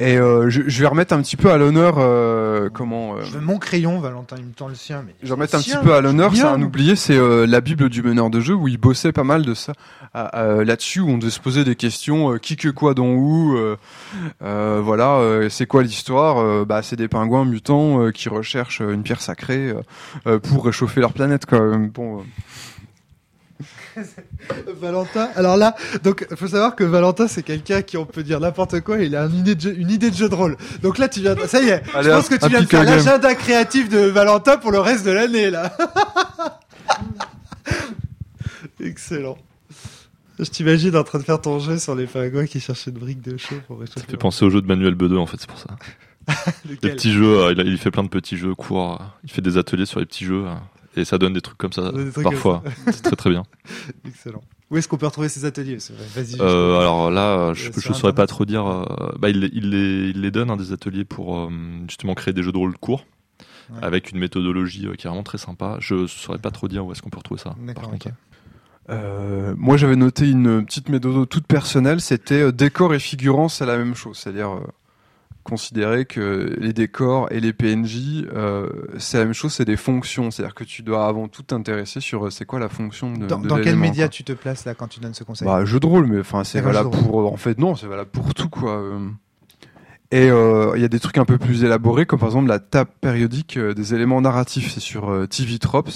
Et euh, je, je vais remettre un petit peu à l'honneur euh, comment. euh, Je veux mon crayon, Valentin, il me tend le sien. Mais je vais remettre un petit peu à l'honneur, c'est un oublié, c'est la Bible du meneur de jeu où il bossait pas mal de ça là-dessus où on devait se poser des questions qui que quoi dont où, voilà, c'est quoi l'histoire Bah c'est des pingouins mutants qui recherchent une pierre sacrée pour réchauffer leur planète quoi. Bon, Valentin, alors là, donc faut savoir que Valentin c'est quelqu'un qui on peut dire n'importe quoi, il a une idée de jeu, une idée de jeu de rôle. Donc là tu viens, de- ça y est, Allez, je pense que tu viens de faire l'agenda créatif de Valentin pour le reste de l'année là. Excellent. Je t'imagine en train de faire ton jeu sur les pingouins qui cherchaient une brique de chaud pour réchauffer. Ça fait penser au jeu de Manuel Bedeux, en fait, c'est pour ça. Les petits jeux, euh, il, fait plein de petits jeux courts. euh, Il fait des ateliers sur les petits jeux. Euh, Et ça donne des trucs comme ça, parfois. C'est très très bien. Excellent. Où est-ce qu'on peut retrouver ces ateliers Vas-y. Euh, alors là, euh, je Euh, je sur saurais pas trop dire. euh, bah, il, les- il, les, il les donne hein, des ateliers pour euh, justement créer des jeux de rôle courts. Ouais. Avec une méthodologie euh, qui est vraiment très sympa. Je saurais pas trop dire où est-ce qu'on peut retrouver ça. D'accord, par contre. Euh, moi, j'avais noté une petite méthode toute personnelle, c'était euh, décor et figurant, c'est la même chose. C'est-à-dire euh, considérer que les décors et les PNJ, euh, c'est la même chose, c'est des fonctions. C'est-à-dire que tu dois avant tout t'intéresser sur euh, c'est quoi la fonction de, Dans, de dans quel média quoi. tu te places là quand tu donnes ce conseil? Bah, jeu de rôle, mais enfin, c'est valable pour. euh, En fait, non, c'est valable pour tout, quoi. Et euh, il y a des trucs un peu plus élaborés, comme par exemple la table périodique des éléments narratifs. C'est sur euh, TV Tropes.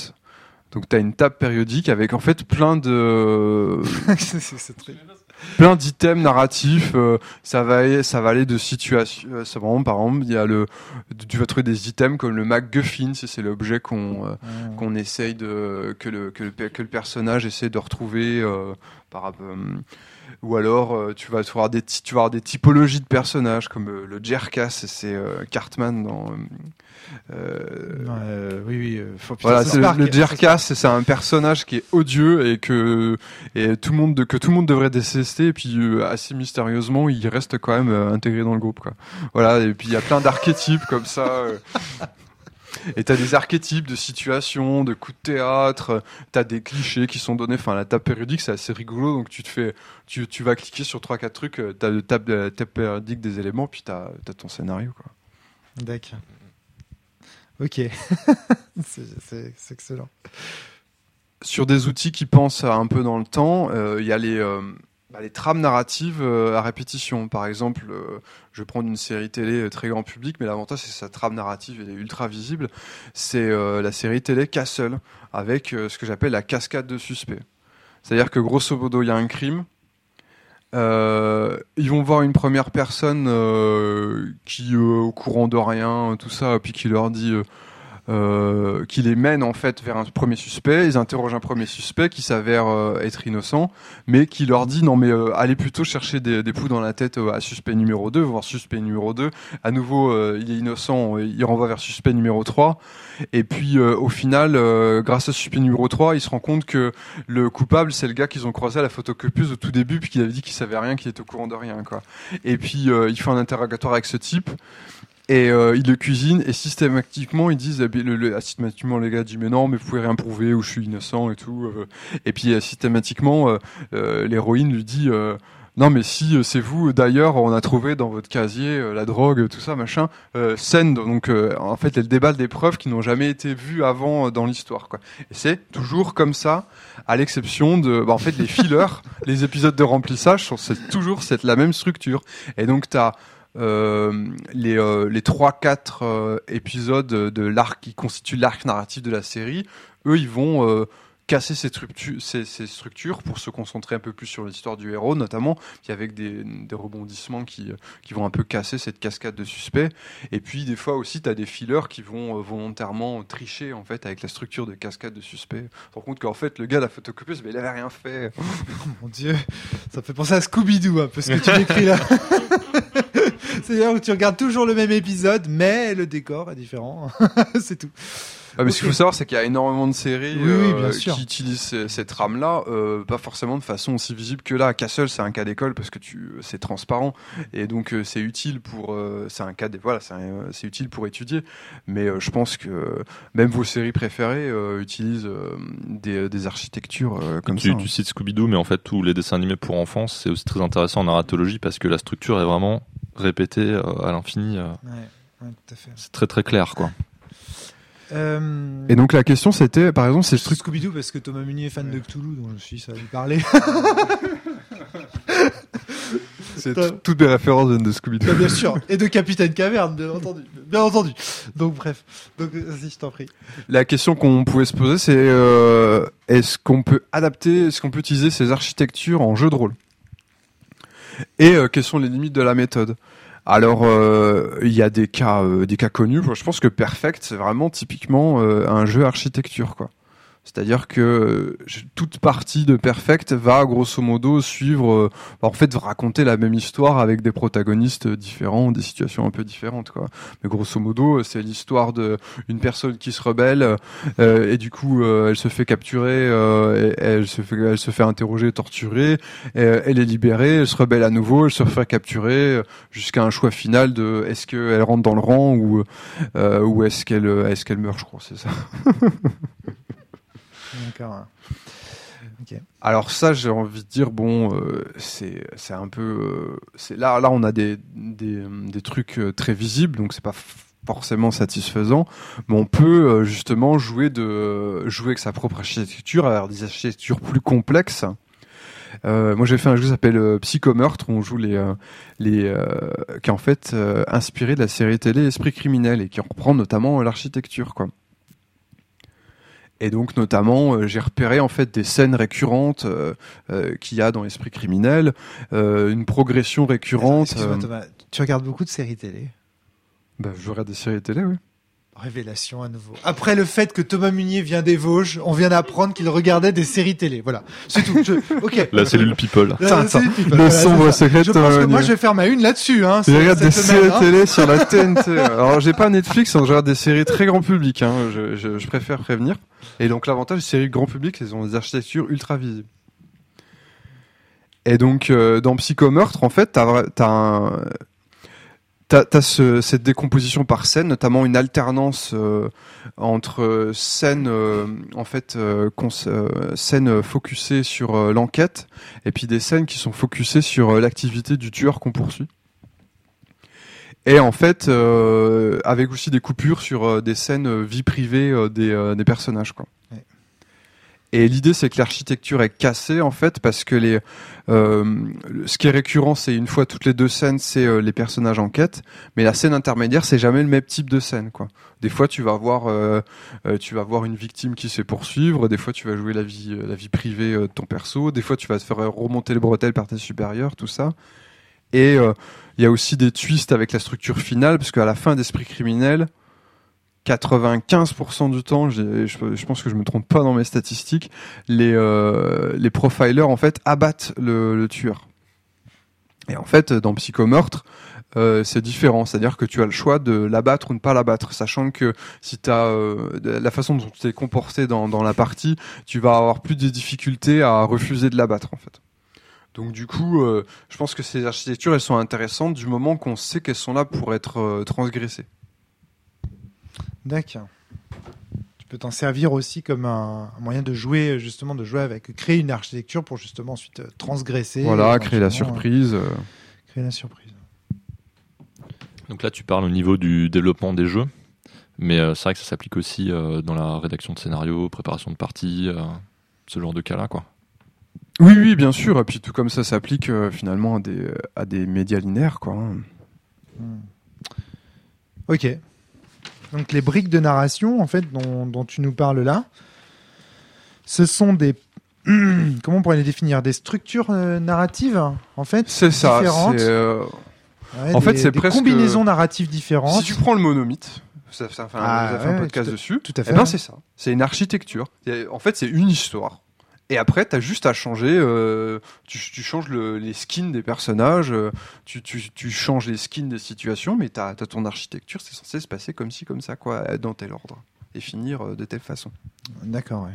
Donc, tu as une table périodique avec en fait plein de c'est très- plein d'items narratifs. euh, ça va ça va aller de situations. euh, ça, par exemple, par exemple, il y a le. Tu vas trouver des items comme le MacGuffin, c'est l'objet qu'on euh, qu'on essaye de que le, que le que le personnage essaie de retrouver euh, par euh, ou alors euh, tu vas avoir des ty- tu vas avoir des typologies de personnages comme euh, le Jerkas c'est euh, Cartman dans euh, oui, oui. faut- voilà, c'est le, le ça se Jerkas, c'est un personnage qui est odieux et que et tout le monde que tout le monde devrait détester et puis assez mystérieusement, il reste quand même intégré dans le groupe quoi. Voilà, et puis il y a plein d'archétypes comme ça. euh. Et t'as des archétypes de situations, de coups de théâtre, euh, t'as des clichés qui sont donnés. Enfin, la table périodique, c'est assez rigolo. Donc, tu te fais, tu, tu vas cliquer sur trois quatre trucs, euh, t'as le table, la table périodique des éléments, puis t'as as ton scénario. Quoi. D'accord. Ok. c'est excellent. sur des outils qui pensent à un peu dans le temps, euh, il y a les, euh, bah, les trames narratives euh, à répétition. Par exemple, euh, je vais prendre une série télé euh, très grand public, mais l'avantage c'est que sa trame narrative est ultra visible. C'est la série télé Castle, avec ce que j'appelle la cascade de suspects. C'est-à-dire que grosso modo, il y a un crime. Ils vont voir une première personne qui euh, au courant de rien, tout ça, puis qui leur dit euh, qui les mène en fait vers un premier suspect. Ils interrogent un premier suspect qui s'avère euh, être innocent, mais qui leur dit non mais euh, allez plutôt chercher des, des poux dans la tête euh, à suspect numéro 2, voir suspect numéro 2. À nouveau, euh, il est innocent, il renvoie vers suspect numéro 3. Et puis euh, au final, grâce à suspect numéro 3, il se rend compte que le coupable, c'est le gars qu'ils ont croisé à la photocopieuse au tout début, puis qu'il avait dit qu'il savait rien, qu'il était au courant de rien. quoi. Et puis il fait un interrogatoire avec ce type. Et euh, il le cuisine et systématiquement ils disent eh le, ah, systématiquement les gars disent mais non mais vous pouvez rien prouver ou je suis innocent et tout euh. et puis euh, systématiquement euh, l'héroïne lui dit non mais si c'est vous d'ailleurs on a trouvé dans votre casier euh, la drogue tout ça machin euh, scène donc euh, en fait elle déballe des preuves qui n'ont jamais été vues avant dans l'histoire quoi. Et c'est toujours comme ça à l'exception de bah, en fait les fillers les épisodes de remplissage c'est toujours cette la même structure. Et donc t'as euh, les euh, les trois quatre euh, épisodes de l'arc qui constituent l'arc narratif de la série, eux ils vont euh, casser ces, structu- ces, ces structures pour se concentrer un peu plus sur l'histoire du héros notamment, puis avec des, des rebondissements qui qui vont un peu casser cette cascade de suspects. Et puis des fois aussi tu as des fillers qui vont volontairement tricher en fait avec la structure de cascade de suspects. Tu te rends compte qu'en fait le gars de la photocopieuse mais il avait rien fait. Mon Dieu, ça fait penser à Scooby-Doo un peu ce que tu décris là. C'est-à-dire où tu regardes toujours le même épisode, mais le décor est différent. c'est tout. Ah, mais ce qu'il faut savoir, c'est qu'il y a énormément de séries Oui, oui, bien euh, sûr. qui utilisent ces- cette trame-là, euh, pas forcément de façon aussi visible que là. Castle, c'est un cas d'école parce que tu, c'est transparent et donc euh, c'est utile pour, euh, c'est un cas, des, voilà, c'est un- c'est utile pour étudier. Mais euh, je pense que euh, même vos séries préférées euh, utilisent euh, des, des architectures euh, comme tu, ça. tu cites Scooby-Doo, mais en fait, tous les dessins animés pour enfants, c'est aussi très intéressant en narratologie parce que la structure est vraiment répétée euh, à l'infini. euh, Ouais, c'est très très clair, quoi. Euh, Et donc la question, c'était, par exemple, c'est truc Scooby-Doo parce que Thomas Munier est fan de Cthulhu, donc je me suis dit, ça va lui parler. c'est toutes les références viennent de Scooby-Doo. Bien sûr. Et de Capitaine Caverne, bien entendu. Bien entendu. Donc, bref. Donc, vas-y, je t'en prie. La question qu'on pouvait se poser, c'est euh, est-ce qu'on peut adapter, est-ce qu'on peut utiliser ces architectures en jeu de rôle? Et euh, quelles sont les limites de la méthode? Alors, euh, il y a des cas, euh, des cas connus. Je pense que Perfect, c'est vraiment typiquement un jeu architecture, quoi. C'est-à-dire que euh, toute partie de Perfect va grosso modo suivre, euh, en fait, raconter la même histoire avec des protagonistes différents, des situations un peu différentes, quoi. Mais grosso modo, c'est l'histoire de une personne qui se rebelle euh, et du coup euh, elle se fait capturer, euh, elle se fait, elle se fait interroger, torturer, euh, elle est libérée, elle se rebelle à nouveau, elle se fait capturer euh, jusqu'à un choix final de est-ce qu'elle rentre dans le rang ou euh, ou est-ce qu'elle est-ce qu'elle meurt, je crois, c'est ça. Alors ça, j'ai envie de dire bon, euh, c'est un peu euh, là là on a des des, des trucs euh, très visibles, donc c'est pas forcément satisfaisant, mais on peut euh, justement jouer de jouer avec sa propre architecture, avoir des architectures plus complexes. Euh, moi, j'ai fait un jeu qui s'appelle Psychomeurtre, où on joue les, les, qui est en fait inspiré de la série télé Esprit criminel et qui reprend notamment l'architecture, quoi. Et donc notamment, euh, j'ai repéré en fait des scènes récurrentes euh, euh, qu'il y a dans Esprit criminel, une progression récurrente. Thomas. Tu regardes beaucoup de séries télé? bah, je regarde des séries télé, oui. Révélation à nouveau. Après le fait que Thomas Munier vient des Vosges, on vient d'apprendre qu'il regardait des séries télé. Voilà. C'est tout. Je- Ok. La cellule People. La- la Attends, cellule people. le Voilà, sombre secret de Je Thomas pense que moi je vais faire ma une là-dessus. Hein, Je regarde des semaine, séries hein. télé sur la TNT. Alors j'ai pas Netflix, hein, je regarde des séries très grand public. Hein, je, je, je préfère prévenir. Et donc l'avantage des séries grand public, c'est qu'elles ont des architectures ultra visibles. Et donc euh, dans Psychomeurtre, en fait, t'as t'as un T'as, t'as ce, cette décomposition par scène, notamment une alternance euh, entre scènes euh, en fait euh, euh, scènes focusées sur euh, l'enquête et puis des scènes qui sont focusées sur euh, l'activité du tueur qu'on poursuit. Et en fait, euh, avec aussi des coupures sur euh, des scènes euh, vie privée euh, des, euh, des personnages, quoi. Et l'idée, c'est que l'architecture est cassée en fait parce que les, euh, le- ce qui est récurrent, c'est une fois toutes les deux scènes, c'est euh, les personnages en quête, mais la scène intermédiaire, c'est jamais le même type de scène, quoi. Des fois, tu vas voir, euh, tu vas voir une victime qui se fait poursuivre. Des fois, tu vas jouer la vie, la vie privée de ton perso. Des fois, tu vas te faire remonter les bretelles par tes supérieurs, tout ça. Et il y a aussi des twists avec la structure finale, parce qu'à la fin d'Esprit criminel, 95% du temps, je, pense que je me trompe pas dans mes statistiques, les, euh, profilers en fait abattent le, tueur. Et en fait, dans Psychomeurtre, euh, c'est différent, c'est-à-dire que tu as le choix de l'abattre ou ne pas l'abattre, sachant que si as la façon dont tu t'es comporté dans, la partie, tu vas avoir plus de difficultés à refuser de l'abattre en fait. Donc du coup, euh, je pense que ces architectures, elles sont intéressantes du moment qu'on sait qu'elles sont là pour être euh, transgressées. D'accord. Tu peux t'en servir aussi comme un, un moyen de jouer, justement, de jouer avec, créer une architecture pour justement ensuite euh, transgresser. Voilà, créer la surprise. euh. euh, Créer la surprise. Donc là, tu parles au niveau du développement des jeux, mais euh, c'est vrai que ça s'applique aussi euh, dans la rédaction de scénario, préparation de parties, euh, ce genre de cas-là, quoi. Oui, oui, bien sûr. Et puis tout comme ça s'applique euh, finalement à des, à des médias linéaires, quoi. hein. Hmm. Ok. Donc les briques de narration, en fait, dont, dont tu nous parles là, ce sont des... Comment on pourrait les définir? Des structures euh, narratives, en fait C'est ça. Différentes? c'est, euh, Ouais, En des- fait, c'est presque- combinaisons narratives différentes. Si tu prends le monomythe, ça, ça fait un, Ah, fait un ouais, podcast tout dessus. tout à fait. Eh ben, c'est ça. C'est une architecture. En fait, c'est une histoire. Et après, t'as juste à changer. euh, tu, tu changes le- les skins des personnages, euh, tu, tu, tu changes les skins des situations, mais t'as as ton architecture. C'est censé se passer comme ci, comme ça, quoi, dans tel ordre. et finir euh, de telle façon. D'accord, ouais.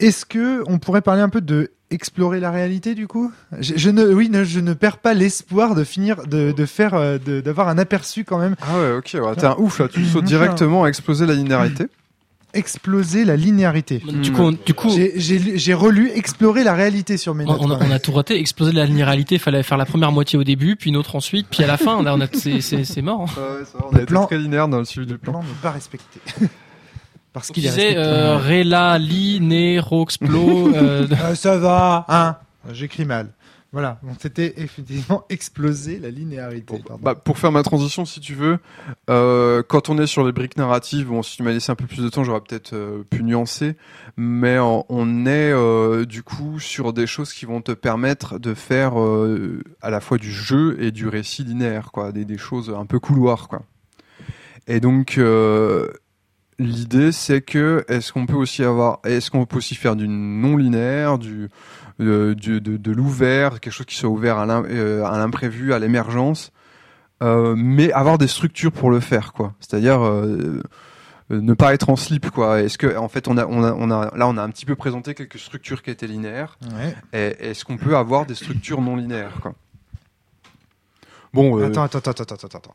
Est-ce que on pourrait parler un peu de explorer la réalité du coup? Je, je ne, oui, ne- je ne perds pas l'espoir de finir, de, de faire, d'avoir un aperçu quand même. Ah ouais, ok, ouais, t'es un ouf là, tu sautes Mhm. directement à exploser la linéarité. Exploser la linéarité. Du Hmm. coup, on- du coup, J'ai- J'ai lu- j'ai relu explorer la réalité sur mes on, notes. on a, on a tout raté. Exploser la linéarité, fallait faire la première moitié au début, puis une autre ensuite, puis à la fin, on a, on a, c'est, c'est, c'est mort. hein. Ouais, ça on Le a été plan- très linéaire dans le suivi du Le plan. plan n'est pas respecté. Parce qu'il disait euh, Rela, Li, Né, Roxplo. euh, Ah, ça va, hein J'écris mal. Voilà, donc c'était effectivement exploser la linéarité. Bah, pour faire ma transition, si tu veux, euh, quand on est sur les briques narratives, bon, si tu m'as laissé un peu plus de temps, j'aurais peut-être euh, pu nuancer, mais on, on est euh, du coup sur des choses qui vont te permettre de faire à la fois du jeu et du récit linéaire, quoi, des, des choses un peu couloirs, quoi. Et donc euh, l'idée, c'est que est-ce qu'on peut aussi avoir, est-ce qu'on peut aussi faire du non linéaire, du de, du- de, de l'ouvert, quelque chose qui soit ouvert à euh, l'imprévu, à l'émergence, euh, mais avoir des structures pour le faire, quoi. C'est-à-dire euh, ne pas être en slip, quoi. Est-ce que, en fait, on a, on a, on a, là, on a un petit peu présenté quelques structures qui étaient linéaires. Ouais. Est-ce qu'on peut avoir des structures non linéaires, quoi? Bon, attends, attends, attends, attends, attends.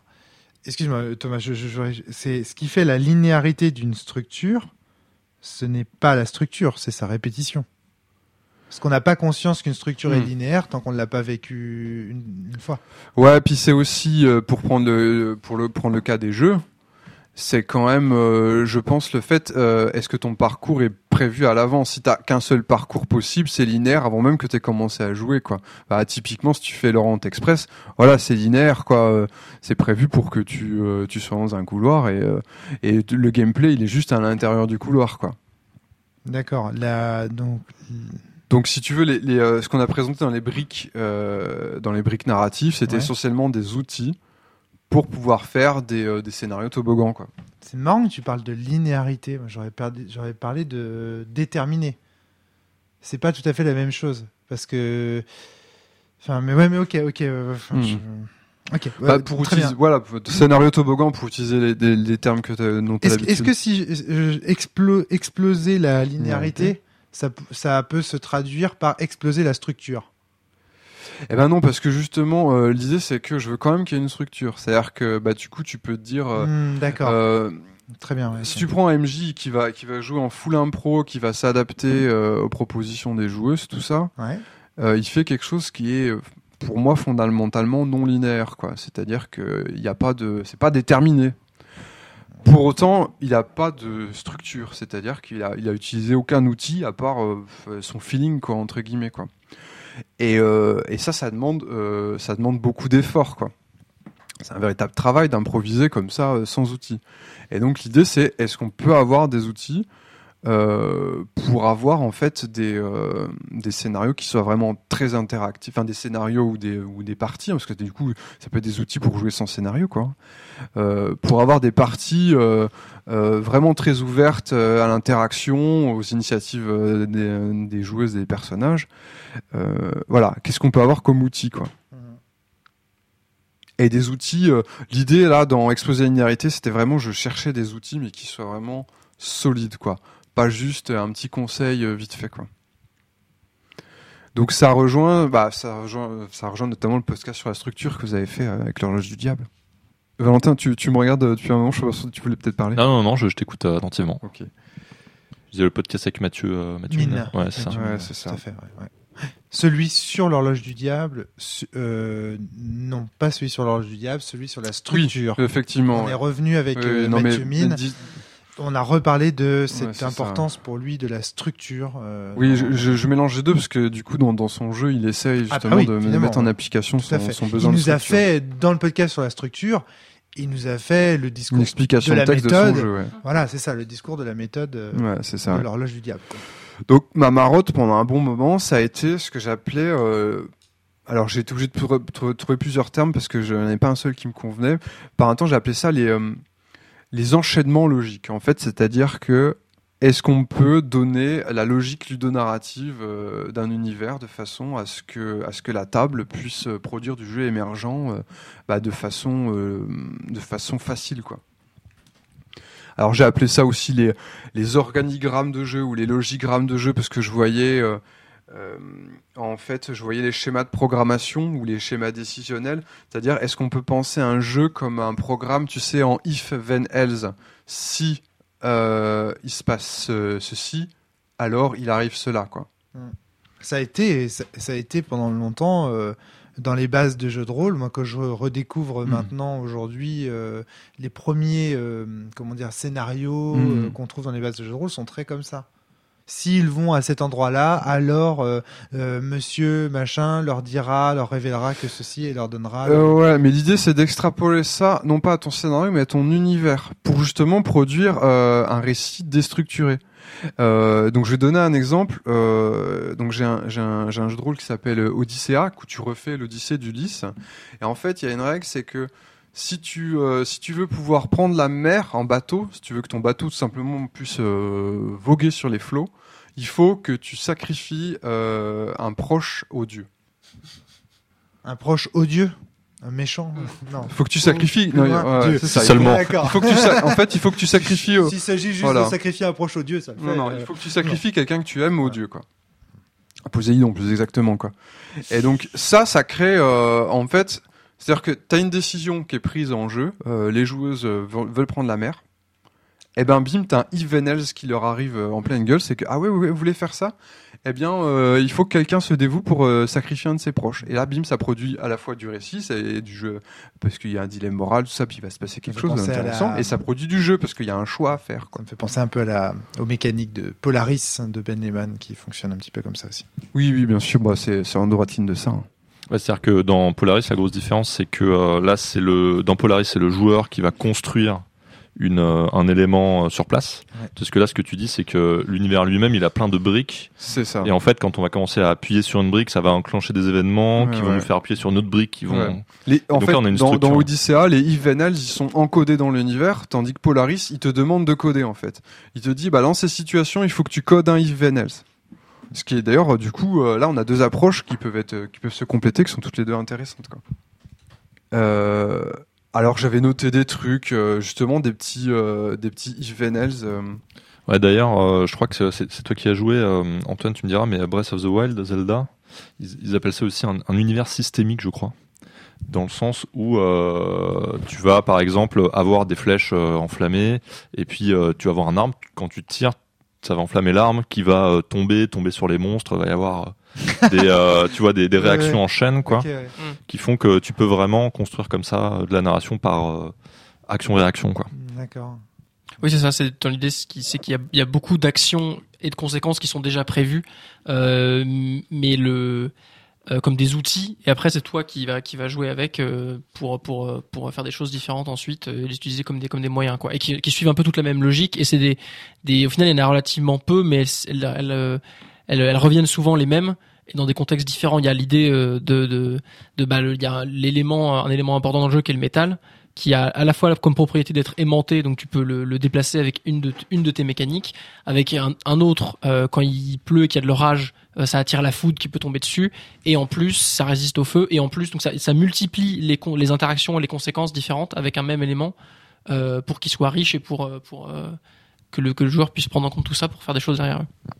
Excuse-moi, Thomas, je, je- je- c'est ce qui fait la linéarité d'une structure. Ce n'est pas la structure, c'est sa répétition. Parce qu'on n'a pas conscience qu'une structure est Hmm. linéaire tant qu'on ne l'a pas vécu une, une fois. Ouais, puis c'est aussi euh, pour prendre le pour le prendre le cas des jeux, c'est quand même, euh, je pense, le fait euh, est-ce que ton parcours est prévu à l'avance? Si t'as qu'un seul parcours possible, c'est linéaire avant même que t'aies commencé à jouer, quoi. Bah, typiquement, si tu fais Laurent Express, voilà, c'est linéaire, quoi. Euh, C'est prévu pour que tu euh, tu sois dans un couloir et et le gameplay, il est juste à l'intérieur du couloir, quoi. D'accord. La, donc, Donc, si tu veux, les, les, ce qu'on a présenté dans les briques, dans les briques narratives, c'était Ouais. essentiellement des outils pour pouvoir faire des, euh, des scénarios toboggans, quoi. c'est marrant que tu parles de linéarité. J'aurais, perdu- j'aurais parlé de déterminé. C'est pas tout à fait la même chose. Parce que. Enfin, mais ouais, mais ok, ok. enfin, je- Ok, Bah, ouais, pour très utiliser, bien. voilà, pour- scénario toboggan, pour utiliser les, les, les termes que tu Est-ce, est-ce que si explo- exploser la linéarité, Linéarité. ça, p- ça peut se traduire par exploser la structure? Eh ben non, parce que justement, euh, l'idée c'est que je veux quand même qu'il y ait une structure. C'est-à-dire que, bah, du coup, tu peux te dire, euh, Hmm, D'accord, euh, très bien. ouais, si tu prends un MJ qui va, qui va jouer en full impro, qui va s'adapter aux propositions des joueuses, tout ça, Ouais. il fait quelque chose qui est, pour moi, fondamentalement non linéaire, quoi. C'est-à-dire que il n'y a pas de, c'est pas déterminé. Pour autant, il n'a pas de structure, c'est-à-dire qu'il a, il a utilisé aucun outil à part son feeling, quoi, entre guillemets, quoi. Et, euh, et ça, ça demande, euh, ça demande beaucoup d'efforts. C'est un véritable travail d'improviser comme ça, euh, sans outils. Et donc l'idée, c'est est-ce qu'on peut avoir des outils euh, pour avoir en fait des, euh, des scénarios qui soient vraiment très interactifs, enfin des scénarios ou des, ou des parties, hein, parce que du coup ça peut être des outils pour jouer sans scénario, quoi. Euh, pour avoir des parties vraiment très ouvertes à l'interaction, aux initiatives des, des joueuses et des personnages. Voilà, qu'est-ce qu'on peut avoir comme outil, quoi? Et des outils. L'idée là dans Exploser la linéarité, c'était vraiment je cherchais des outils mais qui soient vraiment solides quoi, pas juste un petit conseil euh, vite fait quoi. Donc ça rejoint, bah ça rejoint, ça rejoint notamment le podcast sur la structure que vous avez fait euh, avec l'horloge du diable. Valentin, tu, tu me regardes euh, depuis un moment, je sais pas tu voulais peut-être parler. Non, non, non, je, je t'écoute attentivement. Ok. Je disais le podcast avec Mathieu, euh, Mathieu Mine. Mine. Ouais, c'est ça. Ouais, c'est ça. Tout à fait, ouais, ouais. Celui sur l'horloge du diable, su- euh, non, pas celui sur l'horloge du diable, celui sur la structure. Effectivement. On ouais. est revenu avec euh, mais- Mathieu Mine. mais dis- On a reparlé de cette ça. importance pour lui de la structure. euh, Oui, je, je, je mélange les deux parce que du coup dans, dans son jeu il essaye Ah, justement bah oui, de mettre en application son, son besoin il de nous a fait dans le podcast sur la structure, il nous a fait le discours. une explication de la texte méthode. de son jeu. Ouais, Voilà, c'est ça, le discours de la méthode euh, ouais c'est ça. de l'horloge du diable. Donc ma marotte pendant un bon moment, ça a été ce que j'appelais. euh, alors j'ai été obligé de trou- trou- trouver plusieurs termes parce que je n'en avais pas un seul qui me convenait. Par un temps, j'ai appelé ça les euh, les enchaînements logiques. En fait, c'est-à-dire que est-ce qu'on peut donner la logique ludonarrative euh, d'un univers de façon à ce que à ce que la table puisse euh, produire du jeu émergent euh, bah, de façon facile quoi. Alors j'ai appelé ça aussi les organigrammes de jeu ou les logigrammes de jeu parce que je voyais euh, en fait, je voyais les schémas de programmation ou les schémas décisionnels, c'est-à-dire est-ce qu'on peut penser un jeu comme un programme, tu sais, en if then else, si euh, il se passe euh, ceci, alors il arrive cela, quoi. Ça a été, ça, ça a été pendant longtemps dans les bases de jeux de rôle. Moi, quand je redécouvre Mm. maintenant aujourd'hui euh, les premiers, euh, comment dire, scénarios Mm. euh, qu'on trouve dans les bases de jeux de rôle sont très comme ça. S'ils vont à cet endroit-là, alors euh, euh, Monsieur machin leur dira, leur révélera que ceci et leur donnera. Euh, ouais, mais l'idée c'est d'extrapoler ça, non pas à ton scénario, mais à ton univers, pour justement produire un récit déstructuré. Donc je vais donner un exemple. Donc j'ai un, jeu de rôle qui s'appelle Odyssea, où tu refais l'Odyssée d'Ulysse. Et en fait, il y a une règle, c'est que si tu, si tu veux pouvoir prendre la mer en bateau, si tu veux que ton bateau tout simplement puisse voguer sur les flots, il faut que tu sacrifies euh, un proche au dieu. Un proche odieux, un méchant? Non. Il faut que tu sacrifies. Non, loin, ouais, Dieu. c'est ça. Seulement. Il faut que tu sa- en fait, il faut que tu sacrifies. au- S'il s'agit juste Voilà. de sacrifier un proche odieux, ça le fait. Non, non, euh, il faut que tu sacrifies quelqu'un que tu aimes au dieu, quoi. Poséidon, plus exactement, quoi. Et donc ça, ça crée, euh, en fait, c'est-à-dire que t'as une décision qui est prise en jeu, euh, les joueuses euh, veulent prendre la mer. Et ben bim, t'as un even else qui leur arrive euh, en pleine gueule, c'est que ah ouais, ouais, vous voulez faire ça? Eh bien, euh, il faut que quelqu'un se dévoue pour euh, sacrifier un de ses proches. Et là, bim, ça produit à la fois du récit, c'est du jeu parce qu'il y a un dilemme moral, tout ça, puis il va se passer quelque chose d'intéressant, la- et ça produit du jeu parce qu'il y a un choix à faire. Quoi. Ça me fait penser un peu à la, aux mécaniques de Polaris de Ben Lehman qui fonctionne un petit peu comme ça aussi. Oui, oui, bien sûr, bah, c'est c'est ligne de ça. hein. Ouais, C'est-à-dire que dans Polaris, la grosse différence, c'est que euh, là, c'est le dans Polaris, c'est le joueur qui va construire une, euh, un élément euh, sur place. Ouais. Parce que là, ce que tu dis, c'est que l'univers lui-même, il a plein de briques. C'est ça. Et en fait, quand on va commencer à appuyer sur une brique, ça va enclencher des événements Ouais, qui vont nous faire appuyer sur une autre brique qui vont. Ouais. Les, en donc fait, là, on a une dans, structure. dans Odyssea, les Evenals, ils sont encodés dans l'univers, tandis que Polaris, il te demande de coder, en fait. Il te dit, bah, dans ces situations, il faut que tu codes un Evenals. Ce qui est d'ailleurs, euh, du coup, euh, là, on a deux approches qui peuvent être, euh, qui peuvent se compléter, qui sont toutes les deux intéressantes, quoi. Euh, alors, j'avais noté des trucs, euh, justement, des petits, euh, des petits Evenals. euh, Ouais, d'ailleurs, je crois que c'est- toi qui as joué, Antoine, tu me diras, mais Breath of the Wild, Zelda, ils, appellent ça aussi un, un univers systémique, je crois. Dans le sens où tu vas, par exemple, avoir des flèches enflammées, et puis tu vas avoir un arme, quand tu tires, ça va enflammer l'arme, qui va euh, tomber, tomber sur les monstres, il va y avoir euh, des, euh, tu vois, des, réactions ouais. en chaîne, quoi, ouais. qui font que tu peux vraiment construire comme ça de la narration par euh, action-réaction, quoi. D'accord. Oui, c'est ça. C'est dans l'idée, c'est qu'il y, a- il y a beaucoup d'actions et de conséquences qui sont déjà prévues, euh, mais le euh, comme des outils. Et après, c'est toi qui va qui va jouer avec euh, pour pour euh, pour faire des choses différentes ensuite, euh, les utiliser comme des comme des moyens quoi, et qui, suivent un peu toute la même logique. Et c'est des des au final, il y en a relativement peu, mais elles elles, elles, reviennent souvent les mêmes. Et dans des contextes différents, il y a l'idée de de de bah, il y a l'élément un élément important dans le jeu qui est le métal qui a à la fois comme propriété d'être aimanté, donc tu peux le, déplacer avec une de, tes mécaniques, avec un, autre, euh, quand il pleut et qu'il y a de l'orage, euh, ça attire la foudre qui peut tomber dessus, et en plus ça résiste au feu, et en plus donc ça, multiplie les, interactions et les conséquences différentes avec un même élément euh, pour qu'il soit riche et pour, que, le, que le joueur puisse prendre en compte tout ça pour faire des choses derrière eux.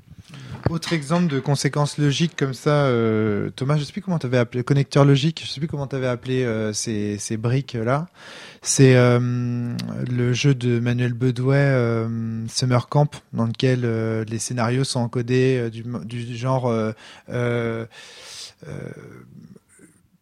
Autre exemple de conséquences logiques comme ça, euh, Thomas, je sais plus comment tu avais appelé, connecteur logique, je sais plus comment tu avais appelé euh, ces, ces briques-là. C'est euh, le jeu de Manuel Bedouet, Summer Camp, dans lequel les scénarios sont encodés du, du genre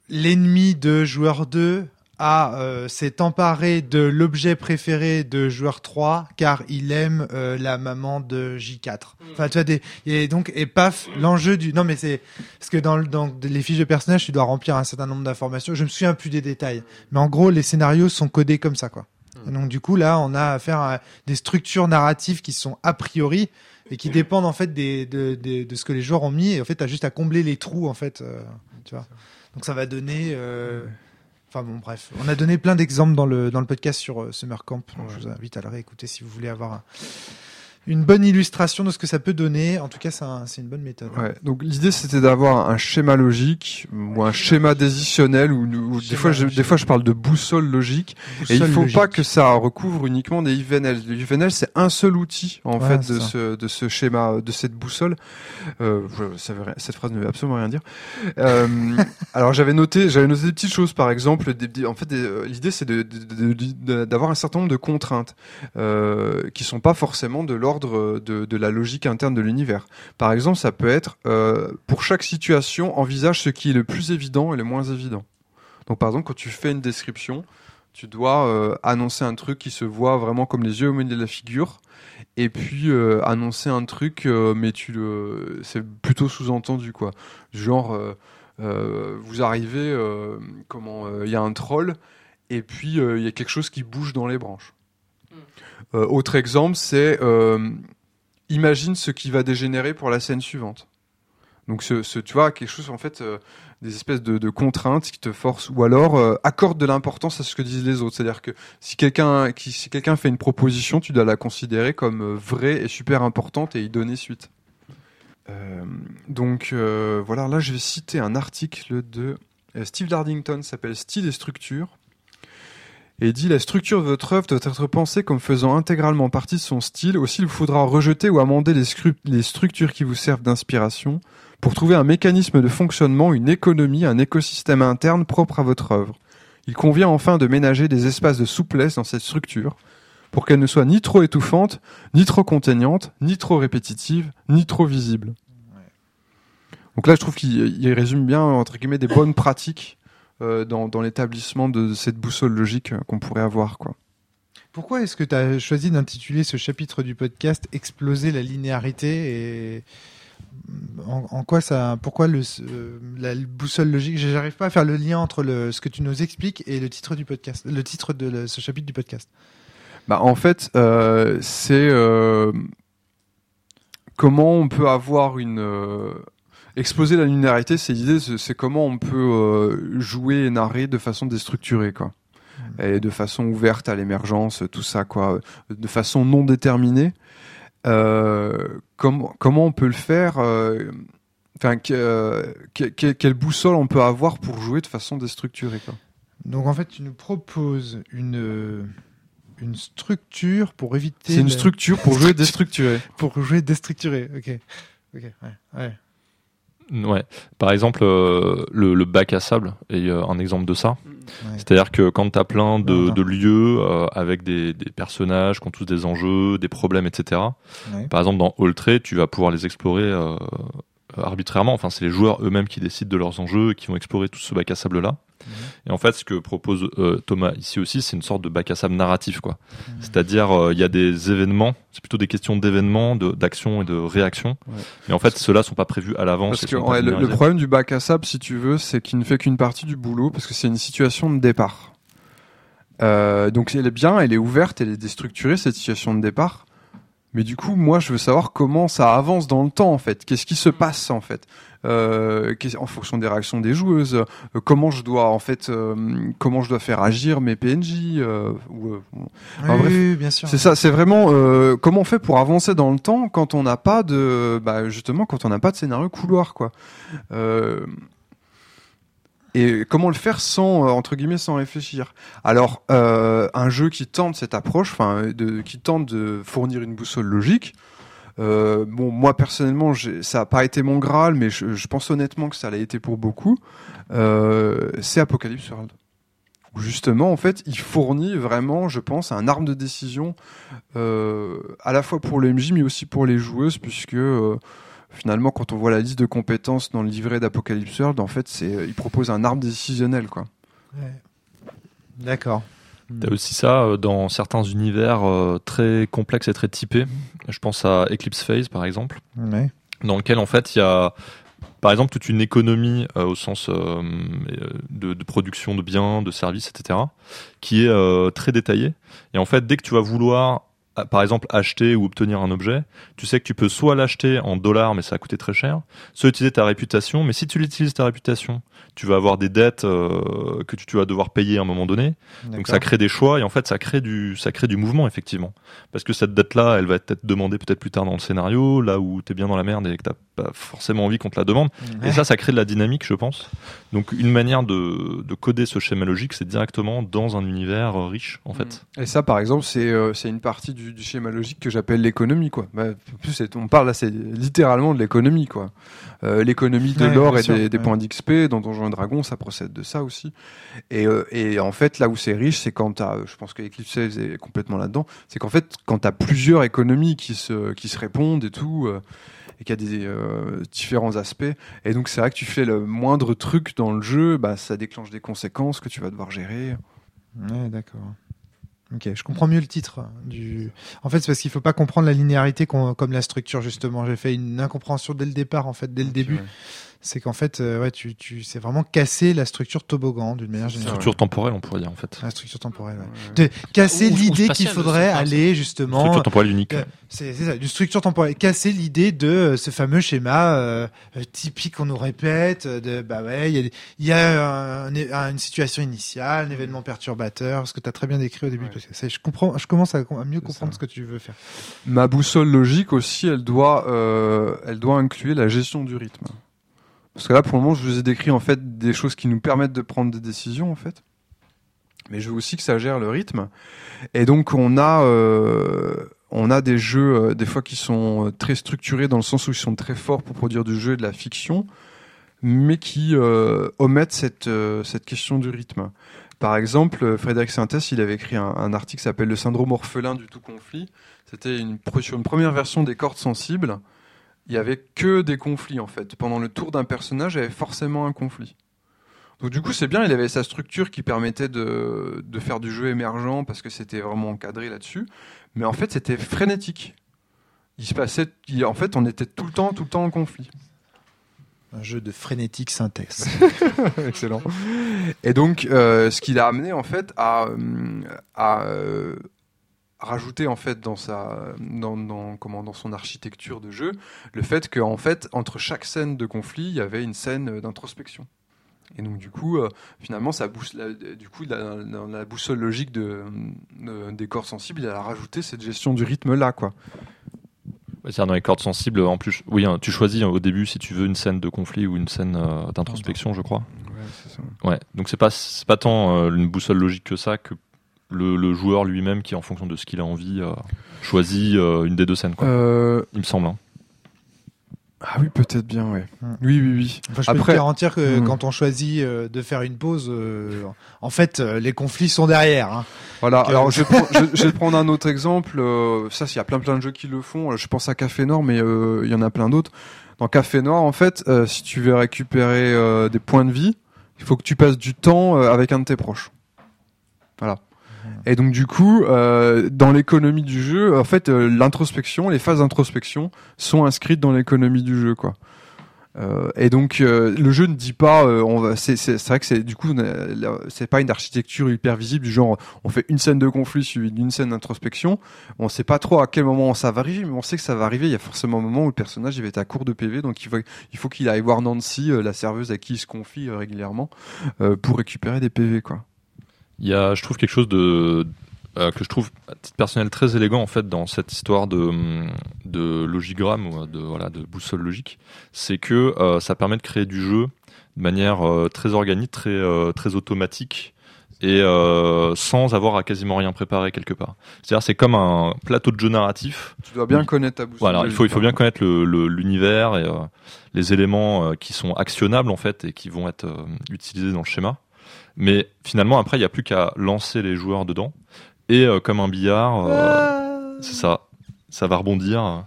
l'ennemi de joueur 2 a euh, s'est emparé de l'objet préféré de joueur 3 car il aime euh, la maman de J4. Enfin, tu vois des et donc et paf, l'enjeu du non mais c'est parce que dans dans les fiches de personnages, tu dois remplir un certain nombre d'informations. Je me souviens plus des détails, mais en gros, les scénarios sont codés comme ça quoi. Et donc du coup là, on a affaire à des structures narratives qui sont a priori et qui dépendent en fait des, de, de, de ce que les joueurs ont mis et en fait t'as juste à combler les trous en fait euh, tu vois donc ça va donner euh, enfin bon bref. On a donné plein d'exemples dans le dans le podcast sur euh, Summer Camp. Donc je vous invite à le réécouter si vous voulez avoir un- une bonne illustration de ce que ça peut donner. En tout cas, c'est un- c'est une bonne méthode. Ouais. Donc l'idée c'était d'avoir un schéma logique ou un schéma décisionnel ou, ou des fois je, des fois je parle de boussole logique et il Boussole faut logique. pas que ça recouvre uniquement des UVNL. Le UVNL c'est un seul outil en Ouais, fait de ça. ce de ce schéma de cette boussole. Euh, je- ça veut rien- cette phrase ne veut absolument rien dire. Euh, alors j'avais noté j'avais noté des petites choses par exemple. Des, des- en fait euh, l'idée c'est de- de- d'avoir un certain nombre de contraintes euh, qui sont pas forcément de l'ordre de, la logique interne de l'univers. Par exemple, ça peut être euh, pour chaque situation, envisage ce qui est le plus évident et le moins évident. Donc, par exemple, quand tu fais une description, tu dois euh, annoncer un truc qui se voit vraiment comme les yeux au milieu de la figure, et puis euh, annoncer un truc, mais tu le, c'est plutôt sous-entendu quoi. Genre, vous arrivez, comment, il y a un troll, et puis il y a quelque chose qui bouge dans les branches. Euh, autre exemple, c'est euh, imagine ce qui va dégénérer pour la scène suivante. Donc, ce, tu vois, quelque chose, en fait, euh, des espèces de, contraintes qui te forcent, ou alors euh, accorde de l'importance à ce que disent les autres. C'est-à-dire que si quelqu'un si quelqu'un fait une proposition, tu dois la considérer comme euh, vraie et super importante et y donner suite. Euh, donc, euh, voilà, là, je vais citer un article de euh, Steve Lardington, s'appelle Style et structure. Et dit la structure de votre œuvre doit être pensée comme faisant intégralement partie de son style. Aussi, il vous faudra rejeter ou amender les, structures qui vous servent d'inspiration pour trouver un mécanisme de fonctionnement, une économie, un écosystème interne propre à votre œuvre. Il convient enfin de ménager des espaces de souplesse dans cette structure pour qu'elle ne soit ni trop étouffante, ni trop contraignante, ni trop répétitive, ni trop visible. Donc là, je trouve qu'il il résume bien, entre guillemets, des bonnes pratiques dans, dans l'établissement de cette boussole logique euh, qu'on pourrait avoir. Quoi. Pourquoi est-ce que tu as choisi d'intituler ce chapitre du podcast Exploser la linéarité et en, en quoi ça pourquoi le euh, la boussole logique j'arrive pas à faire le lien entre le ce que tu nous expliques et le titre du podcast le titre de le- ce chapitre du podcast? Bah, en fait, euh, c'est euh, comment on peut avoir une euh, exposer la linéarité. C'est l'idée, c'est comment on peut euh, jouer et narrer de façon déstructurée, quoi, et de façon ouverte à l'émergence, tout ça, quoi, de façon non déterminée. Euh, comment comment on peut le faire euh, Enfin, que- euh, que- que- quelle boussole on peut avoir pour jouer de façon déstructurée, quoi. donc en fait tu nous proposes une une structure pour éviter C'est une la- structure pour jouer déstructuré. pour jouer déstructuré ok ok ouais, ouais. Ouais. Par exemple, euh, le, le bac à sable est euh, un exemple de ça. Ouais. C'est-à-dire que quand tu as plein de, lieux euh, avec des, des personnages qui ont tous des enjeux, des problèmes, etc. Ouais. Par exemple, dans All Trade, tu vas pouvoir les explorer euh, arbitrairement. Enfin, c'est les joueurs eux-mêmes qui décident de leurs enjeux et qui vont explorer tout ce bac à sable-là. Mhm. Et en fait, ce que propose euh, Thomas ici aussi, c'est une sorte de bac à sable narratif, quoi. Mhm. C'est-à-dire, euh, il y a des événements, c'est plutôt des questions d'événements, de- d'action et de réaction. Ouais. Mais en fait, ceux-là sont pas prévus à l'avance. Parce et que ouais, le, problème du bac à sable, si tu veux, c'est qu'il ne fait qu'une partie du boulot parce que c'est une situation de départ. Euh, donc elle est bien, elle est ouverte, elle est déstructurée cette situation de départ. Mais du coup, moi, je veux savoir comment ça avance dans le temps, en fait. Qu'est-ce qui se passe, en fait, euh, en fonction des réactions des joueuses. euh, comment je dois, en fait, euh, comment je dois faire agir mes PNJ. ou, Oui, En bref, oui, bien sûr c'est ça, c'est vraiment comment on fait pour avancer dans le temps quand on n'a pas de, bah, justement, quand on n'a pas de scénario couloir, quoi. Et comment le faire sans, euh, entre guillemets, sans réfléchir? Alors, euh, un jeu qui tente cette approche, enfin, qui tente de fournir une boussole logique. Euh, bon, moi personnellement, ça n'a pas été mon graal, mais je, pense honnêtement que ça l'a été pour beaucoup. C'est Apocalypse World justement, en fait, il fournit vraiment, je pense, un arme de décision à la fois pour le MJ, mais aussi pour les joueuses, puisque finalement, quand on voit la liste de compétences dans le livret d'Apocalypse World, en fait, c'est, il propose un arme décisionnel, quoi. Ouais. d'accord T'as aussi ça euh, dans certains univers euh, très complexes et très typés. Je pense à Eclipse Phase par exemple, ouais. dans lequel en fait il y a par exemple toute une économie euh, au sens euh, de, de production de biens, de services, etc., qui est euh, très détaillée. Et en fait, dès que tu vas vouloir par exemple acheter ou obtenir un objet, tu sais que tu peux soit l'acheter en dollars mais ça va coûter très cher, soit utiliser ta réputation, mais si tu l'utilises ta réputation, tu vas avoir des dettes euh, que tu, tu vas devoir payer à un moment donné. Donc ça crée des choix et en fait ça crée du ça crée du mouvement effectivement. Parce que cette dette là, elle va être demandée peut-être plus tard dans le scénario, là où t'es bien dans la merde et que pas forcément envie qu'on te la demande. Et ça, ça crée de la dynamique, je pense. Donc une manière de, de coder ce schéma logique, c'est directement dans un univers euh, riche, en fait. Et ça, par exemple, c'est euh, c'est une partie du, du schéma logique que j'appelle l'économie, quoi. Bah, en plus, on parle là, c'est littéralement de l'économie, quoi. Euh, l'économie de Ouais, l'or et sûr, des, des ouais. points d'XP dans Donjons et Dragons, ça procède de ça aussi. Et, euh, et en fait, là où c'est riche, c'est quand t'as, je pense que Eclipse est complètement là-dedans, c'est qu'en fait, quand t'as plusieurs économies qui se, qui se répondent et tout, euh, et qu'il y a des euh, différents aspects, et donc c'est vrai que tu fais le moindre truc dans le jeu, bah, ça déclenche des conséquences que tu vas devoir gérer. Ouais, d'accord. Ok, je comprends mieux le titre. Du... En fait, c'est parce qu'il faut pas comprendre la linéarité comme la structure justement. J'ai fait une incompréhension dès le départ, en fait, dès le début. Ouais. C'est qu'en fait, euh, ouais, tu, tu, c'est vraiment casser la structure toboggan d'une manière générale. Structure temporelle, on pourrait dire, en fait. La structure temporelle. ouais. De casser l'idée qu'il faudrait aller justement. Structure temporelle unique. Euh, C'est ça, une structure temporelle. Casser l'idée de euh, ce fameux schéma typique qu'on nous répète. De bah ouais, il y a, y a un- un- une situation initiale, un événement perturbateur. Ce que tu as très bien décrit au début. Ouais. parce que je comprends, je commence à, à mieux comprendre ça. ce que tu veux faire. Ma boussole logique aussi, elle doit, euh, elle doit inclure la gestion du rythme. Parce que là, pour le moment, je vous ai décrit en fait des choses qui nous permettent de prendre des décisions en fait. Mais je veux aussi que ça gère le rythme. Et donc on a, euh, on a des jeux euh, des fois qui sont euh, très structurés dans le sens où ils sont très forts pour produire du jeu et de la fiction, mais qui omettent cette cette question du rythme. Par exemple, Frédéric Sintès, il avait écrit un, article qui s'appelle Le syndrome orphelin du tout conflit. C'était une première version des cordes sensibles. Il y avait que des conflits en fait. Pendant le tour d'un personnage, il y avait forcément un conflit. Donc du coup, c'est bien, il avait sa structure qui permettait de, de faire du jeu émergent parce que c'était vraiment encadré là-dessus. Mais en fait, c'était frénétique. Il se passait, il- en fait, on était tout le temps, tout le temps en conflit. Un jeu de frénétique syntaxe. Excellent. Et donc, euh, ce qu'il a amené en fait à, euh, à euh, rajouter en fait dans sa, dans, dans, comment, dans son architecture de jeu, le fait qu'en fait, entre chaque scène de conflit, il y avait une scène euh, d'introspection. Et donc du coup, euh, finalement, ça la, du coup, la- dans la boussole logique de, de- des corps sensibles, il a rajouté cette gestion du rythme là, quoi. C'est-à-dire dans les cordes sensibles, en plus, oui, hein, tu choisis hein, au début si tu veux une scène de conflit ou une scène euh, d'introspection, je crois. Ouais, c'est ça. Ouais, donc c'est pas c'est pas tant euh, une boussole logique que ça que le, le joueur lui-même qui, en fonction de ce qu'il a envie, euh, choisit euh, une des deux scènes. Quoi. Euh, Il me semble. hein. ah oui, peut-être bien, ouais. Hmm. Oui, oui, oui. Enfin, je peux Après- te garantir que Mm. quand on choisit euh, de faire une pause, euh, en fait, euh, les conflits sont derrière. hein. Voilà, Donc, alors je, vais prendre- je- je vais te prendre un autre exemple. euh, ça, il y a plein plein de jeux qui le font. Je pense à Café Nord, mais euh, il y en a plein d'autres. Dans Café Nord, en fait, euh, si tu veux récupérer euh, des points de vie, il faut que tu passes du temps euh, avec un de tes proches. Voilà. Et donc du coup, euh, dans l'économie du jeu, en fait, euh, l'introspection, les phases d'introspection sont inscrites dans l'économie du jeu, quoi. Euh, et donc le jeu ne dit pas, on va, c'est, vrai que c'est du coup, c'est pas une architecture hyper visible du genre, on fait une scène de conflit suivie d'une scène d'introspection. On sait pas trop à quel moment ça va arriver, mais on sait que ça va arriver. Il y a forcément un moment où le personnage il va être à court de PV, donc il faut, il faut qu'il aille voir Nancy, la serveuse à qui il se confie régulièrement, pour récupérer des PV, quoi. Il y a, je trouve quelque chose de euh, que je trouve à titre personnel très élégant en fait dans cette histoire de hum, de logigramme ou de voilà de boussole logique, c'est que euh, ça permet de créer du jeu de manière euh, très organique, très euh, très automatique et euh, sans avoir à quasiment rien préparer quelque part. C'est-à-dire c'est comme un plateau de jeu narratif Tu dois bien connaître ta boussole. voilà, il faut, il faut bien logique, connaître le- le- l'univers et euh, les éléments euh, qui sont actionnables en fait et qui vont être euh, utilisés dans le schéma. Mais finalement, après, il n'y a plus qu'à lancer les joueurs dedans. Et euh, comme un billard, euh, c'est ça, ça va rebondir.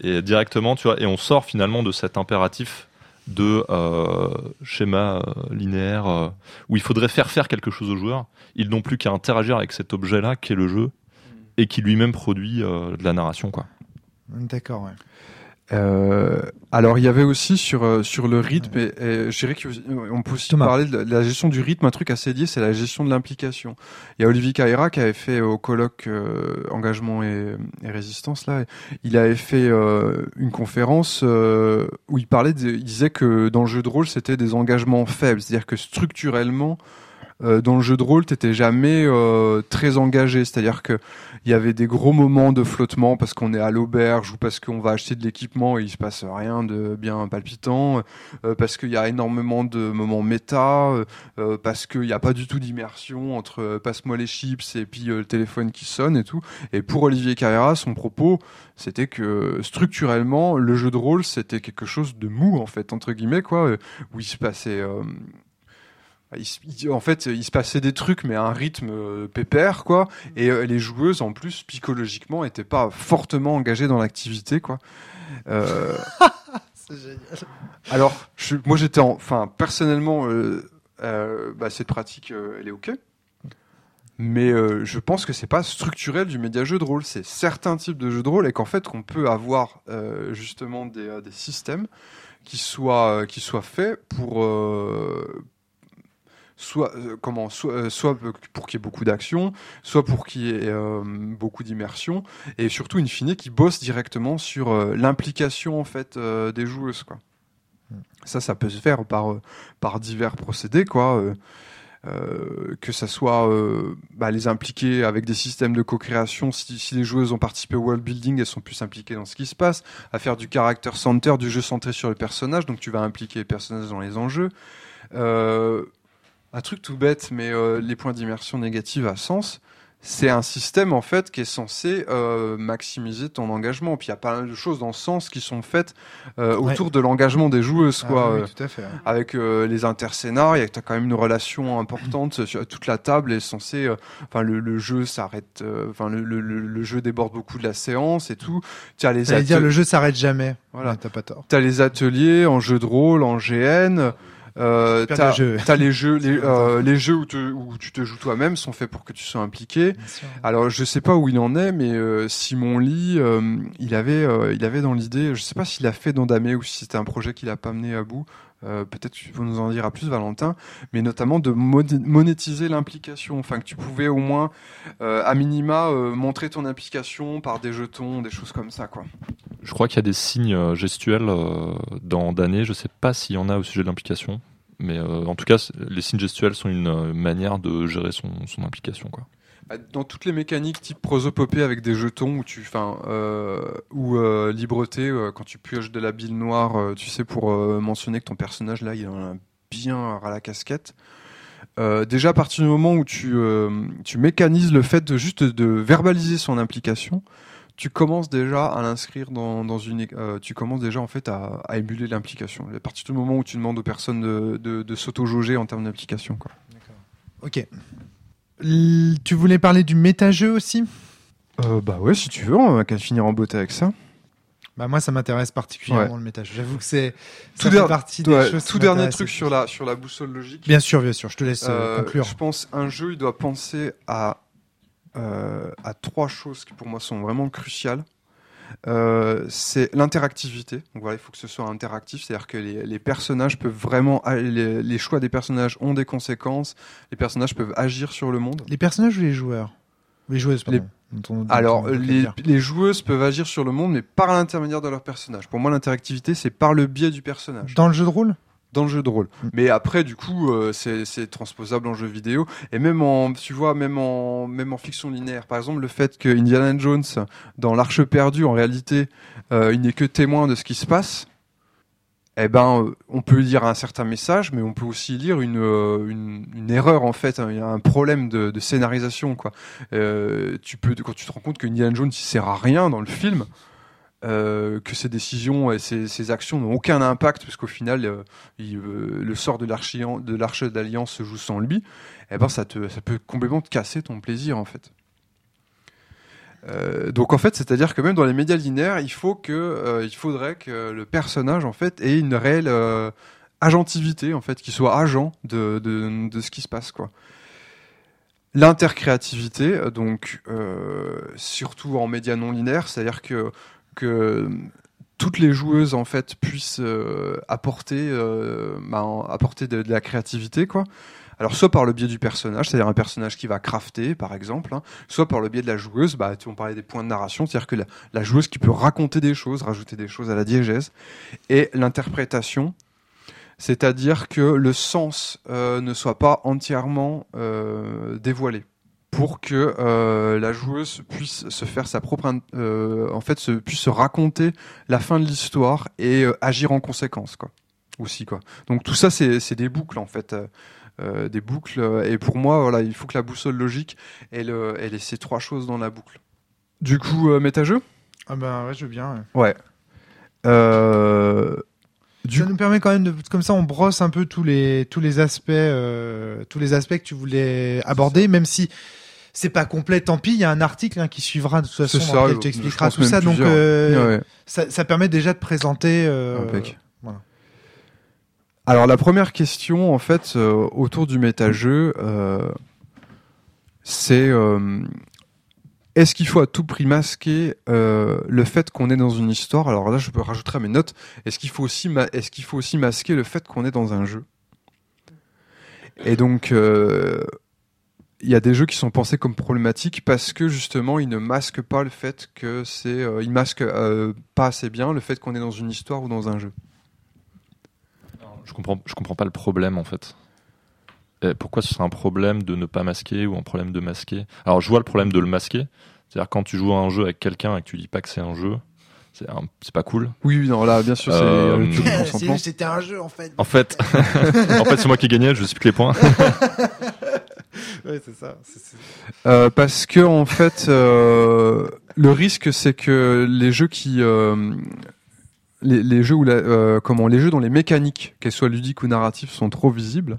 Et directement, tu vois, et on sort finalement de cet impératif de euh, schéma euh, linéaire euh, où il faudrait faire faire quelque chose aux joueurs. Ils n'ont plus qu'à interagir avec cet objet-là qui est le jeu et qui lui-même produit euh, de la narration, quoi. D'accord, ouais. Euh, alors il y avait aussi sur euh, sur le rythme, et, et je dirais qu'on peut aussi Thomas. parler de la gestion du rythme. Un truc assez lié, c'est la gestion de l'implication. Il y a Olivier Carrera qui avait fait au colloque euh, engagement et, et résistance là. Il avait fait euh, une conférence euh, où il parlait, de- il disait que dans le jeu de rôle c'était des engagements faibles, c'est-à-dire que structurellement euh, dans le jeu de rôle, t'étais jamais euh, très engagé. C'est-à-dire que il y avait des gros moments de flottement parce qu'on est à l'auberge ou parce qu'on va acheter de l'équipement et il se passe rien de bien palpitant, euh, parce qu'il y a énormément de moments méta, euh, euh, parce qu'il n'y a pas du tout d'immersion entre passe-moi les chips et puis le téléphone qui sonne et tout. Et pour Olivier Carrera, son propos, c'était que structurellement, le jeu de rôle, c'était quelque chose de mou en fait entre guillemets quoi, où il se passait. Il se- il- en fait, il se passait des trucs, mais à un rythme euh, pépère, quoi. Et euh, les joueuses, en plus, psychologiquement, étaient pas fortement engagées dans l'activité, quoi. Euh, alors, je, moi, j'étais, en- enfin, personnellement, bah, cette pratique, elle est ok. Mais je pense que c'est pas structurel du média jeu de rôle. C'est certains types de jeux de rôle et qu'en fait, qu'on peut avoir justement des, des systèmes qui soient qui soient faits pour soit euh, comment soit, euh, soit pour qu'il y ait beaucoup d'action, soit pour qu'il y ait euh, beaucoup d'immersion et surtout in fine qui bosse directement sur l'implication en fait des joueuses quoi. Ça, ça peut se faire par par divers procédés quoi. euh, que ça soit euh, bah, les impliquer avec des systèmes de co-création. Si, si les joueuses ont participé au world building, elles sont plus impliquées dans ce qui se passe. À faire du character center, du jeu centré sur le personnage, donc tu vas impliquer les personnages dans les enjeux. Euh, un truc tout bête, mais euh, les points d'immersion négatifs à sens, c'est un système en fait qui est censé euh, maximiser ton engagement. Puis il y a pas mal de choses dans ce sens qui sont faites euh, Ouais. autour de l'engagement des joueuses, Ah quoi. oui, Euh, tout à fait. avec les intercénars, il y a t'as quand même une relation importante sur toute la table est censée, enfin le, le jeu s'arrête, enfin le, le, jeu déborde beaucoup de la séance et tout. Tu as les J'allais dire, atel- le jeu s'arrête jamais. Voilà. T'as pas tort. t'as les ateliers en jeu de rôle, en GN. Euh, t'as jeu. les jeux, les, euh, les jeux où, te- où tu te joues toi-même sont faits pour que tu sois impliqué. Alors je sais pas où il en est, mais euh, Simon Lee, euh, il avait, euh, il avait dans l'idée, je sais pas s'il a fait dans Damé ou si c'était un projet qu'il a pas mené à bout. Euh, Peut-être que tu peux nous en dire à plus, Valentin, mais notamment de moné- monétiser l'implication, enfin que tu pouvais au moins, euh, à minima, euh, montrer ton implication par des jetons, des choses comme ça, quoi. Je crois qu'il y a des signes gestuels euh, dans Dané. Je sais pas s'il y en a au sujet de l'implication. Mais euh, en tout cas, les signes gestuels sont une euh, manière de gérer son, son implication. Bah, Dans toutes les mécaniques type prosopopée avec des jetons euh, ou libreté quand tu pioches de la bile noire, tu sais pour mentionner que ton personnage là, il en a bien à la casquette. Déjà à partir du moment où tu tu mécanises le fait de juste de verbaliser son implication, tu commences déjà à l'inscrire dans, dans une, euh, tu commences déjà en fait à, à émuler l'implication. À partir du moment où tu demandes aux personnes de, de, de s'auto-jauger en termes d'implication, quoi. Ok. L- Tu voulais parler du méta-jeu aussi? Euh, bah ouais, si tu veux, on va qu'à finir en beauté avec ça. Bah moi ça m'intéresse particulièrement le méta-jeu. J'avoue que c'est Tout ça fait der- partie des Ouais, choses tout dernier truc sur la sur la boussole logique. Bien sûr, bien sûr. Je te laisse euh, Euh, conclure. Je pense un jeu, il doit penser à à trois choses qui pour moi sont vraiment cruciales. Euh, c'est l'interactivité. Donc voilà, il faut que ce soit interactif, c'est-à-dire que les, les personnages peuvent vraiment, les, les choix des personnages ont des conséquences. Les personnages peuvent agir sur le monde. Les personnages ou les joueurs? Les joueuses, pardon. Les- Dont on- dont Alors, les, joueuses peuvent agir sur le monde, mais par l'intermédiaire de leur personnage. Pour moi, l'interactivité, c'est par le biais du personnage. Dans le jeu de rôle? Dans le jeu de rôle. Mm. Mais après, du coup, euh, c'est transposable en jeu vidéo et même en, tu vois, même en même en fiction linéaire. Par exemple, le fait que Indiana Jones dans l'Arche perdue, en réalité, euh, il n'est que témoin de ce qui se passe. Eh ben, euh, on peut lire un certain message, mais on peut aussi lire une une, une erreur en fait. Il y a un problème de, de scénarisation, quoi. Euh, tu peux quand tu te rends compte que Indiana Jones il sert à rien dans le film. Euh, que ses décisions et ses actions n'ont aucun impact parce qu'au final euh, euh, le sort de l'arche d'alliance se joue sans lui, eh ben ça peut complètement te casser ton plaisir en fait. Donc en fait, c'est-à-dire que même dans les médias linéaires, il faut faudrait que le personnage en fait ait une réelle agentivité en fait, qu'il soit agent de, de ce qui se passe quoi. L'intercréativité, donc surtout en médias non linéaires, c'est-à-dire que que toutes les joueuses en fait puissent euh, apporter, euh, bah, apporter de, la créativité, quoi. Alors soit par le biais du personnage, c'est-à-dire un personnage qui va crafter, par exemple, hein, soit par le biais de la joueuse. Bah, on parlait des points de narration, c'est-à-dire que la, joueuse qui peut raconter des choses, rajouter des choses à la diégèse, et l'interprétation, c'est-à-dire que le sens euh, ne soit pas entièrement dévoilé pour que euh, la joueuse puisse se faire sa propre euh, en fait se, puisse se raconter la fin de l'histoire et euh, agir en conséquence quoi aussi quoi donc tout ça c'est des boucles en fait des boucles et pour moi voilà il faut que la boussole logique elle elle ait ces trois choses dans la boucle du coup euh, métageux Ah ben ouais, je veux bien. ouais. ouais euh, du Ça nous permet quand même de, comme ça, on brosse un peu tous les tous les aspects, euh, tous les aspects que tu voulais aborder, même si c'est pas complet. Tant pis, il y a un article hein, qui suivra de toute façon dans ça, lequel je- tu expliqueras tout ça. Donc euh, ouais. ça, ça permet déjà de présenter. euh, voilà. Alors la première question en fait autour du méta-jeu, c'est est-ce qu'il faut à tout prix masquer euh, le fait qu'on est dans une histoire? Alors là, je peux rajouter à mes notes. Est-ce qu'il faut aussi masquer le fait qu'on est dans un jeu? Et donc euh, il y a des jeux qui sont pensés comme problématiques parce que justement ils ne masquent pas le fait que c'est euh, ils masquent pas assez bien le fait qu'on est dans une histoire ou dans un jeu. Je comprends, je comprends pas le problème en fait. Et pourquoi ce serait un problème de ne pas masquer ou un problème de masquer? Alors je vois le problème de le masquer. C'est-à-dire quand tu joues à un jeu avec quelqu'un et que tu dis pas que c'est un jeu, c'est un- pas cool. Oui, oui, non, là, bien sûr, c'est Euh, juste, C'était un jeu en fait. En fait, en fait c'est moi qui gagnais, je explique les points. Ouais, c'est ça. Euh, parce que en fait, euh, le risque, c'est que les jeux qui, euh, les, les jeux où la, euh, comment, les jeux dont les mécaniques, qu'elles soient ludiques ou narratives, sont trop visibles,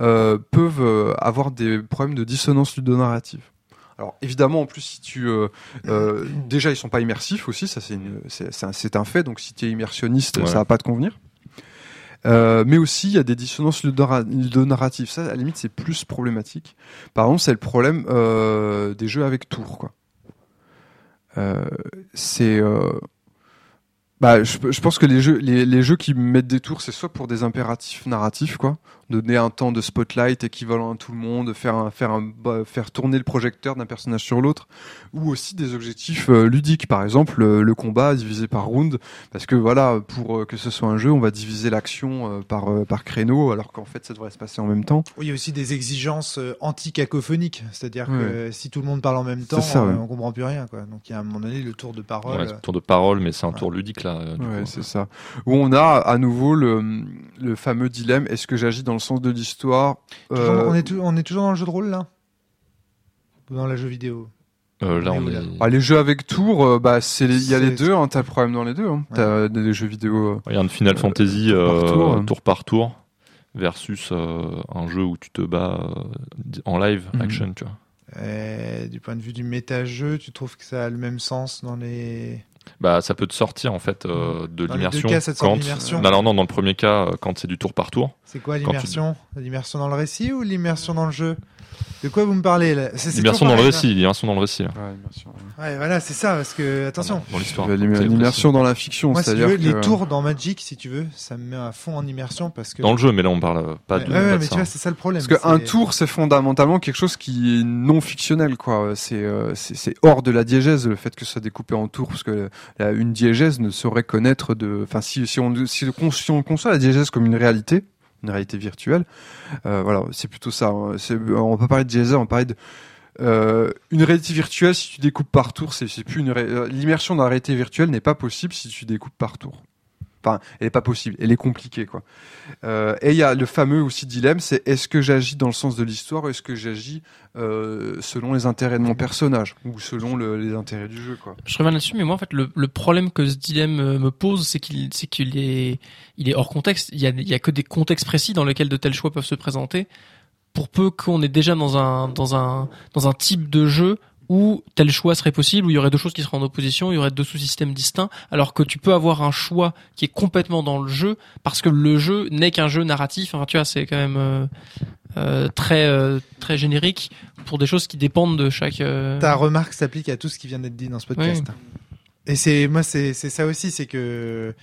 euh, peuvent euh, avoir des problèmes de dissonance ludonarrative. Alors évidemment, en plus, si tu, déjà, ils sont pas immersifs aussi, ça c'est un, fait. Donc si tu es immersionniste, Ouais. ça va pas te convenir. Mais aussi, il y a des dissonances ludonarratives. Ça, à la limite, c'est plus problématique. Par exemple, c'est le problème des jeux avec tours, quoi. C'est, bah, je, je pense que les jeux, les, les jeux qui mettent des tours, c'est soit pour des impératifs narratifs, quoi, donner un temps de spotlight équivalent à tout le monde, faire un, faire un, bah, faire tourner le projecteur d'un personnage sur l'autre, ou aussi des objectifs euh, ludiques, par exemple le, le combat divisé par round, parce que voilà, pour euh, que ce soit un jeu, on va diviser l'action euh, par euh, par créneau, alors qu'en fait, ça devrait se passer en même temps. Oui, il y a aussi des exigences euh, anti-cacophoniques, c'est-à-dire que Ouais. euh, si tout le monde parle en même temps, ça, ouais. euh, on comprend plus rien. Quoi. Donc il y a à un moment donné le tour de parole. Ouais, c'est un tour de parole, mais c'est un tour ludique là. euh, du Ouais, coup. c'est ça. Où on a à nouveau le, le fameux dilemme est-ce que j'agis dans le sens de l'histoire Euh, on, est tou- on est toujours dans le jeu de rôle là? Ou dans la jeu vidéo? Euh, là, on est. bah, Les jeux avec tour, euh, bah, c'est les- il y a les deux, hein, t'as le problème dans les deux. Hein. Ouais. T'as des, des jeux vidéo. euh, Il y a un Final Euh, Fantasy tour par tour, hein. tour par tour versus euh, un jeu où tu te bats euh, en live Mhm. action, tu vois. Du point de vue du méta-jeu, tu trouves que ça a le même sens dans les. Bah, ça peut te sortir en fait euh, de l'immersion quand. d'immersion. Non, non, non, dans le premier cas, euh, quand c'est du tour par tour. C'est quoi tu- l'immersion? L'immersion dans le récit ou l'immersion dans le jeu? De quoi vous me parlez là? C'est- c'est L'immersion dans le récit, l'immersion dans le récit. là. ouais, immersion, ouais. là. Ouais, voilà, c'est ça, parce que attention. Dans l'histoire. L'immersion dans la fiction, Moi, si tu c'est-à-dire veux, les que- tours dans Magic, si tu veux, ça me met à fond en immersion parce que. Dans le jeu, mais là on parle euh, pas Ouais, de. ouais, pas ouais, de mais ça. tu vois, c'est ça le problème. Parce qu'un tour, c'est fondamentalement quelque chose qui est non fictionnel, quoi. C'est euh, c'est c'est hors de la diégèse le fait que ça soit découpé en tours, parce que la- une diégèse ne saurait connaître de. Enfin, si si on si, con- si on conçoit la diégèse comme une réalité, une réalité virtuelle, euh, voilà, c'est plutôt ça. hein. C'est- On peut parler de diégèse, on parler de euh, une réalité virtuelle. Si tu découpes par tour, c'est plus une euh, l'immersion dans la réalité virtuelle n'est pas possible si tu découpes par tour. Elle est pas possible, elle est compliquée, quoi. Euh, et il y a le fameux aussi dilemme, c'est est-ce que j'agis dans le sens de l'histoire ou est-ce que j'agis euh, selon les intérêts de mon personnage ou selon le- les intérêts du jeu, quoi. Je reviens là-dessus, mais moi, en fait, le, le problème que ce dilemme euh, me pose, c'est qu'il, c'est qu'il est, il est hors contexte. Il y a, a que des contextes précis dans lesquels de tels choix peuvent se présenter. Pour peu qu'on est déjà dans un, dans un, dans un type de jeu où tel choix serait possible, où il y aurait deux choses qui seraient en opposition, il y aurait deux sous-systèmes distincts, alors que tu peux avoir un choix qui est complètement dans le jeu, parce que le jeu n'est qu'un jeu narratif. Enfin, tu vois, c'est quand même euh, euh, très, euh, très générique pour des choses qui dépendent de chaque. Ta remarque s'applique à tout ce qui vient d'être dit dans ce podcast. Et c'est moi c'est c'est ça aussi, c'est que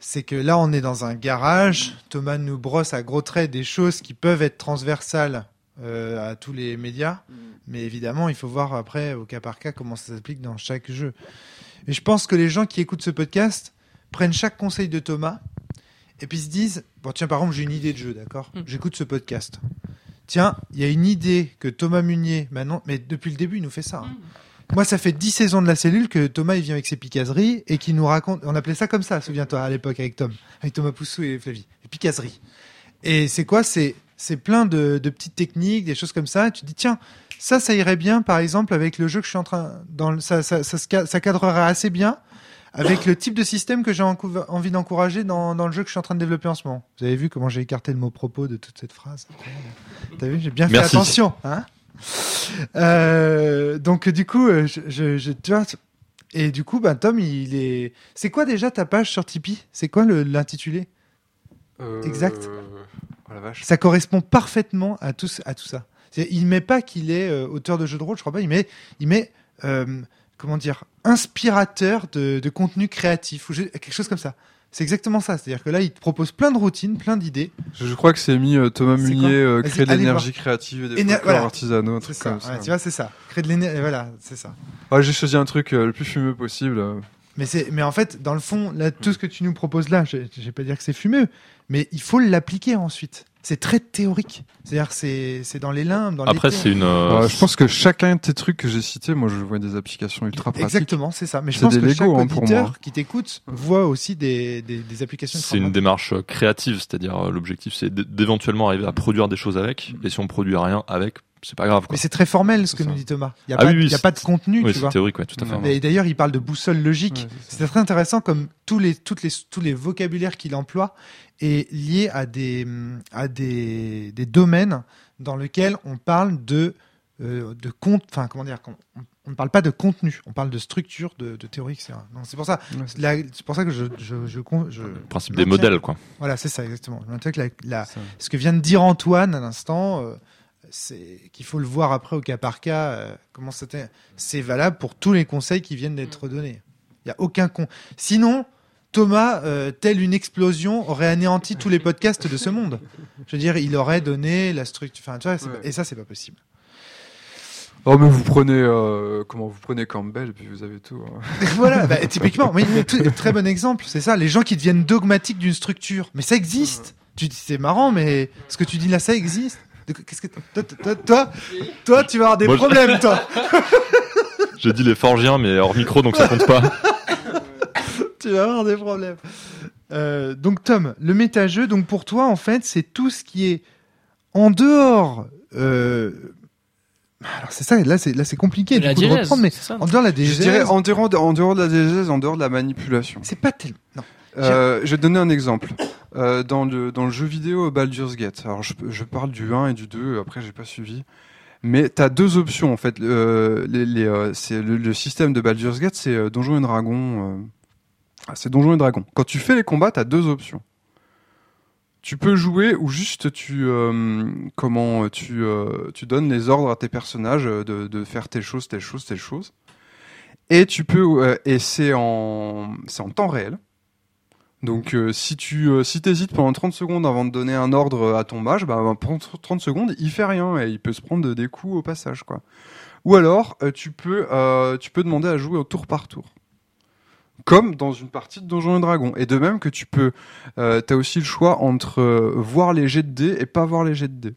c'est que là on est dans un garage. Thomas nous brosse à gros traits des choses qui peuvent être transversales euh, à tous les médias, mais évidemment il faut voir après au cas par cas comment ça s'applique dans chaque jeu. Et je pense que les gens qui écoutent ce podcast prennent chaque conseil de Thomas et puis se disent bon tiens par exemple j'ai une idée de jeu d'accord, Mm. j'écoute ce podcast. Tiens, il y a une idée que Thomas Munier, maintenant, mais depuis le début, il nous fait ça. hein. Moi, ça fait 10 saisons de la cellule que Thomas, il vient avec ses picasseries et qui nous raconte. On appelait ça comme ça, souviens-toi, à l'époque, avec Tom, avec Thomas Poussou et Flavie. Les picasseries. Et c'est quoi? C'est c'est plein de, de petites techniques, des choses comme ça. Tu te dis, tiens, ça, ça irait bien, par exemple, avec le jeu que je suis en train. Dans le- ça, ça, ça, ça cadrerait assez bien avec le type de système que j'ai envie d'encourager dans, dans le jeu que je suis en train de développer en ce moment. Vous avez vu comment j'ai écarté le mot propos de toute cette phrase T'as vu, j'ai bien fait attention. Hein Euh, donc du coup, euh, je, je, je- tu vois, et du coup, ben Tom, il est. C'est quoi déjà ta page sur Tipeee? C'est quoi l'intitulé? Euh, Exact. Oh la vache. Ça correspond parfaitement à tout, à tout ça. Il met pas qu'il est euh, auteur de jeux de rôle, je crois pas. Il met, il met euh, comment dire, inspirateur de, de contenu créatif ou je- quelque chose comme ça. C'est exactement ça. C'est-à-dire que là, il te propose plein de routines, plein d'idées. Je, je crois que c'est mis euh, Thomas Munier euh, créer de l'énergie créative et des Éner- voilà. artisanaux, un C'est truc ça. comme ça. ouais, tu vois, c'est ça. Créer de l'énergie. Voilà, c'est ça. Ouais, j'ai choisi un truc euh, le plus fumeux possible. Mais c'est, mais en fait, dans le fond, là, tout ce que tu nous proposes là, je, je vais pas dire que c'est fumeux, mais il faut l'appliquer ensuite. C'est très théorique. C'est-à-dire, c'est, c'est dans les limbes, dans Après, c'est une. euh, Ouais, je pense que chacun de tes trucs que j'ai cités, moi, je vois des applications ultra pratiques. Exactement, c'est ça. Mais je pense des que Lego, chaque hein, auditeur qui t'écoute voit aussi des, des, des applications. C'est une démarche euh, créative, c'est-à-dire euh, l'objectif c'est d'éventuellement arriver à produire des choses avec, et si on produit rien avec, c'est pas grave. Quoi. Mais c'est très formel ce que nous dit Thomas. Il n'y a, Ah pas, oui, oui, il y a pas de contenu, Oui, tu c'est vois. théorique, ouais, tout à fait. Et d'ailleurs, il parle de boussole logique. Ouais, c'est très intéressant comme tous les, toutes les, tous les vocabulaires qu'il emploie est lié à des, à des, des domaines dans lesquels on parle de, euh, de compte, enfin, comment dire, on, on ne parle pas de contenu, on parle de structure, de, de théorie, etc. Donc, c'est pour ça, Ouais, c'est pour ça que je, je, je, je- Le principe des modèles, quoi. Voilà, c'est ça, exactement. Je que la, la- c'est ça. ce que vient de dire Antoine à l'instant, euh, c'est qu'il faut le voir après au cas par cas. euh, comment c'était C'est valable pour tous les conseils qui viennent d'être donnés. Il y a aucun con. Sinon, Thomas, euh, telle une explosion, aurait anéanti tous les podcasts de ce monde. Je veux dire, il aurait donné la structure. Enfin, tu vois, c'est Ouais. pas- et ça, c'est pas possible. Oh, mais vous prenez, euh, comment vous prenez Campbell, et puis vous avez tout. hein. voilà, bah, typiquement, mais tout- très bon exemple, c'est ça. Les gens qui deviennent dogmatiques d'une structure, mais ça existe. Tu dis c'est marrant, mais ce que tu dis là, ça existe. De- Qu'est-ce que toi, toi, toi, toi, tu vas avoir des Moi, je- problèmes, toi. J'ai dit les forgiens, mais hors micro, donc ça compte pas. tu vas avoir des problèmes. Euh, donc Tom, le méta-jeu, donc pour toi, en fait, c'est tout ce qui est en dehors. euh, Alors c'est ça, là c'est là c'est compliqué du coup, de reprendre, mais en dehors de la Je dirais en dehors, de, en dehors de la en dehors de la manipulation. c'est pas tellement. Non. Euh, je vais te donner un exemple. Euh, dans, le, dans le jeu vidéo Baldur's Gate, alors je, je parle du 1 et du 2, après j'ai pas suivi. Mais tu as deux options en fait. Euh, euh, le, système de Baldur's Gate, c'est euh, Donjons et Dragons. euh, ah, c'est Donjons et Dragons. Quand tu fais les combats, tu as deux options. Tu peux jouer ou juste tu euh, comment tu euh, tu donnes les ordres à tes personnages euh, de, de faire telle chose, telle chose, telle chose. Et tu peux euh, et c'est en c'est en temps réel. Donc euh, si tu euh, si pendant 30 secondes avant de donner un ordre à ton mage, bah, pendant 30 secondes, il fait rien et il peut se prendre des coups au passage quoi. Ou alors euh, tu peux euh, demander à jouer au tour par tour. Comme dans une partie de Donjons et Dragons. Et de même que tu peux euh, t'as aussi le choix entre euh, voir les jets de dés et pas voir les jets de dés.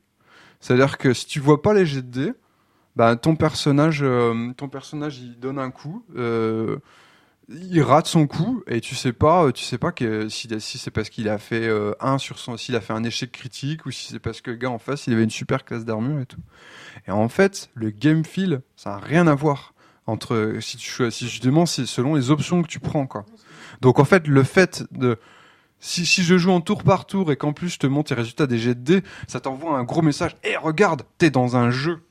C'est-à-dire que si tu vois pas les jets de dés, bah, ton personnage euh, ton personnage il donne un coup euh, il rate son coup et tu sais pas tu sais pas que si, si c'est parce qu'il a fait euh, un sur son s'il a fait un échec critique ou si c'est parce que le gars en face il avait une super classe d'armure et tout et en fait le game feel ça a rien à voir entre si tu si justement c'est selon les options que tu prends quoi donc en fait le fait de si, si je joue en tour par tour et qu'en plus je te montre les résultats des jets de dés, ça t'envoie un gros message. Et regarde, t'es dans un jeu.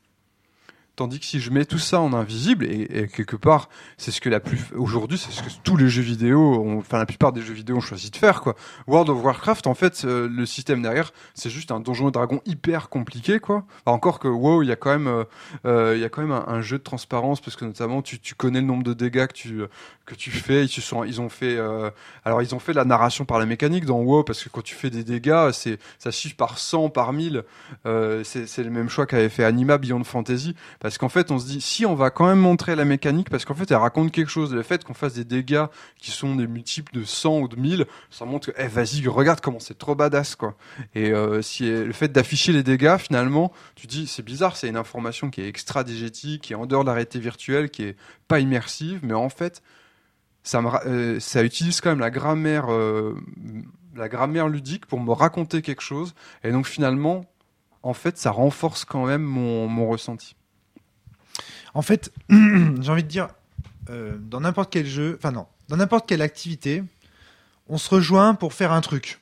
Tandis que si je mets tout ça en invisible, et, quelque part, c'est ce que la plus aujourd'hui, c'est ce que tous les jeux vidéo, ont, enfin la plupart des jeux vidéo ont choisi de faire, quoi. World of Warcraft, en fait, euh, le système derrière, c'est juste un donjon et dragon hyper compliqué, quoi. Alors, encore que WoW, il y a quand même, euh, euh, il y a quand même un, jeu de transparence parce que notamment, tu, connais le nombre de dégâts que tu que tu fais. Ils se sont, ils ont fait, alors ils ont fait la narration par la mécanique dans WoW parce que quand tu fais des dégâts, c'est ça chiffre par 100, par 1000. Euh, c'est c'est le même choix qu'avait fait Anima Beyond Fantasy parce qu'en fait, on se dit si on va quand même montrer la mécanique parce qu'en fait, elle raconte quelque chose. Le fait qu'on fasse des dégâts qui sont des multiples de 100 ou de 1000, ça montre que, eh, vas-y, regarde comment c'est trop badass, quoi. Et euh, si le fait d'afficher les dégâts, finalement, tu dis, c'est bizarre, c'est une information qui est extra digétique, qui est en dehors de la réalité virtuelle, qui est pas immersive, mais en fait, ça, euh, utilise quand même la grammaire, euh, la grammaire ludique pour me raconter quelque chose. Et donc finalement, en fait, ça renforce quand même mon ressenti. En fait, j'ai envie de dire, euh, dans n'importe quel jeu, enfin non, dans n'importe quelle activité, on se rejoint pour faire un truc.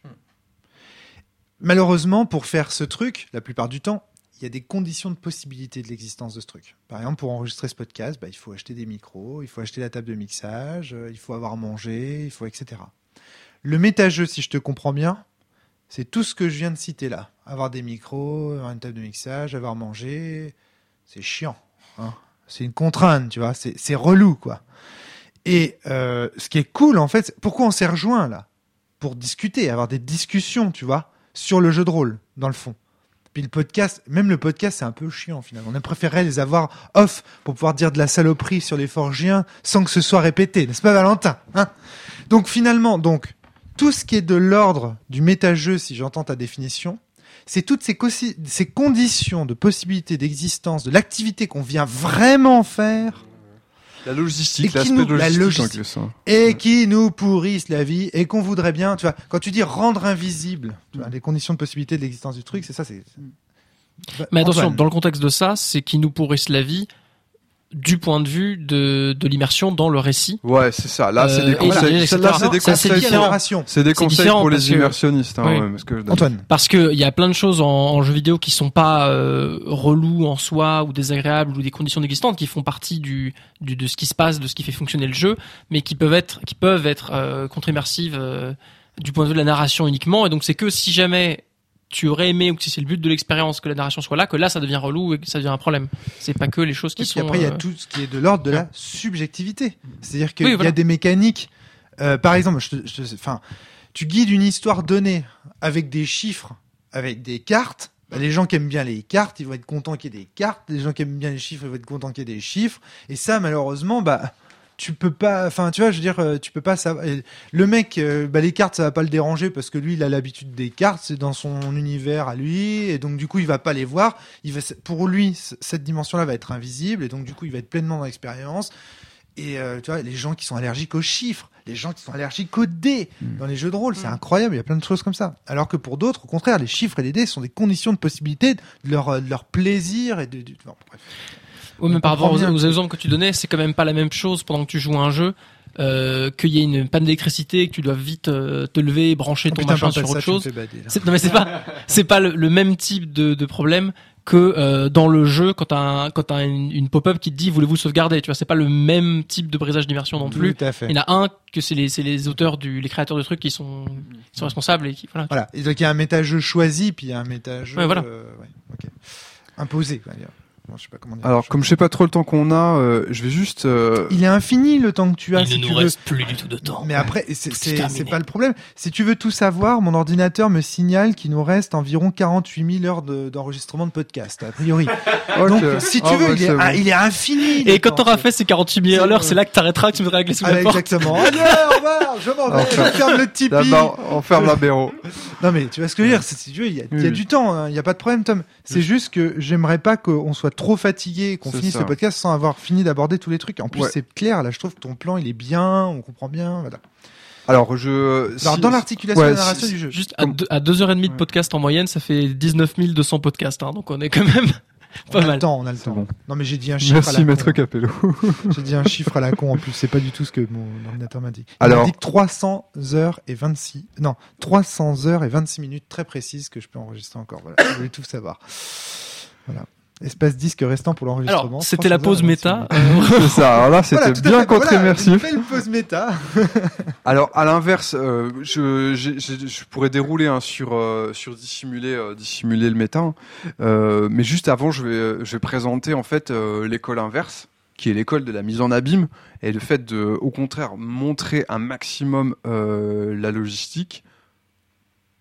Malheureusement, pour faire ce truc, la plupart du temps, il y a des conditions de possibilité de l'existence de ce truc. Par exemple, pour enregistrer ce podcast, bah, il faut acheter des micros, il faut acheter la table de mixage, euh, il faut avoir mangé, il faut etc. Le méta-jeu, si je te comprends bien, c'est tout ce que je viens de citer là. Avoir des micros, avoir une table de mixage, avoir mangé, c'est chiant. hein. C'est une contrainte, tu vois. C'est relou, quoi. Et euh, ce qui est cool, en fait, pourquoi on s'est rejoint là? Pour discuter, avoir des discussions, tu vois, sur le jeu de rôle, dans le fond. Puis le podcast, même le podcast, c'est un peu chiant finalement. On préférerait les avoir off pour pouvoir dire de la saloperie sur les forgiens sans que ce soit répété, n'est-ce pas Valentin hein? Donc finalement, donc tout ce qui est de l'ordre du méta-jeu, si j'entends ta définition, c'est toutes ces, conditions de possibilité d'existence de l'activité qu'on vient vraiment faire La logistique, Et qui l'aspect nous- la logistique, logistique. en plus, hein. et qui nous pourrissent la vie et qu'on voudrait bien, tu vois, quand tu dis rendre invisible, tu vois, les conditions de possibilité de l'existence du truc, c'est ça, c'est. Mais attention, Antoine. dans le contexte de ça, c'est qu'ils nous pourrissent la vie du point de vue de, de l'immersion dans le récit. Ouais, c'est ça. Là, c'est Euh, des et conseils. c'est des Ça, c'est conseils. C'est des conseils pour les immersionnistes. Hein, Oui. ouais, parce que- Antoine. Parce que il y a plein de choses en, en jeu vidéo qui sont pas euh, relous en soi ou désagréables ou des conditions existantes qui font partie du, du de ce qui se passe, de ce qui fait fonctionner le jeu, mais qui peuvent être qui peuvent être euh, contre-immersives euh, du point de vue de la narration uniquement. Et donc c'est que si jamais tu aurais aimé ou que si c'est le but de l'expérience que la narration soit là, que là ça devient relou et que ça devient un problème. C'est pas que les choses qui Oui, sont. après, il y a euh, tout ce qui est de l'ordre de la subjectivité. C'est-à-dire qu'il Oui, y a des mécaniques. euh, par exemple, je je enfin, tu guides une histoire donnée avec des chiffres, avec des cartes. Bah, les gens qui aiment bien les cartes, ils vont être contents qu'il y ait des cartes. Les gens qui aiment bien les chiffres, ils vont être contents qu'il y ait des chiffres. Et ça, malheureusement, bah, tu peux pas. Enfin, tu vois, je veux dire, euh, tu peux pas savoir. et Le mec, euh, bah, les cartes, ça va pas le déranger parce que lui, il a l'habitude des cartes. C'est dans son univers à lui, et donc du coup, il va pas les voir. Il va, pour lui, cette dimension-là va être invisible, et donc du coup, il va être pleinement dans l'expérience. Et euh, tu vois, les gens qui sont allergiques aux chiffres, les gens qui sont allergiques aux dés dans les jeux de rôle, c'est incroyable. Il y a plein de choses comme ça. Alors que pour d'autres, au contraire, les chiffres et les dés sont des conditions de possibilité de leur, de leur plaisir et de. de- bon, bref. Ouais, mais par rapport aux, exemples que tu donnais, c'est quand même pas la même chose pendant que tu joues à un jeu. Euh, qu'il y ait une panne d'électricité, que tu dois vite euh, te lever et brancher Oh, ton putain, machin sur ça, autre tu chose. bader, Non mais c'est pas c'est pas le, le même type de, de problème que euh, dans le jeu quand t'as un- quand t'as une, une pop-up qui te dit voulez-vous sauvegarder. Tu vois, c'est pas le même type de brisage d'immersion non plus. Tout à fait. Il y en a un que c'est les c'est les auteurs du les créateurs de trucs qui sont qui sont responsables et qui voilà. Voilà. Et donc il y a un méta-jeu choisi, puis il y a un méta-jeu. Ouais, voilà. ouais, ok. Imposé, on va dire. Bon, je sais pas comment dire. Alors, comme je sais pas trop le temps qu'on a, euh, je vais juste. euh, Il est infini le temps que tu as. Il si ne tu nous veux. reste plus du tout de temps. Mais après, c'est pas le problème. Si tu veux tout savoir, mon ordinateur me signale qu'il nous reste environ 48 000 heures de- d'enregistrement de, podcast, a priori. Donc, si tu Ah, veux, bah, il, est, ah, il est infini. Et quand t'auras fait ces 48 000 C'est heures, c'est là que t'arrêteras, que tu voudras régler sous Ah, la porte. exactement. Allez, au revoir, je m'en vais, je ferme le Tipeee. On ferme la. Non mais tu vois ce que je veux dire, c'est- si tu veux, il y a, du temps, hein, il y a pas de problème Tom. C'est juste que j'aimerais pas qu'on soit trop fatigué, qu'on finisse ça. ce podcast sans avoir fini d'aborder tous les trucs. En plus Ouais. c'est clair, là je trouve que ton plan il est bien, on comprend bien. Voilà. Alors, je. Alors si- dans l'articulation ouais, de la narration si- du jeu. Juste à, Comme- deux, à deux heures et demie de Ouais. podcast en moyenne, ça fait 19 200 podcasts. Hein, donc on est quand même on pas a le mal. temps, on a le temps. bon. Non mais j'ai dit un chiffre à Merci, la maître con. Capello. J'ai dit un chiffre à la con en plus, c'est pas du tout ce que mon ordinateur m'a dit. Il Alors- m'a dit que 300 heures et 26 non, 300 heures et 26 minutes très précises que je peux enregistrer encore. Voilà, je voulais tout savoir. Espace disque restant pour l'enregistrement. C'était la 300 pause méta. 26 minutes. Euh, C'est ça. Alors là, c'était Voilà, bien fait, contre voilà. Une pause méta. Alors à l'inverse, euh, je, pourrais dérouler hein, sur euh, sur dissimuler euh, dissimuler le méta, hein. Euh, mais juste avant, je vais je vais présenter en fait euh, l'école inverse, qui est l'école de la mise en abîme et le fait de au contraire montrer un maximum euh, la logistique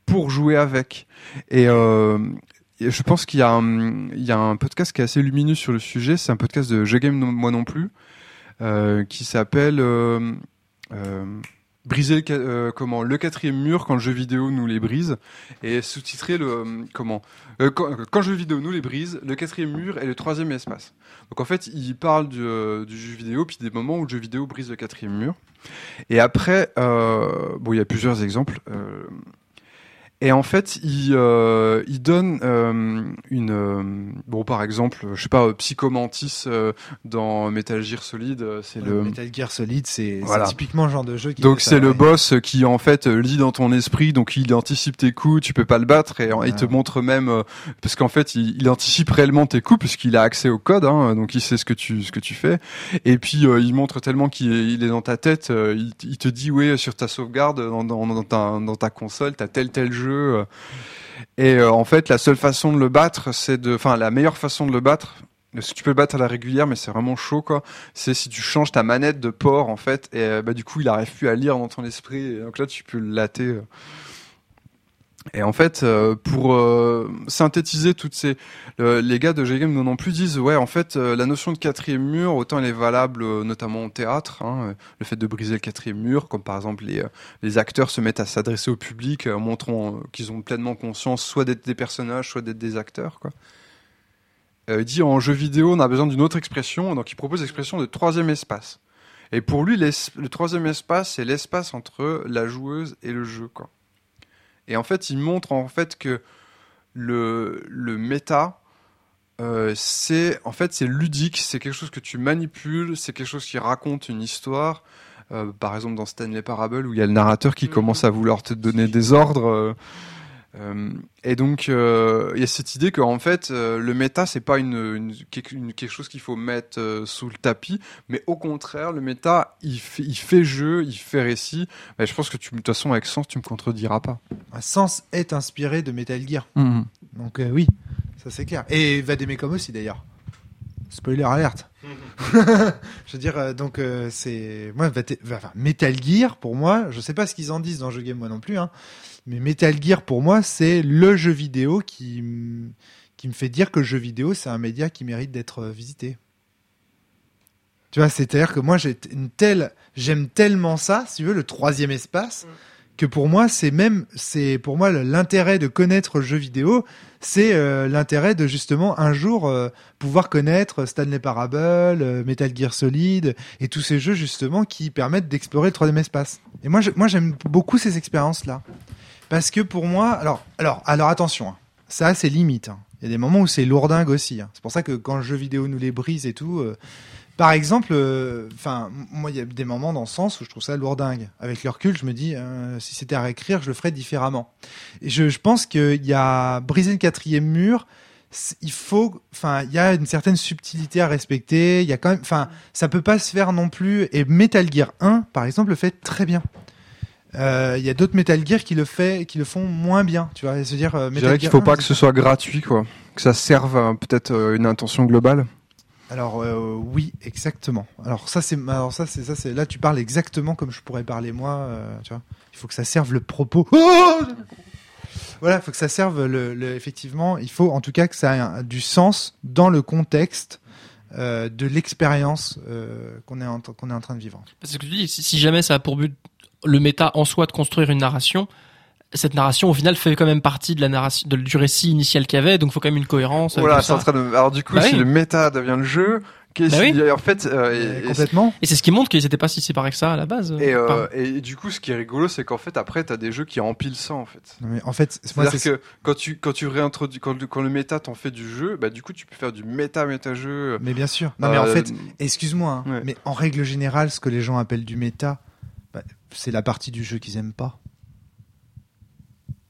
pour jouer avec. Et euh, et je pense qu'il y a un, podcast qui est assez lumineux sur le sujet. C'est un podcast de Je Game moi non plus, euh, qui s'appelle euh, euh, briser le, comment le quatrième mur quand le jeu vidéo nous les brise. Et sous-titré le comment quand, le jeu vidéo nous les brise le quatrième mur est le troisième espace. Donc en fait il parle du, du jeu vidéo puis des moments où le jeu vidéo brise le quatrième mur. Et après bon il y a plusieurs exemples et en fait, il, euh, il donne euh, une euh, bon par exemple, je sais pas, euh, Psychomantis euh, dans Metal Gear Solid, c'est le Metal Gear Solid, c'est Voilà. typiquement le genre de jeu qui. donc c'est le ouais. boss qui en fait lit dans ton esprit, donc il anticipe tes coups, tu peux pas le battre et il te montre même parce qu'en fait il, il anticipe réellement tes coups puisqu'il a accès au code, hein, donc il sait ce que tu ce que tu fais. Et puis il montre tellement qu'il est, il est dans ta tête, il, il te dit oui sur ta sauvegarde dans, dans, dans ta dans ta console t'as tel tel jeu. Euh. Et euh, en fait la seule façon de le battre c'est de, enfin la meilleure façon de le battre que tu peux le battre à la régulière, mais c'est vraiment chaud, quoi. C'est si tu changes ta manette de port, en fait, et euh, bah, du coup, il arrive plus à lire dans ton esprit, donc là, tu peux le latter. Et en fait, euh, pour euh, synthétiser toutes ces, les gars de G-Game non plus disent, ouais, en fait, euh, la notion de quatrième mur, autant elle est valable, notamment au théâtre, hein, le fait de briser le quatrième mur, comme par exemple les, les acteurs se mettent à s'adresser au public, montrant qu'ils ont pleinement conscience, soit d'être des personnages, soit d'être des acteurs, quoi. Il dit en jeu vidéo, on a besoin d'une autre expression, donc il propose l'expression de troisième espace. Et pour lui, le troisième espace, c'est l'espace entre la joueuse et le jeu, quoi. Et en fait, il montre en fait que le, le méta, euh, c'est en fait c'est ludique, c'est quelque chose que tu manipules, c'est quelque chose qui raconte une histoire. Euh, par exemple dans Stanley Parable où il y a le narrateur qui Mhm. commence à vouloir te donner des ordres. Euh, et donc euh, il y a cette idée qu'en fait euh, le méta c'est pas une, une- quelque, une- quelque chose qu'il faut mettre euh, sous le tapis, mais au contraire le méta il fait, il fait jeu, il fait récit. Et je pense que tu de toute façon avec sens tu me contrediras pas. Sens est inspiré de Metal Gear. Donc euh, oui, ça c'est clair. Et Vademecum aussi d'ailleurs. Spoiler alerte. je veux dire, euh, donc euh, c'est moi Vate- enfin, Metal Gear pour moi, je sais pas ce qu'ils en disent dans Jeu Game moi non plus, hein, mais Metal Gear pour moi c'est le jeu vidéo qui qui me fait dire que le jeu vidéo c'est un média qui mérite d'être euh, visité. Tu vois, c'est-à-dire que moi j'ai une telle, j'aime tellement ça, si tu veux, le troisième espace, que pour moi c'est même, c'est pour moi l'intérêt de connaître le jeu vidéo, c'est euh, l'intérêt de justement un jour euh, pouvoir connaître Stanley Parable, euh, Metal Gear Solid et tous ces jeux justement qui permettent d'explorer le troisième espace. Et moi, je- moi j'aime beaucoup ces expériences-là parce que pour moi, alors, alors, alors attention, hein, ça a ses limites. hein. Il y a des moments où c'est lourdingue aussi. hein. C'est pour ça que quand le jeu vidéo nous les brise et tout. euh, par exemple, euh, enfin, moi, il y a des moments dans le sens où je trouve ça lourdingue. Avec le recul, je me dis, euh, si c'était à réécrire, je le ferais différemment. Et je, je pense qu'il y a briser le quatrième mur. c'est- Il faut, enfin, il y a une certaine subtilité à respecter. Il y a quand même, enfin, ça peut pas se faire non plus. Et Metal Gear 1, par exemple, le fait très bien. Euh, Il y a d'autres Metal Gear qui le fait, qui le font moins bien. Tu vois, se dire, euh, Je Metal dirais qu'il Gear faut 1, pas que ce soit gratuit, quoi. Que ça serve peut-être euh, une intention globale. Alors euh, oui, exactement. Alors ça c'est alors ça c'est ça c'est là tu parles exactement comme je pourrais parler moi, euh, tu vois. Il faut que ça serve le propos. Oh voilà, il faut que ça serve le, le- effectivement, il faut en tout cas que ça ait un- du sens dans le contexte euh, de l'expérience euh, qu'on est en, qu'on est en train de vivre. Parce que tu dis, si si jamais ça a pour but le méta en soi de construire une narration, cette narration au final fait quand même partie de la narration, de- du récit initial qu'il y avait, donc il faut quand même une cohérence. Voilà, c'est en train de. Alors du coup, Bah si oui. le méta devient le jeu, qu'est-ce Bah oui. qu'il y a- en fait, euh, Euh, et, complètement. Et c'est ce qui montre qu'ils n'étaient pas si séparés que ça à la base. et, euh, et du coup, ce qui est rigolo, c'est qu'en fait, après, t'as des jeux qui empilent ça, en fait. Non, mais en fait, moi, C'est-à-dire c'est que quand tu quand tu réintroduis quand, le- quand le méta t'en fait du jeu, bah du coup, tu peux faire du méta méta jeu. mais bien sûr. Non mais en Euh, fait, excuse-moi, hein, Ouais. mais en règle générale, ce que les gens appellent du méta, c'est la partie du jeu qu'ils aiment pas.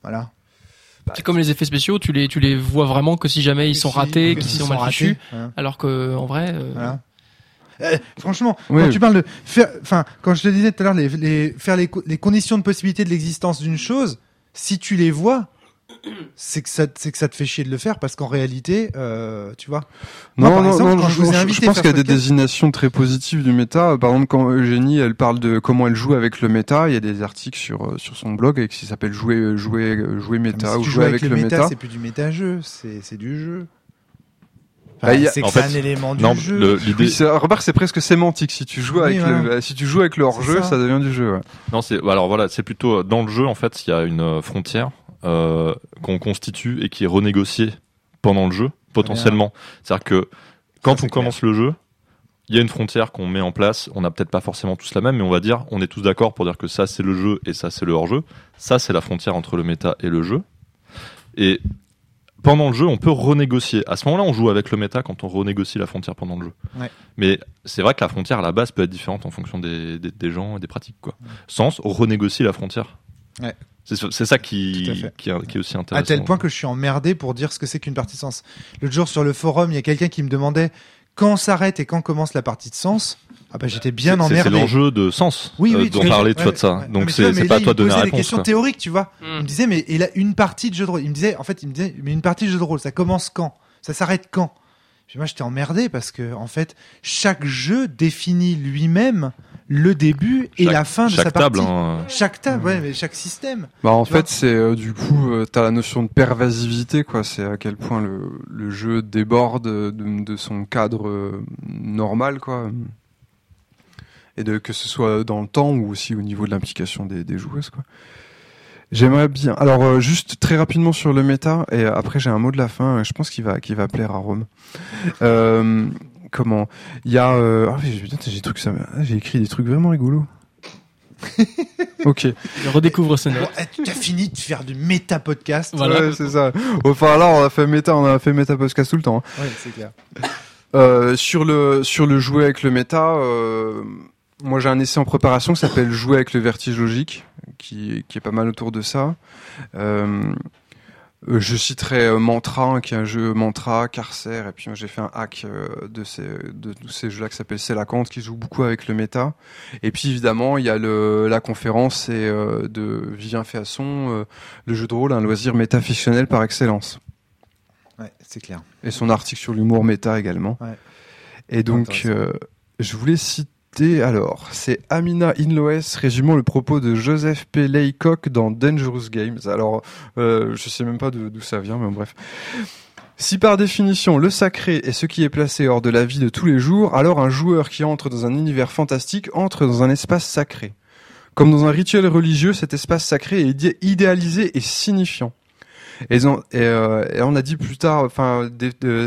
Voilà. C'est comme les effets spéciaux, tu les, tu les vois vraiment que si jamais ils sont ratés, qu'ils sont mal fichus. ratés, voilà. Alors que, en vrai, euh, Voilà. Euh, franchement, Oui. quand tu parles de faire, enfin, quand je te disais tout à l'heure, les, les, faire les conditions de possibilité de l'existence d'une chose, si tu les vois, c'est que ça, c'est que ça te fait chier de le faire parce qu'en réalité, euh, tu vois. Moi, Non, par non, exemple, non, quand je, je vous ai je- je invité pense qu'il y a des désignations très positives du méta. Par exemple, quand Eugénie, elle parle de comment elle joue avec le méta, il y a des articles sur euh, sur son blog qui s'appelle jouer euh, jouer jouer Mais méta si ou jouer avec le méta, méta. c'est plus du méta-jeu, c'est, c'est du jeu. Bah, il y a- c'est un élément du Non, jeu. le- l'idée, Oui, c'est- remarque, c'est presque sémantique. Si tu joues Oui, avec voilà. le, si tu joues avec le hors-jeu, C'est ça. ça. devient du jeu. ouais. non, c'est alors voilà, c'est plutôt dans le jeu en fait, il y a une frontière euh, qu'on constitue et qui est renégociée pendant le jeu potentiellement. C'est-à-dire que quand on commence le jeu, il y a une frontière qu'on met en place. On n'a peut-être pas forcément tous la même, mais on va dire, on est tous d'accord pour dire que ça c'est le jeu et ça c'est le hors-jeu. Ça c'est la frontière entre le méta et le jeu. Et pendant le jeu, on peut renégocier. À ce moment-là, on joue avec le méta quand on renégocie la frontière pendant le jeu. Ouais. Mais c'est vrai que la frontière à la base peut être différente en fonction des, des, des gens et des pratiques. Quoi. Sens, on renégocie la frontière. Ouais. C'est ça qui, qui, est, qui est aussi intéressant. À tel point que je suis emmerdé pour dire ce que c'est qu'une partie de sens. L'autre jour sur le forum, il y a quelqu'un qui me demandait quand s'arrête et quand commence la partie de sens. Ah bah j'étais bien emmerdé. C'est l'enjeu de sens Oui, euh, oui, dont tu- parlait, ouais, vois, de ça. ouais. Donc c'est pas là, à toi de donner la posait des réponse. questions quoi. théoriques, tu vois. Hmm. Il me disait, mais il a une partie de jeu de rôle. Il me disait, en fait, il me disait, mais une partie de jeu de rôle, ça commence quand? Ça s'arrête quand? Puis moi, j'étais emmerdé parce que, en fait, chaque jeu définit lui-même le début et Chaque- la fin de sa Chaque partie. table, hein, Chaque table, ouais, mais chaque système. Bah en fait c'est euh, du coup euh, t'as la notion de pervasivité quoi. C'est à quel point le, le jeu déborde de, de son cadre euh, normal quoi. Et de que ce soit dans le temps ou aussi au niveau de l'implication des, des joueuses quoi. J'aimerais bien. Alors euh, juste très rapidement sur le méta et après j'ai un mot de la fin. Je pense qu'il va qu'il va plaire à Rome. Euh, comment Il y a. Euh... Ah, j'ai des trucs ça. ah, J'ai écrit des trucs vraiment rigolos. ok. je redécouvre ce note. eh, tu as fini de faire du méta-podcast. Voilà. Ouais, c'est ça. Enfin là, on a fait méta, on a fait méta podcast tout le temps. hein. Ouais, c'est clair. Euh, sur le sur le jouer avec le méta, euh, moi j'ai un essai en préparation qui s'appelle jouer avec le vertige logique, qui qui est pas mal autour de ça. Euh, euh, je citerai euh, Mantra, hein, qui est un jeu Mantra, Carcer, et puis j'ai fait un hack euh, de ces de, tous ces jeux-là qui s'appelle C'est la Kant, qui joue beaucoup avec le méta. Et puis évidemment, il y a le la conférence et, de Vivien Féasson, le jeu de rôle, un loisir métafictionnel par excellence Ouais, c'est clair. et son article sur l'humour méta également. Ouais. Et donc, je voulais citer alors, c'est Amina Inloes résumant le propos de Joseph P. Laycock dans Dangerous Games. Alors, euh, je sais même pas d'où ça vient, mais bref. Si par définition le sacré est ce qui est placé hors de la vie de tous les jours, alors un joueur qui entre dans un univers fantastique entre dans un espace sacré. Comme dans un rituel religieux, cet espace sacré est idé- idéalisé et signifiant. Euh, et on a dit plus tard, enfin,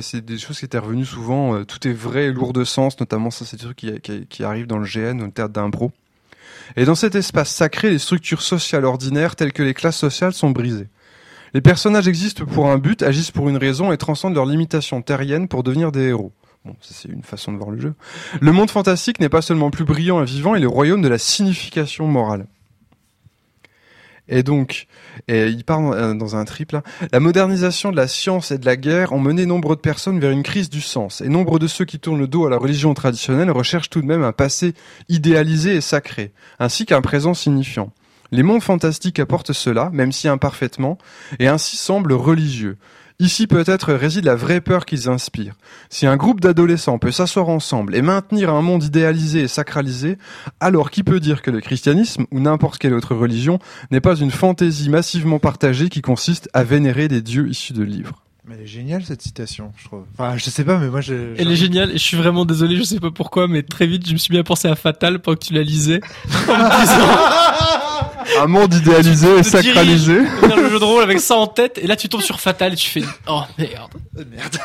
c'est des choses qui étaient revenues souvent. euh, tout est vrai et lourd de sens, notamment ça, c'est des trucs qui, arrivent dans le GN, au théâtre d'impro. Et dans cet espace sacré, les structures sociales ordinaires, telles que les classes sociales, sont brisées. Les personnages existent pour un but, agissent pour une raison et transcendent leurs limitations terriennes pour devenir des héros. Bon, ça c'est une façon de voir le jeu. Le monde fantastique n'est pas seulement plus brillant et vivant, il est le royaume de la signification morale. Et donc, et il part dans, dans un triple. La modernisation de la science et de la guerre ont mené nombre de personnes vers une crise du sens. Et nombre de ceux qui tournent le dos à la religion traditionnelle recherchent tout de même un passé idéalisé et sacré, ainsi qu'un présent signifiant. Les mondes fantastiques apportent cela, même si imparfaitement, et ainsi semblent religieux. Ici peut-être réside la vraie peur qu'ils inspirent. Si un groupe d'adolescents peut s'asseoir ensemble et maintenir un monde idéalisé et sacralisé, alors qui peut dire que le christianisme, ou n'importe quelle autre religion, n'est pas une fantaisie massivement partagée qui consiste à vénérer des dieux issus de livres? Mais elle est géniale cette citation, je trouve. Enfin, je sais pas, mais moi, je. Elle est géniale et je suis vraiment désolé, je sais pas pourquoi, mais très vite je me suis bien pensé à Fatal pendant que tu la lisais. En me disant, Un monde idéalisé et sacralisé. vers le jeu de rôle avec ça en tête et là tu tombes sur Fatal et tu fais oh merde. Euh, Merde.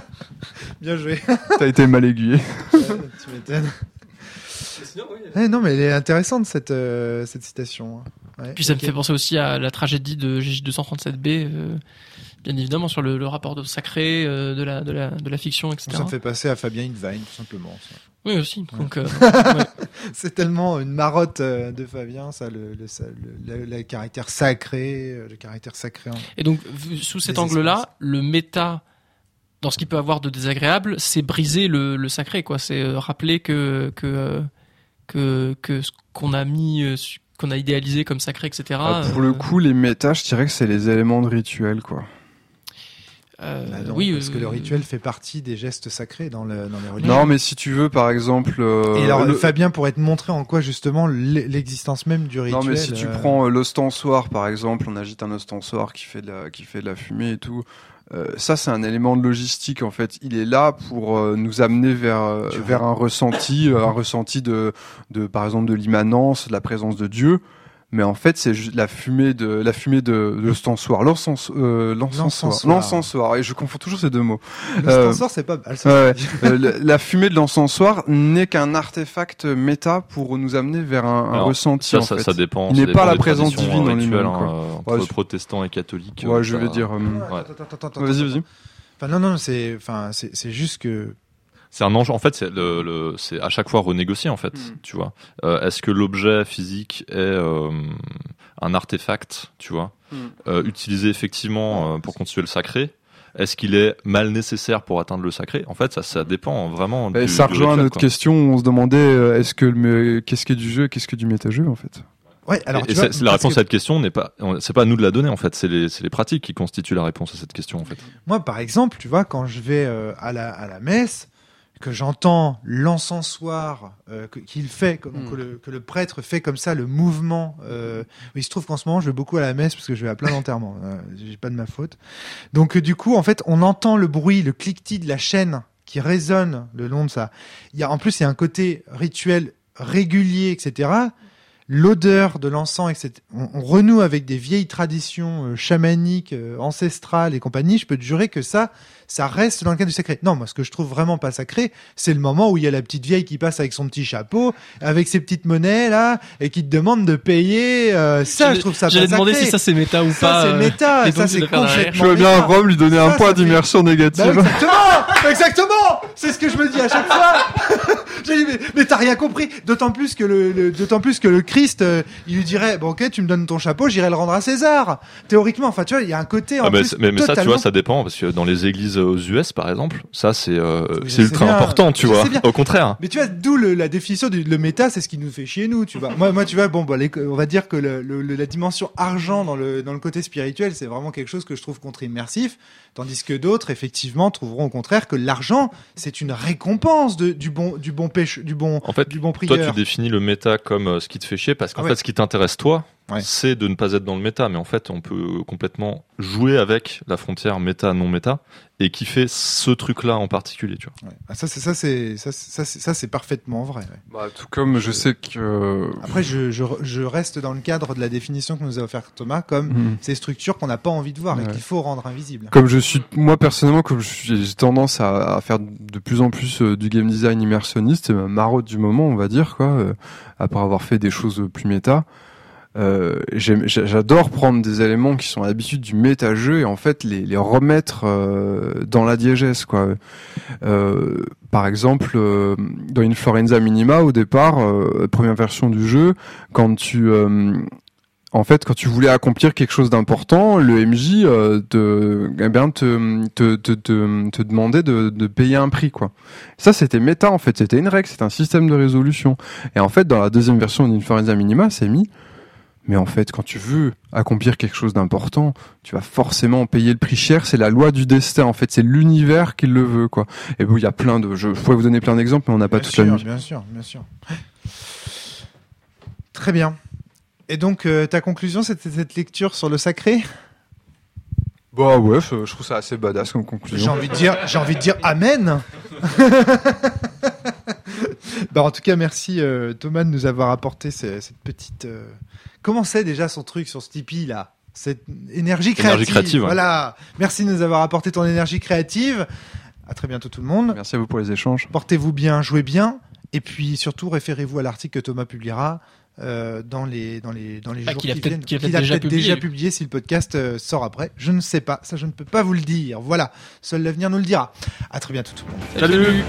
Bien joué. T'as été mal aiguillé. tu m'étonnes. Oui, Ouais, non, mais elle est intéressante cette euh, cette citation. hein. Ouais, Puis ça me fait penser aussi à la tragédie de GJ237B, euh, bien évidemment sur le, le rapport de sacré euh, de la de la de la fiction, etc. Ça me fait passer à Fabien Invine, tout simplement. ça. Oui aussi. Donc euh, ouais. C'est tellement une marotte euh, de Fabien, ça, le, le, ça, le, le- le caractère sacré, le caractère sacré. en- Et donc vu sous cet angle-là, le méta dans ce qu'il peut avoir de désagréable, c'est briser le, le sacré quoi. C'est euh, rappeler que que que que ce qu'on a mis euh, qu'on a idéalisé comme sacré, etc. Ah, pour le coup, les méta, je dirais que c'est les éléments de rituel, quoi. Euh, Bah non, oui, parce que euh, le rituel fait partie des gestes sacrés dans, le, dans les religions. Non, mais si tu veux, par exemple. euh, Et alors, le- Fabien pourrait te montrer en quoi justement l'e- l'existence même du rituel. Non, mais si tu euh, prends euh, l'ostensoir, par exemple, on agite un ostensoir qui fait de la, qui fait de la fumée et tout. euh, ça, c'est un élément de logistique en fait. Il est là pour euh, nous amener vers euh, un ressenti, euh, un ressenti de, de par exemple de l'immanence, de la présence de Dieu. Mais en fait, c'est juste la fumée de la fumée de, de l'ostensoir, l'encens, euh, l'encensoir, L'encensoir. l'encensoir. Et je confonds toujours ces deux mots. L'ostensoir, c'est pas mal. ça. Ouais. Euh, la fumée de l'encensoir n'est qu'un artefact méta pour nous amener vers un, un Alors, ressenti. Ça, en ça, fait. ça dépend. Il ça n'est dépend pas la présence divine dans les hein, entre Ouais, protestants et catholiques. Ouais, euh, je veux dire. euh, Ouais. Attends, attends, attends, attends, Vas-y, vas-y. Enfin, non, non, c'est, enfin, c'est, c'est juste que. C'est un enjeu. En fait, c'est le, le- c'est à chaque fois renégocié en fait. Mm. Tu vois. Euh, Est-ce que l'objet physique est euh, un artefact, tu vois, Mm. euh, utilisé effectivement euh, pour constituer le sacré Est-ce qu'il est mal nécessaire pour atteindre le sacré? En fait, ça, ça dépend vraiment. Et du, ça rejoint notre quoi. question. où On se demandait est-ce que qu'est-ce que du jeu, qu'est-ce que du méta-jeu en fait? Ouais, alors et tu et vois, c'est- c'est la réponse que à cette question n'est pas, c'est pas à nous de la donner en fait. C'est les, c'est les pratiques qui constituent la réponse à cette question en fait. Moi, par exemple, tu vois, quand je vais euh, à, la, à la messe, que j'entends l'encensoir euh, qu'il fait, que, Mm. que, le, que le prêtre fait comme ça, le mouvement. Euh, il se trouve qu'en ce moment, je vais beaucoup à la messe parce que je vais à plein d'enterrements. Euh, J'ai pas de ma faute. Donc, euh, du coup, en fait, on entend le bruit, le cliquetis de la chaîne qui résonne le long de ça. Il y a, en plus, il y a un côté rituel régulier, etc. L'odeur de l'encens, etc. On, on renoue avec des vieilles traditions chamaniques, ancestrales et compagnie. Je peux te jurer que ça, ça reste dans le cadre du sacré. Non, moi, ce que je trouve vraiment pas sacré, c'est le moment où il y a la petite vieille qui passe avec son petit chapeau, avec ses petites monnaies là, et qui te demande de payer. euh, ça, J'allais- je trouve ça pas J'allais sacré. demander si ça c'est méta ou Ça, pas. c'est euh, méta. Ça, c'est derrière. Je complètement veux bien méta. Rome lui donner Ça, un point fait- d'immersion Bah, négative. exactement, exactement. C'est ce que je me dis à chaque fois. J'ai dit mais, mais t'as rien compris. D'autant plus que le, le- d'autant plus que le Christ, euh, il lui dirait bon ok tu me donnes ton chapeau, j'irai le rendre à César. Théoriquement, enfin tu vois, il y a un côté en Ah, mais, plus mais, mais ça, tu vois, ça dépend parce que dans les églises aux US, par exemple, ça c'est euh, Oui, c'est ultra bien. important, tu Je vois. Au contraire. Mais tu vois, d'où la définition du le méta, c'est ce qui nous fait chier nous, tu vois. Moi, moi, tu vois, bon, bah, les- on va dire que le, le- le- la dimension argent dans le dans le côté spirituel, c'est vraiment quelque chose que je trouve contre-immersif, tandis que d'autres, effectivement, trouveront au contraire que l'argent, c'est une récompense de, du bon du bon pêche, du bon En fait, du bon Toi, prieur. tu définis le méta comme euh, ce qui te fait chier parce qu'en Ah ouais. fait, ce qui t'intéresse toi, Ouais. c'est de ne pas être dans le méta. Mais en fait, on peut complètement jouer avec la frontière méta non méta et qui fait ce truc-là en particulier, tu vois. Ouais. Ah, ça, c'est ça, c'est ça, c'est- ça, c'est parfaitement vrai. ouais. Bah, tout comme je sais que. Après, je, je, je reste dans le cadre de la définition que nous a offert Thomas comme Mhm. ces structures qu'on n'a pas envie de voir et Ouais. qu'il faut rendre invisibles. Comme je suis, moi personnellement, comme j'ai tendance à, à faire de plus en plus euh, du game design immersionniste, ma marotte du moment, on va dire, quoi, euh, après avoir fait des choses plus méta. Euh, J'adore prendre des éléments qui sont à l'habitude du méta-jeu et en fait les, remettre euh, dans la diégèse. Quoi. Euh, par exemple, dans Inflorenza Minima, au départ, première version du jeu, quand tu... en fait, quand tu voulais accomplir quelque chose d'important, le MJ euh, te, eh bien, te, te, te, te, demandait de, de payer un prix. quoi. Ça, c'était méta, en fait. C'était une règle, c'était un système de résolution. Et en fait, dans la deuxième version d'Inflorenza Minima, c'est mis mais en fait, quand tu veux accomplir quelque chose d'important, tu vas forcément payer le prix cher. C'est la loi du destin. En fait, c'est l'univers qui le veut, quoi. Et bon, il y a plein de. Je, je pourrais vous donner plein d'exemples, mais on n'a pas toute la sûr, nuit. bien sûr, bien sûr. Très bien. Et donc, euh, ta conclusion, c'était cette lecture sur le sacré? Bah ouais, je trouve ça assez badass comme J'ai conclusion. envie de dire, j'ai envie de dire Amen. bah en tout cas, merci euh, Thomas de nous avoir apporté ce- cette petite. euh, Comment c'est déjà son truc sur ce Tipeee là? Cette énergie créative. Énergie créative, ouais. Voilà. Merci de nous avoir apporté ton énergie créative. À très bientôt tout le monde. Merci à vous pour les échanges. Portez-vous bien, jouez bien. Et puis surtout, référez-vous à l'article que Thomas publiera euh, dans les dans les dans les Ah, jours a qui viennent. qu'il a Qu'il peut-être déjà publié. publié si le podcast euh, sort après. Je ne sais pas, ça je ne peux pas vous le dire. Voilà, seul l'avenir nous le dira. À très bientôt tout le monde. Salut.